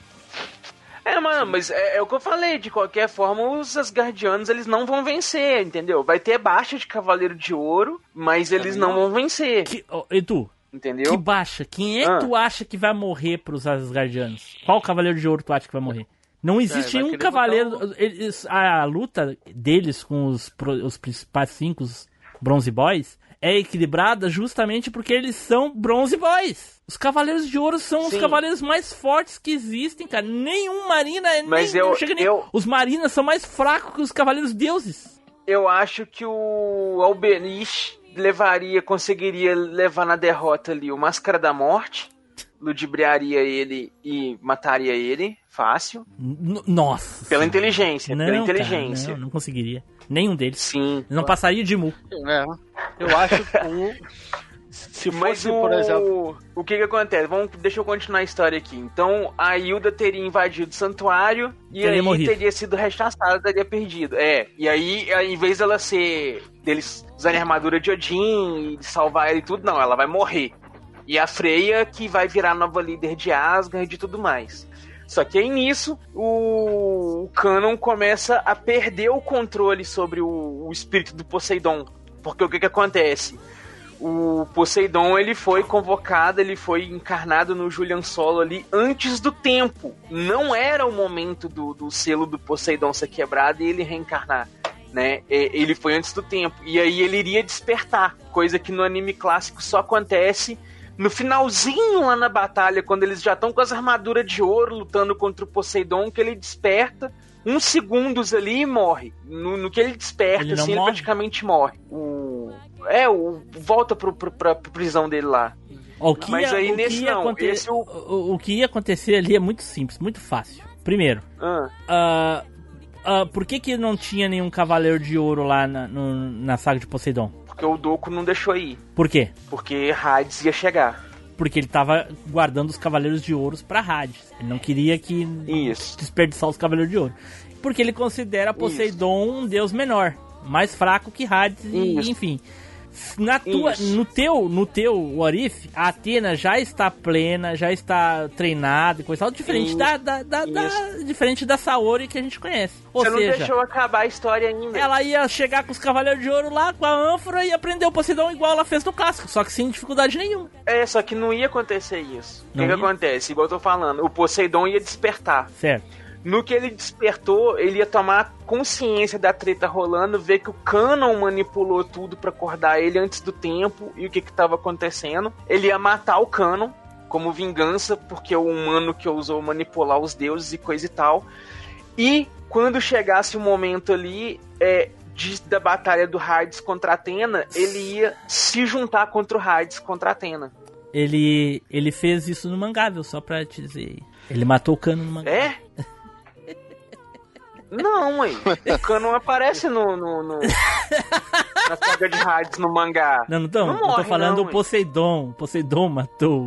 É, mano, mas é, é o que eu falei, de qualquer forma, os Asgardianos, eles não vão vencer, entendeu? Vai ter baixa de Cavaleiro de Ouro, mas eles não vão vencer, Que, ó, Edu, entendeu? que baixa. Quem é Ah. que tu acha que vai morrer pros Asgardianos? Qual Cavaleiro de Ouro tu acha que vai morrer? Não existe vai um querer cavaleiro. Eles, a luta deles com os, os principais cinco os Bronze Boys é equilibrada justamente porque eles são Bronze Boys. Os Cavaleiros de Ouro são os Sim. cavaleiros mais fortes que existem, cara. Nenhum Marina. Mas nem, eu- não chega nem- eu- Os Marinas são mais fracos que os Cavaleiros Deuses. Eu acho que o Alberich levaria, conseguiria levar na derrota ali o Máscara da Morte, ludibriaria ele e mataria ele, fácil, N- Nossa. pela inteligência, Não, pela cara, inteligência. não, não conseguiria. Nenhum deles. Sim. Eles não passariam de Mu. É, eu acho que se Mas fosse, o... por exemplo. o que que acontece? Vamos, deixa eu continuar a história aqui. Então, a Hilda teria invadido o santuário e Teria aí morrido. teria sido rechaçada, teria perdido. É, e aí, em vez dela ser... deles usarem a armadura de Odin e salvar ela e tudo, não, ela vai morrer. E a Freya que vai virar nova líder de Asgard e tudo mais. Só que aí nisso, o, o Canon começa a perder o controle sobre o, o espírito do Poseidon. Porque o que que acontece? o Poseidon ele foi convocado, ele foi encarnado no Julian Solo ali antes do tempo. Não era o momento do, do selo do Poseidon ser quebrado e ele reencarnar. Né? Ele foi antes do tempo. E aí ele iria despertar, coisa que no anime clássico só acontece no finalzinho lá na batalha, quando eles já estão com as armaduras de ouro lutando contra o Poseidon, que ele desperta uns segundos ali e morre. No, no que ele desperta, Ele assim, ele morre? praticamente morre. O... É, o... volta pro, pro, pra prisão dele lá. Ó, O que Mas ia, aí o que nesse ia não, aconte- esse o- o, o que ia acontecer ali é muito simples, muito fácil. Primeiro, Ah, ah, ah, por que, que não tinha nenhum Cavaleiro de Ouro lá na, no- na saga de Poseidon? Porque o Doku não deixou ir. Por quê? Porque Hades ia chegar. Porque ele tava guardando os Cavaleiros de Ouro pra Hades. Ele não queria que Isso. desperdiçar os Cavaleiros de Ouro. Porque ele considera Poseidon um deus menor, mais fraco que Hades, e, Isso. enfim. Na tua, Isso. no teu, no teu Warif, a Atena já está plena, já está treinada e coisa tal, diferente Isso. da, da, da, da- diferente da Saori que a gente conhece. Ou Você não seja, deixou acabar a história ainda. ela ia chegar com os Cavaleiros de Ouro lá, com a ânfora e aprender o Poseidon igual ela fez no clássico, só que sem dificuldade nenhuma. É, só que não ia acontecer isso. O Não que, que ia? acontece? Igual eu tô falando, o Poseidon ia despertar. Certo. No que ele despertou, ele ia tomar consciência da treta rolando, ver que o Canon manipulou tudo pra acordar ele antes do tempo e o que que tava acontecendo. Ele ia matar o Canon como vingança, porque o humano que ousou manipular os deuses e coisa e tal. E quando chegasse o momento ali é, de- da batalha do Hades contra Atena, ele ia se juntar contra o Hades contra Atena. Ele, ele fez isso no mangá, viu? Só pra te dizer. Ele matou o cano no mangá. É? Não, mãe. O Cano aparece no, no, no- na saga de Hades no mangá. Não, não tô, Não eu tô falando não, o. Poseidon. O Poseidon matou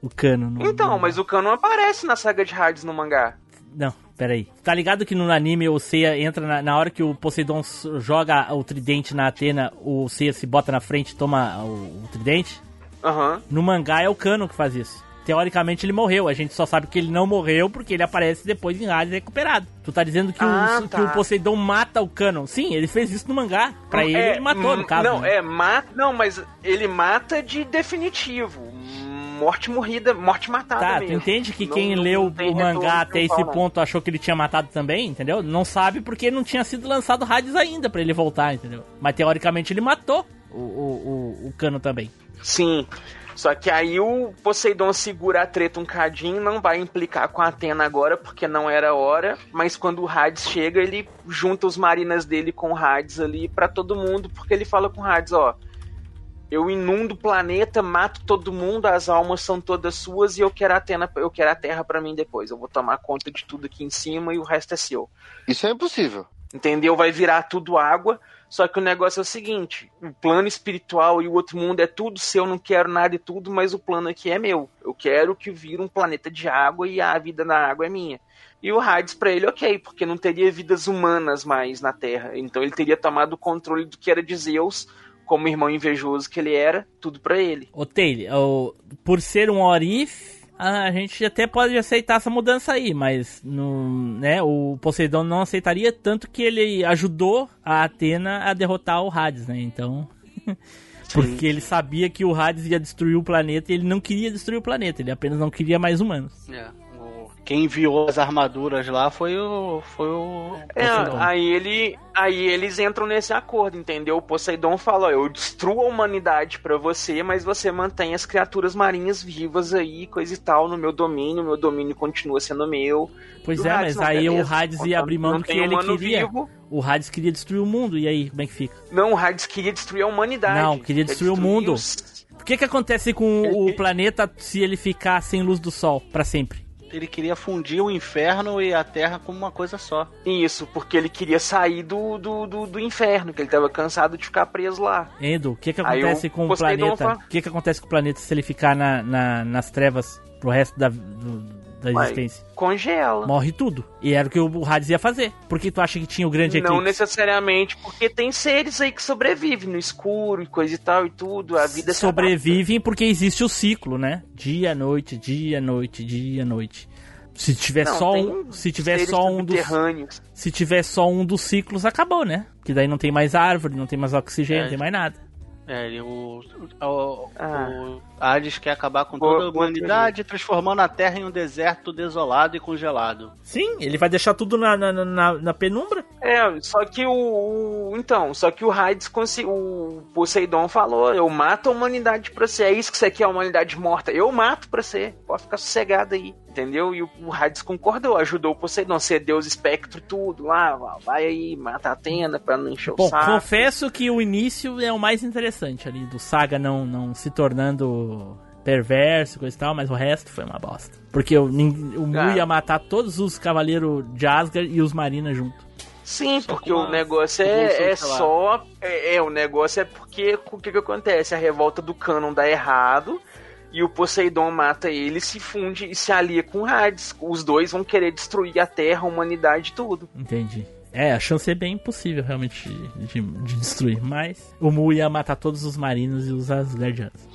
o, Cano. No, Então, mas o Cano aparece na saga de Hades no mangá. Não, peraí. Tá ligado que no anime o Seiya entra na, na hora que o Poseidon joga o tridente na Atena, o Seiya se bota na frente e toma o, o tridente? Aham. No mangá é o Cano que faz isso. Teoricamente ele morreu, a gente só sabe que ele não morreu porque ele aparece depois em Hades recuperado. Tu tá dizendo que, Ah, o, tá. que o Poseidon mata o Cano? Sim, ele fez isso no mangá. Pra ele, É, ele matou, no hum, caso. Não, né? é, mata. Não, mas ele mata de definitivo. Morte morrida, morte matada Tá, tu mesmo. entende que Não- quem não leu o mangá até esse não. ponto achou que ele tinha matado também, entendeu? Não sabe porque não tinha sido lançado Hades ainda pra ele voltar, entendeu? Mas teoricamente ele matou o, o, o, o Cano também. Sim. Só que aí o Poseidon segura a treta um cadinho, não vai implicar com a Atena agora, porque não era hora. Mas quando o Hades chega, ele junta os marinas dele com o Hades ali pra todo mundo, porque ele fala com o Hades, ó. Eu inundo o planeta, mato todo mundo, as almas são todas suas e eu quero a Atena, eu quero a Terra pra mim depois. Eu vou tomar conta de tudo aqui em cima e o resto é seu. Isso é impossível. Entendeu? Vai virar tudo água. Só que o negócio é o seguinte: o plano espiritual e o outro mundo é tudo seu, eu não quero nada e tudo, mas o plano aqui é meu. Eu quero que vire um planeta de água e a vida na água é minha. E o Hades pra ele, ok, porque não teria vidas humanas mais na Terra. Então ele teria tomado o controle do que era de Zeus, como irmão invejoso que ele era, tudo pra ele. Ô Taylor, por ser um Orif, a gente até pode aceitar essa mudança aí, mas no, né, o Poseidon não aceitaria tanto que ele ajudou a Atena a derrotar o Hades, né? Então. Porque ele sabia que o Hades ia destruir o planeta e ele não queria destruir o planeta, ele apenas não queria mais humanos. É, Quem enviou as armaduras lá foi o. Foi o. É, Poseidon. aí ele, aí eles entram nesse acordo, entendeu? O Poseidon fala, ó, eu destruo a humanidade pra você, mas você mantém as criaturas marinhas vivas aí, coisa e tal, no meu domínio, meu domínio continua sendo meu. Pois o é, Hades, mas aí o Hades ia abrir que mão do que ele queria. vivo. O Hades queria destruir o mundo, e aí, como é que fica? Não, o Hades queria destruir a humanidade. Não, queria Quer destruir o destruir mundo. os- O que que acontece com o planeta se ele ficar sem luz do sol pra sempre? Ele queria fundir o inferno e a terra como uma coisa só. Isso, porque ele queria sair do, do, do, do inferno, que ele tava cansado de ficar preso lá. Endo, o que que acontece com o planeta? O que que acontece com o planeta se ele ficar na, na- nas trevas pro resto da, do- da existência? Congela. Morre tudo. E era o que o Hades ia fazer. Por que tu acha que tinha o grande Não eclipse? necessariamente, porque tem seres aí que sobrevivem no escuro e coisa e tal e tudo. A vida se Sobrevivem porque existe o ciclo, né? Dia, noite, dia, noite, dia, noite. Se tiver Não, só um, se tiver só um dos se tiver só um dos ciclos acabou, né? Que daí não tem mais árvore, não tem mais oxigênio, É. não tem mais nada. É, ele, o, o, Ah. o Hades quer acabar com toda a humanidade, transformando a Terra em um deserto desolado e congelado. Sim, ele vai deixar tudo na, na, na, na penumbra. É, só que o, o- Então, só que o Hades consi- O Poseidon falou: eu mato a humanidade pra você. É isso que você quer, a humanidade morta. Eu mato pra você. Pode ficar sossegado aí. Entendeu? E o, o Hades concordou, ajudou o Poseidon, ser Deus espectro, tudo lá. vai- aí, mata a Atena pra não encher o Bom, saco. confesso que o início é o mais interessante ali, do Saga não, não se tornando perverso, coisa e tal, mas o resto foi uma bosta. Porque o, o Mu ia matar todos os cavaleiros de Asgard e os Marinas junto. Sim, porque com o negócio é, é só. É, é, o negócio é porque o que, que acontece? A revolta do Canon dá errado e o Poseidon mata ele, se funde e se alia com o Hades. Os dois vão querer destruir a Terra, a humanidade, tudo. Entendi. É, a chance é bem impossível realmente de, de destruir, mas o Mu ia matar todos os Marinos e os Asgardianos.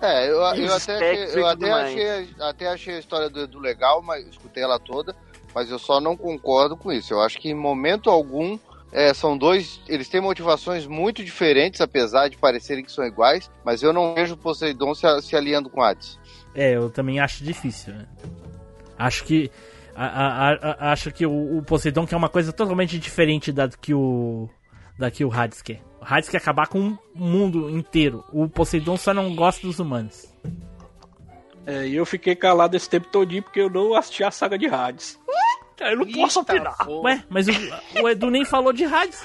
É, eu, eu até, eu até, achei, até achei a história do Edu legal, mas escutei ela toda, mas eu só não concordo com isso. Eu acho que em momento algum é, são dois. Eles têm motivações muito diferentes, apesar de parecerem que são iguais, mas eu não vejo o Poseidon se, se aliando com Hades. É, eu também acho difícil. né? Acho que. a- a- a- acho que o, o Poseidon quer uma coisa totalmente diferente da que o. Da que o Hades quer. O Hades quer acabar com o mundo inteiro. O Poseidon só não gosta dos humanos. É, e eu fiquei calado esse tempo todinho porque eu não assisti a saga de Hades. Eu não posso Eita, opinar. pô. Ué, mas o, o Edu nem falou de Hades.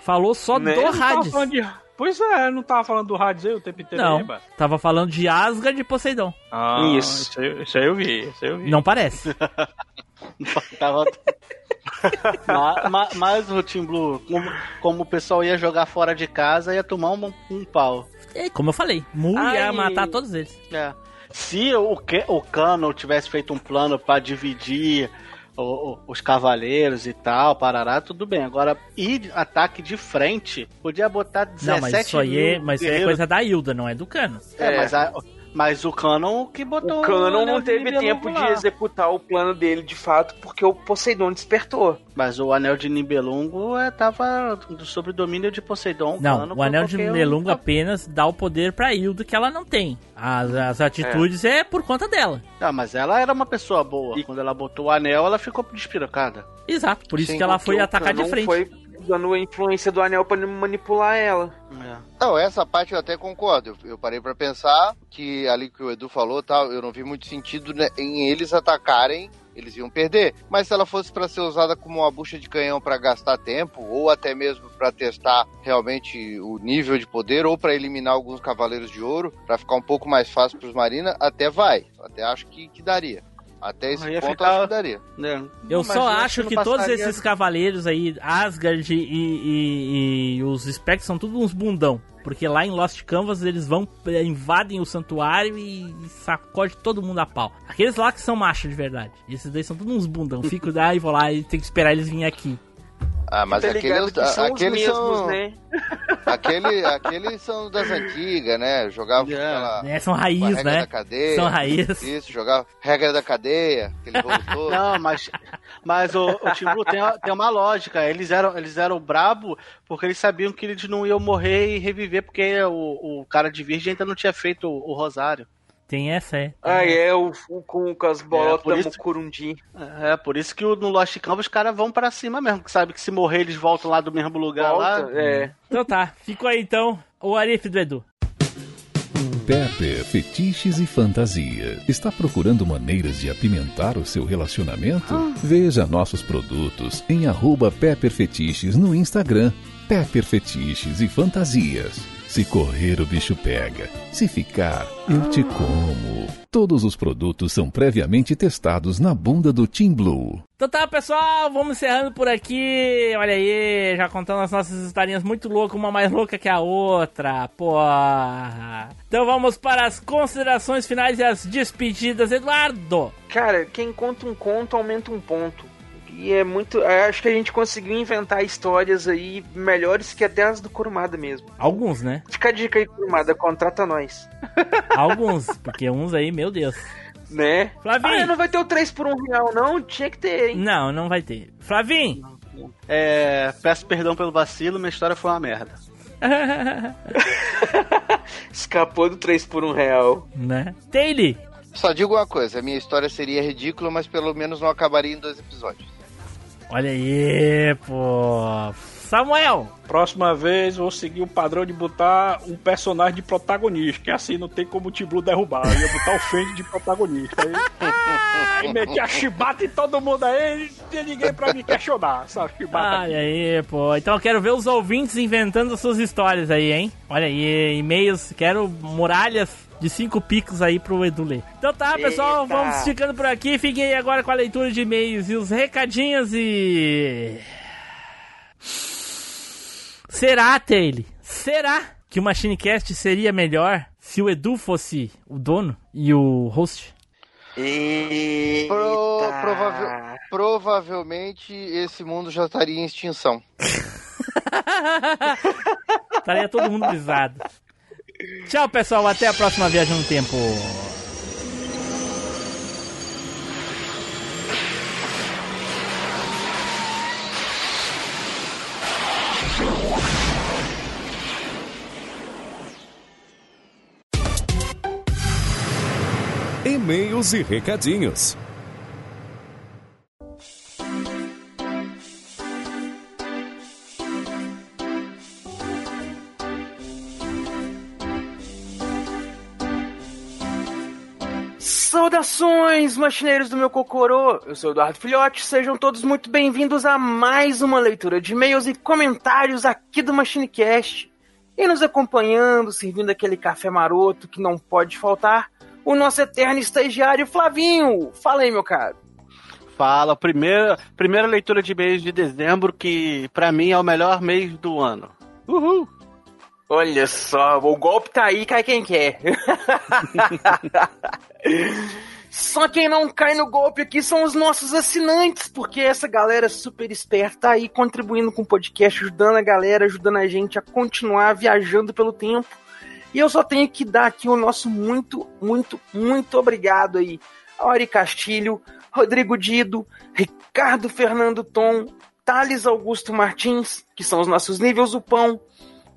Falou só Né? do de- Pois é, eu não tava falando do Hades aí o tempo inteiro. Não, aí, tava falando de Asgard e Poseidon. Ah, Isso. Isso aí, isso aí eu vi, isso aí eu vi. Não parece. Tava, Ma- ma- Mas, o Team Blue, como, como o pessoal ia jogar fora de casa, ia tomar um, um pau. É, como eu falei, Mu ia matar todos eles. É. Se o, o Cano tivesse feito um plano pra dividir o- o- os cavaleiros e tal, parará, tudo bem. Agora, ir ataque de frente, podia botar 17 Não, mas isso aí é, mil mas isso aí é coisa da Hilda, não é do Cano. É, Mas, a- mas o Canon que botou O Canon não teve Nibelungo tempo de executar o plano dele de fato, porque o Poseidon despertou. Mas o anel de Nibelungo é, tava sob domínio de Poseidon. Não, Cano o anel de eu- apenas dá o poder pra Hilda que ela não tem. As, as atitudes é. por conta dela. Ah, mas ela era uma pessoa boa. Quando ela botou o anel, ela ficou despirocada. Exato, por isso Sim, que ela foi atacar de frente. foi dando a influência do anel pra manipular ela. Não, essa parte eu até concordo. Eu, eu parei pra pensar que ali que o Edu falou, tal, eu não vi muito sentido né, em eles atacarem, eles iam perder. Mas se ela fosse pra ser usada como uma bucha de canhão pra gastar tempo, ou até mesmo pra testar realmente o nível de poder, ou pra eliminar alguns cavaleiros de ouro, pra ficar um pouco mais fácil pros Marina, até vai. Até acho que, que daria. Até esse ponto ficar- acho que daria. né? Eu Mas só acho não que todos passaria- esses cavaleiros aí, Asgard e, e- e os Spectres são tudo uns bundão. Porque lá em Lost Canvas eles vão, eh, invadem o santuário e, e sacode todo mundo a pau. Aqueles lá que são machos de verdade. Esses daí são todos uns bundão. Fico daí, vou lá e tem que esperar eles virem aqui. Ah, mas Tá aqueles, que são os aqueles mesmos, são. né? Aquele, aqueles são das antigas, né? Jogavam aquela. É, são raiz, regra né? da cadeia. São raiz. Isso, jogava regra da cadeia, aquele rolo todo. Não, mas, mas o, o tem, tem uma lógica. Eles eram, eles eram brabo porque eles sabiam que eles não iam morrer e reviver porque o, o cara de virgem ainda não tinha feito o, o rosário. Tem essa, é. Ah, é, o, o com, com as É, bolas por da. É, por isso que no Lost Canvas os caras vão pra cima mesmo, que sabe que se morrer eles voltam lá do mesmo lugar lá. Volta, é. Então tá, ficou aí então o Arif do Edu. Pepper Fetiches e Fantasia. Está procurando maneiras de apimentar o seu relacionamento? Veja nossos produtos em arroba Pepper Fetiches no Instagram. Pepper Fetiches e Fantasias. Se correr, o bicho pega. Se ficar, eu te como. Todos os produtos são previamente testados na bunda do Team Blue. Então tá, pessoal, vamos encerrando por aqui. Olha aí, já contando as nossas historinhas muito loucas, uma mais louca que a outra. Porra. Então vamos para as considerações finais e as despedidas, Eduardo. Cara, quem conta um conto aumenta um ponto. E é muito. eu Acho que a gente conseguiu inventar histórias aí melhores que até as do Kurumada mesmo. Alguns, né? Fica a dica aí, Kurumada, contrata nós. Alguns, porque uns aí, meu Deus. Né? Flavinho. Ah, não vai ter o 3 por 1 real, não? Tinha que ter, hein? Não, não vai ter. Flavinho. É, peço perdão pelo vacilo, minha história foi uma merda. Escapou do 3 por 1 real. né? Taylor. Só digo uma coisa, a minha história seria ridícula, mas pelo menos não acabaria em dois episódios. Olha aí, pô. Samuel. Próxima vez vou seguir o padrão de botar um personagem de protagonista, que assim não tem como o Tiblu derrubar. Eu ia botar o Fendi de protagonista. Aí, aí meti a chibata em todo mundo aí, não tinha ninguém pra me questionar. Essa chibata Olha aí, pô. Então eu quero ver os ouvintes inventando as suas histórias aí, hein? Olha aí, e-mails, quero muralhas de cinco picos aí pro Edu ler. Então tá, pessoal, Eita. vamos ficando por aqui. Fiquem aí agora com a leitura de e-mails e os recadinhos e. Será, Taylor? Será que o MachineCast seria melhor se o Edu fosse o dono e o host? Pro- provavelmente esse mundo já estaria em extinção. Estaria todo mundo brisado. Tchau, pessoal. Até a próxima viagem no tempo. E-mails e recadinhos. Saudações, machineiros do meu cocorô! Eu sou Eduardo Filhote, sejam todos muito bem-vindos a mais uma leitura de e-mails e comentários aqui do MachineCast. E nos acompanhando, servindo aquele café maroto que não pode faltar, o nosso eterno estagiário Flavinho. Fala aí, meu caro. Fala, primeira, primeira leitura de mês de dezembro, que pra mim é o melhor mês do ano. Uhul! Olha só, o golpe tá aí, cai quem quer. Só quem não cai no golpe aqui são os nossos assinantes, porque essa galera super esperta tá aí contribuindo com o podcast, ajudando a galera, ajudando a gente a continuar viajando pelo tempo. E eu só tenho que dar aqui o nosso muito, muito, muito obrigado aí. Ori Castilho, Rodrigo Dido, Ricardo Fernando Tom, Thales Augusto Martins, que são os nossos níveis do pão.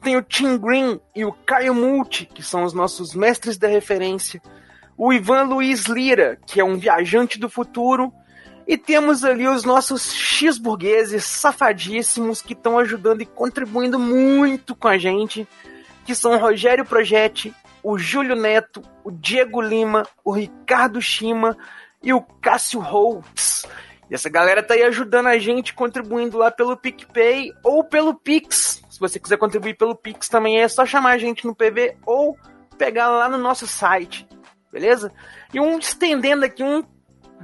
Tem o Tim Green e o Caio Multi, que são os nossos mestres da referência. O Ivan Luiz Lira, que é um viajante do futuro. E temos ali os nossos X-burgueses safadíssimos que estão ajudando e contribuindo muito com a gente, que são o Rogério Projetti, o Júlio Neto, o Diego Lima, o Ricardo Shima e o Cássio Holtz. E essa galera tá aí ajudando a gente, contribuindo lá pelo PicPay ou pelo Pix. Se você quiser contribuir pelo Pix também é só chamar a gente no PV ou pegar lá no nosso site, beleza? E um estendendo aqui um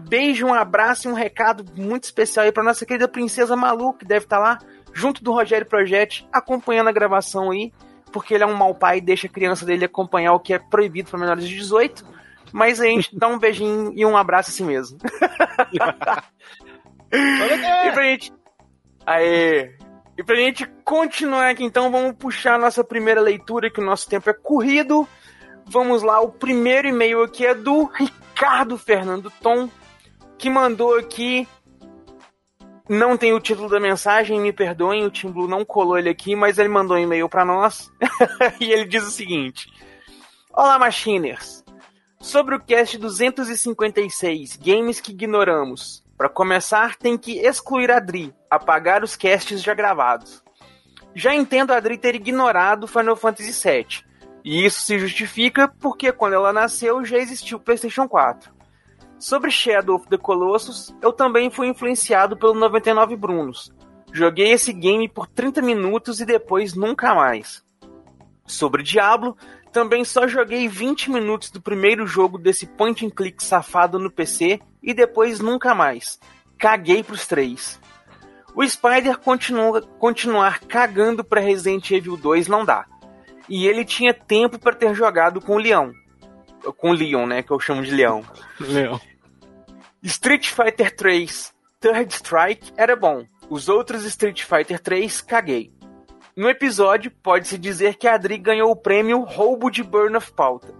beijo, um abraço e um recado muito especial aí pra nossa querida Princesa Malu, que deve estar lá, junto do Rogério Projetti, acompanhando a gravação aí, porque ele é um mau pai e deixa a criança dele acompanhar o que é proibido para menores de 18. Mas a gente dá um beijinho e um abraço assim mesmo. e pra gente. Aê! E pra gente continuar aqui, então, vamos puxar a nossa primeira leitura, que o nosso tempo é corrido. Vamos lá, o primeiro e-mail aqui é do Ricardo Fernando Tom, que mandou aqui. Não tem o título da mensagem, me perdoem, o Tim Blue não colou ele aqui, mas ele mandou um e-mail para nós. e ele diz o seguinte: Olá, Machiners! Sobre o cast 256, games que ignoramos. Para começar, tem que excluir a Dri, apagar os casts já gravados. Já entendo a Dri ter ignorado Final Fantasy VII, e isso se justifica porque quando ela nasceu já existiu o PlayStation 4. Sobre Shadow of the Colossus, eu também fui influenciado pelo 99 Brunos. Joguei esse game por 30 minutos e depois nunca mais. Sobre Diablo, também só joguei 20 minutos do primeiro jogo desse point and click safado no PC e depois nunca mais. Caguei pros três. O Spider continua, continuar cagando pra Resident Evil 2 não dá. E ele tinha tempo para ter jogado com o Leão. Com o Leon, né? Que eu chamo de Leão. Leão. Street Fighter 3 Third Strike era bom. Os outros Street Fighter 3 caguei. No episódio, pode-se dizer que a Adri ganhou o prêmio Roubo de Burn of Pauta.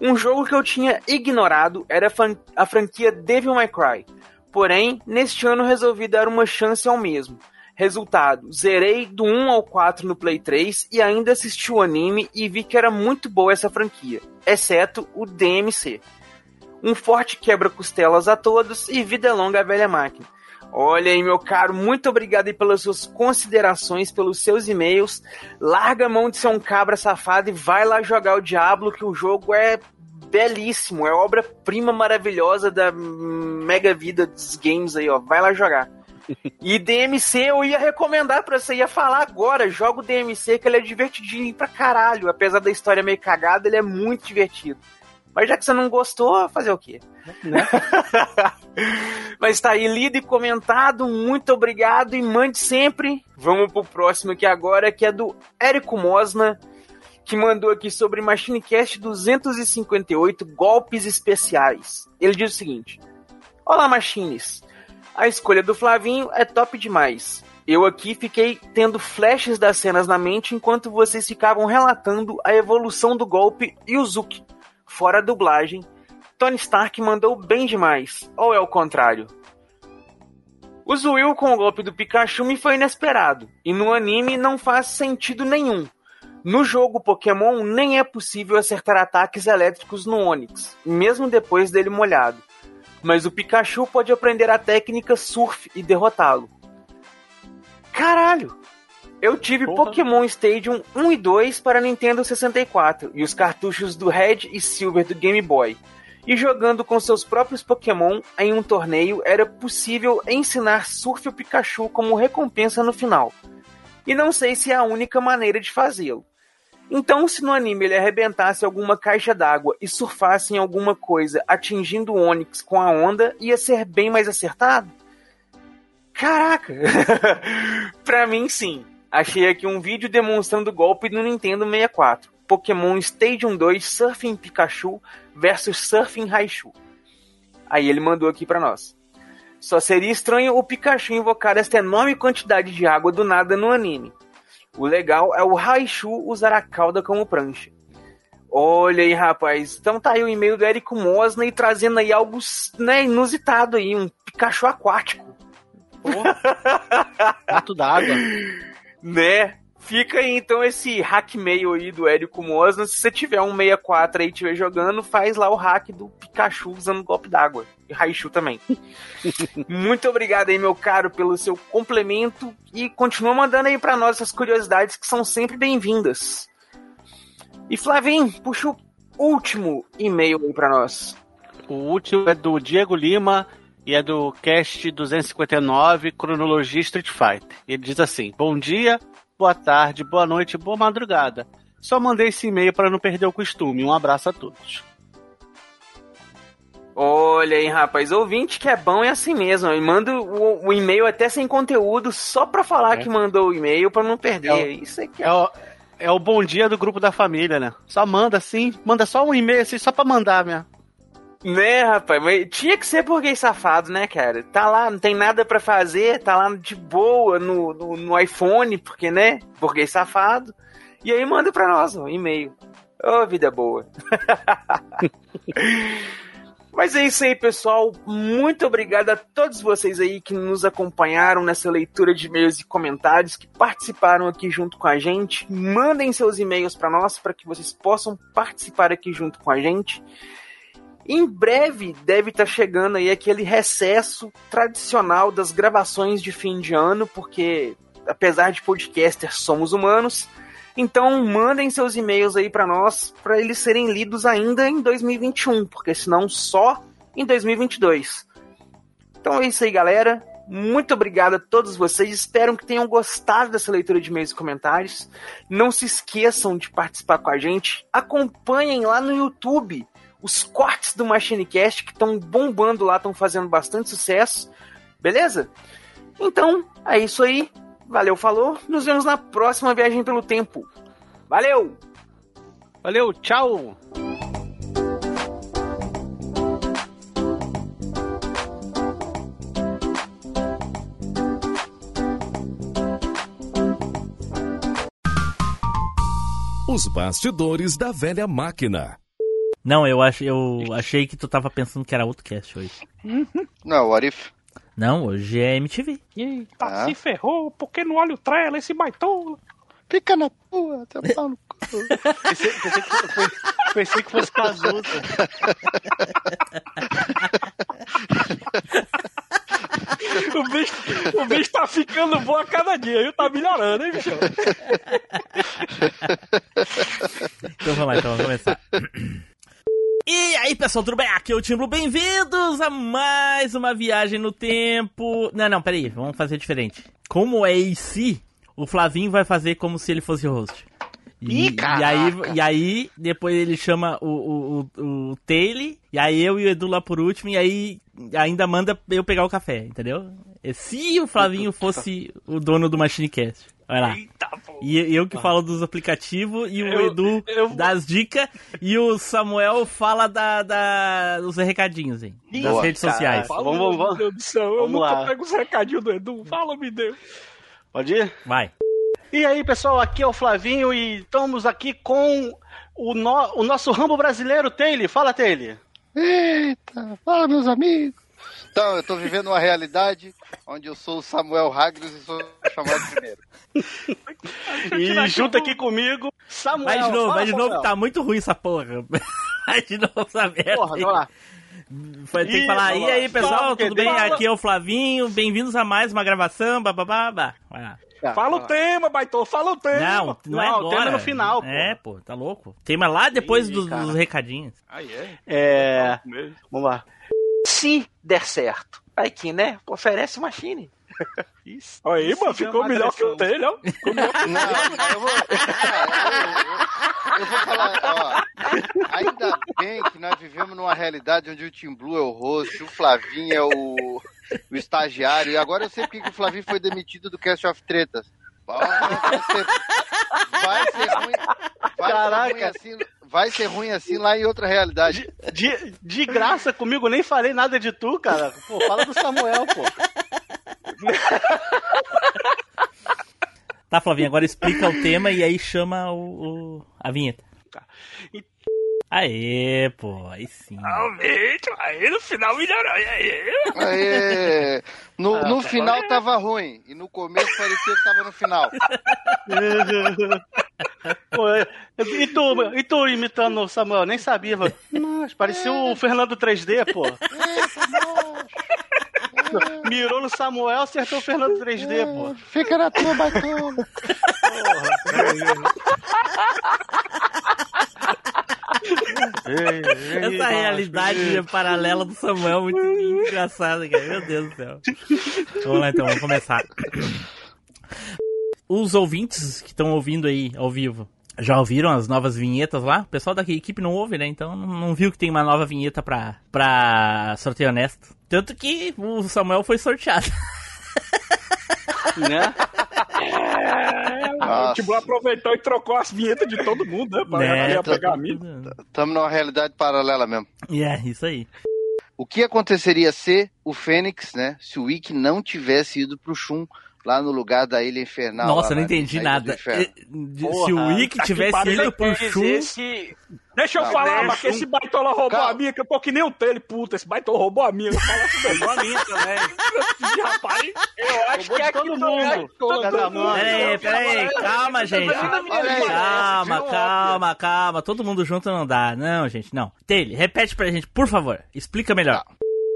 Um jogo que eu tinha ignorado era a franquia Devil May Cry. Porém, neste ano resolvi dar uma chance ao mesmo. Resultado, zerei do 1 ao 4 no Play 3 e ainda assisti o anime e vi que era muito boa essa franquia, exceto o DMC. Um forte quebra-costelas a todos e vida longa à velha máquina. Olha aí, meu caro, muito obrigado aí pelas suas considerações, pelos seus e-mails. Larga a mão de ser um cabra safado e vai lá jogar o Diablo, que o jogo é belíssimo, é obra-prima maravilhosa da mega vida dos games aí, ó. Vai lá jogar. E DMC eu ia recomendar pra você, ia falar agora, joga o DMC que ele é divertidinho pra caralho, apesar da história meio cagada, ele é muito divertido. Mas já que você não gostou, fazer o quê? Né? Mas tá aí lido e comentado, muito obrigado e mande sempre. Vamos pro próximo aqui agora, que é do Érico Mosna, que mandou aqui sobre MachineCast 258 Golpes Especiais. Ele diz o seguinte: Olá, Machines. A escolha do Flavinho é top demais. Eu aqui fiquei tendo flashes das cenas na mente enquanto vocês ficavam relatando a evolução do golpe Yuzuki, fora a dublagem. Tony Stark mandou bem demais, ou é o contrário? O Zuil com o golpe do Pikachu me foi inesperado, e no anime não faz sentido nenhum. No jogo Pokémon nem é possível acertar ataques elétricos no Onix, mesmo depois dele molhado. Mas o Pikachu pode aprender a técnica Surf e derrotá-lo. Caralho! Eu tive Porra. Pokémon Stadium 1 e 2 para Nintendo 64 e os cartuchos do Red e Silver do Game Boy. E jogando com seus próprios Pokémon em um torneio era possível ensinar Surf ao Pikachu como recompensa no final. E não sei se é a única maneira de fazê-lo. Então, se no anime ele arrebentasse alguma caixa d'água e surfasse em alguma coisa, atingindo o Onix com a onda, ia ser bem mais acertado? Caraca! pra mim, sim. Achei aqui um vídeo demonstrando o golpe no Nintendo 64. Pokémon Stadium 2 Surfing Pikachu versus Surfing Raichu. Aí ele mandou aqui pra nós. Só seria estranho o Pikachu invocar esta enorme quantidade de água do nada no anime. O legal é o Raichu usar a cauda como prancha. Olha aí, rapaz. Então tá aí o e-mail do Érico Mosna e trazendo aí algo né, inusitado aí, um Pikachu aquático. Gato d'água. Né? Fica aí então esse hack mail aí do Érico Mosna. Se você tiver um 64 aí e estiver jogando, faz lá o hack do Pikachu usando golpe d'água. E Raichu também. Muito obrigado aí, meu caro, pelo seu complemento. E continua mandando aí pra nós essas curiosidades que são sempre bem-vindas. E Flavinho, puxa o último e-mail aí pra nós. O último é do Diego Lima e é do cast 259, Cronologia Street Fighter. Ele diz assim: Bom dia, boa tarde, boa noite, boa madrugada. Só mandei esse e-mail para não perder o costume. Um abraço a todos. Olha aí, rapaz, ouvinte que é bom é assim mesmo. Ele manda o, o e-mail até sem conteúdo, só pra falar É. que mandou o e-mail pra não perder. É o- Isso aqui é. É o, é o bom dia do grupo da família, né? Só manda assim, manda só um e-mail assim, só pra mandar mesmo. Né, rapaz, mas tinha que ser burguês safado, né, cara? Tá lá, não tem nada pra fazer, tá lá de boa no, no, no iPhone, porque, né, burguês safado. E aí manda pra nós um e-mail. Ô, vida boa. Mas é isso aí, pessoal. Muito obrigado a todos vocês aí que nos acompanharam nessa leitura de e-mails e comentários, que participaram aqui junto com a gente. Mandem seus e-mails para nós para que vocês possam participar aqui junto com a gente. Em breve deve estar chegando aí aquele recesso tradicional das gravações de fim de ano, porque apesar de podcasters somos humanos. Então mandem seus e-mails aí para nós para eles serem lidos ainda em 2021, porque senão só em 2022. Então é isso aí, galera. Muito obrigado a todos vocês. Espero que tenham gostado dessa leitura de e-mails e comentários. Não se esqueçam de participar com a gente. Acompanhem lá no YouTube os cortes do MachineCast que estão bombando lá, estão fazendo bastante sucesso. Beleza? Então, é isso aí. Valeu, falou. Nos vemos na próxima viagem pelo tempo. Valeu! Valeu, tchau! Os bastidores da velha máquina. Não, eu, ach, eu achei que tu tava pensando que era outro cast hoje. Não, what if? Não, hoje é MTV. Eita, Ah. se ferrou, porque não olha o trailer, esse baitola. Fica na tua, até pau no cu. Pensei, pensei que, foi- pensei que fosse Cazuza. O bicho, o bicho tá ficando bom a cada dia, viu? Tá melhorando, hein, bicho? Então vamos lá, então vamos começar. E aí, pessoal, tudo bem? Aqui é o Tim Blue. Bem-vindos a mais uma viagem no tempo. Não, não, peraí, vamos fazer diferente. Como é AC, o Flavinho vai fazer como se ele fosse o host. E, Ih, e aí, e aí, depois ele chama o, o, o, o Taylor, e aí eu e o Edu lá por último, e aí ainda manda eu pegar o café, entendeu? E se o Flavinho fosse o dono do MachineCast. Olha lá. E eu que falo dos aplicativos, e o Eu- Edu eu- das dicas, e o Samuel fala da, da, dos recadinhos, hein? Das Boa. redes sociais. Caraca. Fala, Vamos, vamos, meu Deus do céu, eu Vamos nunca lá. pego os recadinhos do Edu. Fala, me Deus. Pode ir? Vai. E aí, pessoal, aqui é o Flavinho e estamos aqui com o, no- o nosso Rambo brasileiro, Taylor. Fala, Taylor. Eita, fala, meus amigos. Então, eu tô vivendo uma realidade onde eu sou o Samuel Hagros e sou chamado primeiro. E junto aqui comigo, Samuel. Vai de novo, Fala, vai de novo, Samuel. que tá muito ruim essa porra. Vai de novo essa merda. Porra, vamos lá. Tem que falar, e aí, pessoal, tudo bem? Fala. Aqui é o Flavinho, bem-vindos a mais uma gravação, bababá. Vai lá. Fala o tema, baitô, fala o tema. Não, não é Não, agora. tema no final, pô. É, pô, tá louco. Tema lá depois Ih, dos, dos recadinhos. Aí é. É. mesmo. Vamos lá. Se der certo. Aí que, né? Oferece machine. Isso. Olha aí, Isso mano, é ficou uma melhor que o dele, ó. Ficou melhor que o Não, eu vou. Eu, eu vou falar, ó. Ainda bem que nós vivemos numa realidade onde o Tim Blue é o host, o Flavinho é o, o estagiário. E agora eu sei porque que o Flavinho foi demitido do Cast of Tretas. Vai ser, vai ser ruim. Vai Caraca. ser ruim assim. Vai ser ruim assim lá em outra realidade. De, de graça comigo, nem falei nada de tu, cara. Pô, fala do Samuel, pô. Tá, Flavinho, agora explica o tema e aí chama o, o- a vinheta. Aê, pô, aí sim. Finalmente, aí no final melhorou. E aí? Aê. No, Ah, no tá. final tava ruim. E no começo parecia que tava no final. Pô, e, tu, e tu imitando o Samuel? Nem sabia, mano. Nossa, parecia o Fernando 3D, pô. Mirou no Samuel, acertou o Fernando 3D, pô. Fica na tua, baitona. Essa realidade paralela do Samuel é muito engraçada, cara. Meu Deus do céu. Vamos lá então, vamos começar. Os ouvintes que estão ouvindo aí ao vivo já ouviram as novas vinhetas lá? O pessoal da equipe não ouve, né? Então não viu que tem uma nova vinheta pra, pra sorteio honesto. Tanto que o Samuel foi sorteado. Né? O Tim Blue aproveitou e trocou as vinhetas de todo mundo, né? Pra Né, tá pegar a minha. Estamos numa realidade paralela mesmo. E é, isso aí. O que aconteceria se o Fênix, né? Se o Ikki não tivesse ido pro Shun lá no lugar da Ilha Infernal. Nossa, lá eu não entendi nada. Eh, de- Se Porra, o Wick tá tivesse ido pro Shun, que Deixa eu Não, falar, deixa mas que esse baitola roubou Calma. a minha, que eu tô que nem o Tele, puta. Esse baitola roubou a minha. Eu falo assim, roubou a minha também. rapaz. Eu acho que aqui todo mundo. todo Cada mundo. mão. Peraí, peraí, calma, gente. Olha aí. Calma, calma, calma. Todo mundo junto não dá. Não, gente, não. Taylor, repete pra gente, por favor. Explica melhor.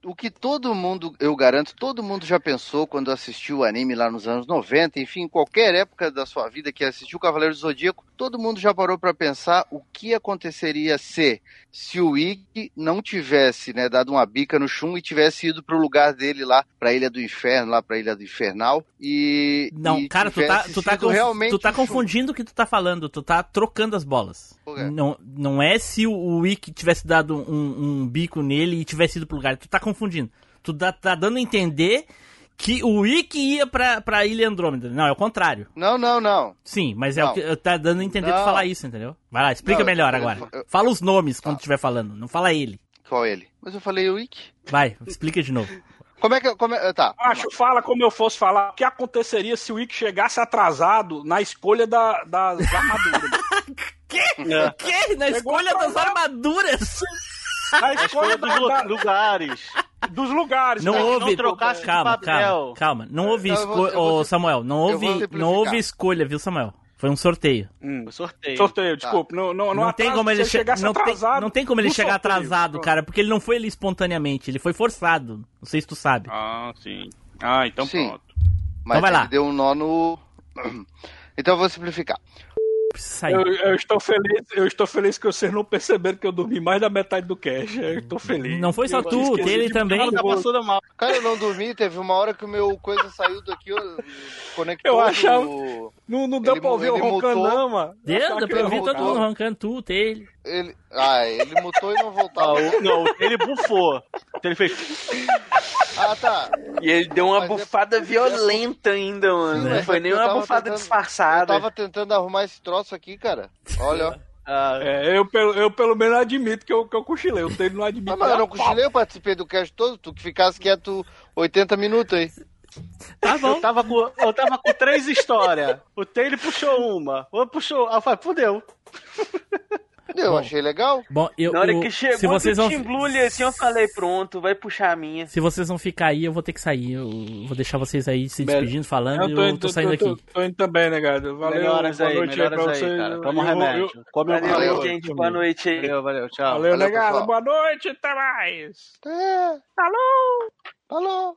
O que todo mundo, eu garanto, todo mundo já pensou quando assistiu o anime lá nos anos 90, enfim, em qualquer época da sua vida que assistiu Cavaleiro do Zodíaco, todo mundo já parou pra pensar o que aconteceria se se o Ikki não tivesse, né, dado uma bica no Shun e tivesse ido pro lugar dele lá, pra Ilha do Inferno, lá pra Ilha do Infernal e Não, e cara, tu tá, tu tá, conf- realmente tu tá confundindo o que tu tá falando. Tu tá trocando as bolas. Não, não é se o Wick tivesse dado um, um bico nele e tivesse ido pro lugar. Tu tá confundindo. Tu tá, tá dando a entender que o Wick ia pra, pra Ilha Andrômeda. Não, é o contrário. Não, não, não. Sim, mas é Não. o que tá dando a entender tu Não. falar isso, entendeu? Vai lá, explica Não, melhor eu- agora. eu- Fala os nomes quando estiver falando, não fala ele. Qual ele? Mas eu falei o Ikki. Vai, explica de novo. Como é que como é, tá. Acho, fala como eu fosse falar. O que aconteceria se o Ick chegasse atrasado na escolha da- das armaduras? É. Que? Na Chegou escolha das armaduras? Na escolha dos lugares. Dos lugares. Não houve. trocasse de calma, calma, calma. Não houve vou- escolha. vou- Samuel, não houve, não houve escolha, viu, Samuel? Foi um sorteio. Hum, sorteio. Sorteio, desculpa. Não, não, Não, não tem como ele se che- chegasse não, tem, atrasado. não tem como ele chegar sorteio. atrasado, cara, porque ele não foi ali espontaneamente, ele foi forçado. Não sei se tu sabe. Ah, sim. Ah, então Sim. pronto. Mas Então vai ele lá. deu um nó no Então eu vou simplificar. Eu, eu estou feliz, eu estou feliz que vocês não perceberam que eu dormi mais da metade do cash. Eu estou feliz. Não foi só Eu tu, ele também. Mal. Cara, eu não dormi, teve uma hora que o meu coisa saiu daqui, eu conectou Eu achava- no- Não, não deu Ele pra ouvir ele roncando, mutou. não, mano. Deu, deu pra ouvir todo mundo roncando, tu, ele. Ele... Ah, ele mutou e não Ah, voltava. o- não, ele bufou. Ele fez. Ah, tá. E ele deu uma Mas é- bufada violenta ainda, mano. Sim, Não mas foi é nem uma bufada tentando- disfarçada. Eu tava tentando arrumar esse troço aqui, cara. Olha, ó. Ah, É, eu, pelo- eu pelo menos admito que eu, que eu cochilei. O Taylor não admite. Não, mas eu não cochilei, eu participei do cast todo, tu que ficasse quieto 80 minutos aí. Tá eu, bom. tava com, eu tava com três histórias. O Taylor puxou uma. O puxou. Eu falei, fudeu. Eu Bom. achei legal. Bom, eu, Na hora eu- que chegou se vocês do vão Team Blue assim, eu falei, pronto, vai puxar a minha. se vocês vão ficar aí, eu vou ter que sair. Eu vou deixar vocês aí se despedindo, falando, Eu e tô, eu indo- tô saindo tô, aqui. tô, tô indo também, negado. Valeu, melhoras boa aí, noite aí pra aí, vocês. cara. Toma um remédio. eu- Come Valeu, Valeu, gente, boa noite aí. Valeu, valeu, tchau. Valeu, Valeu, negado. pessoal. Boa noite, até mais. É. Falou! Alô?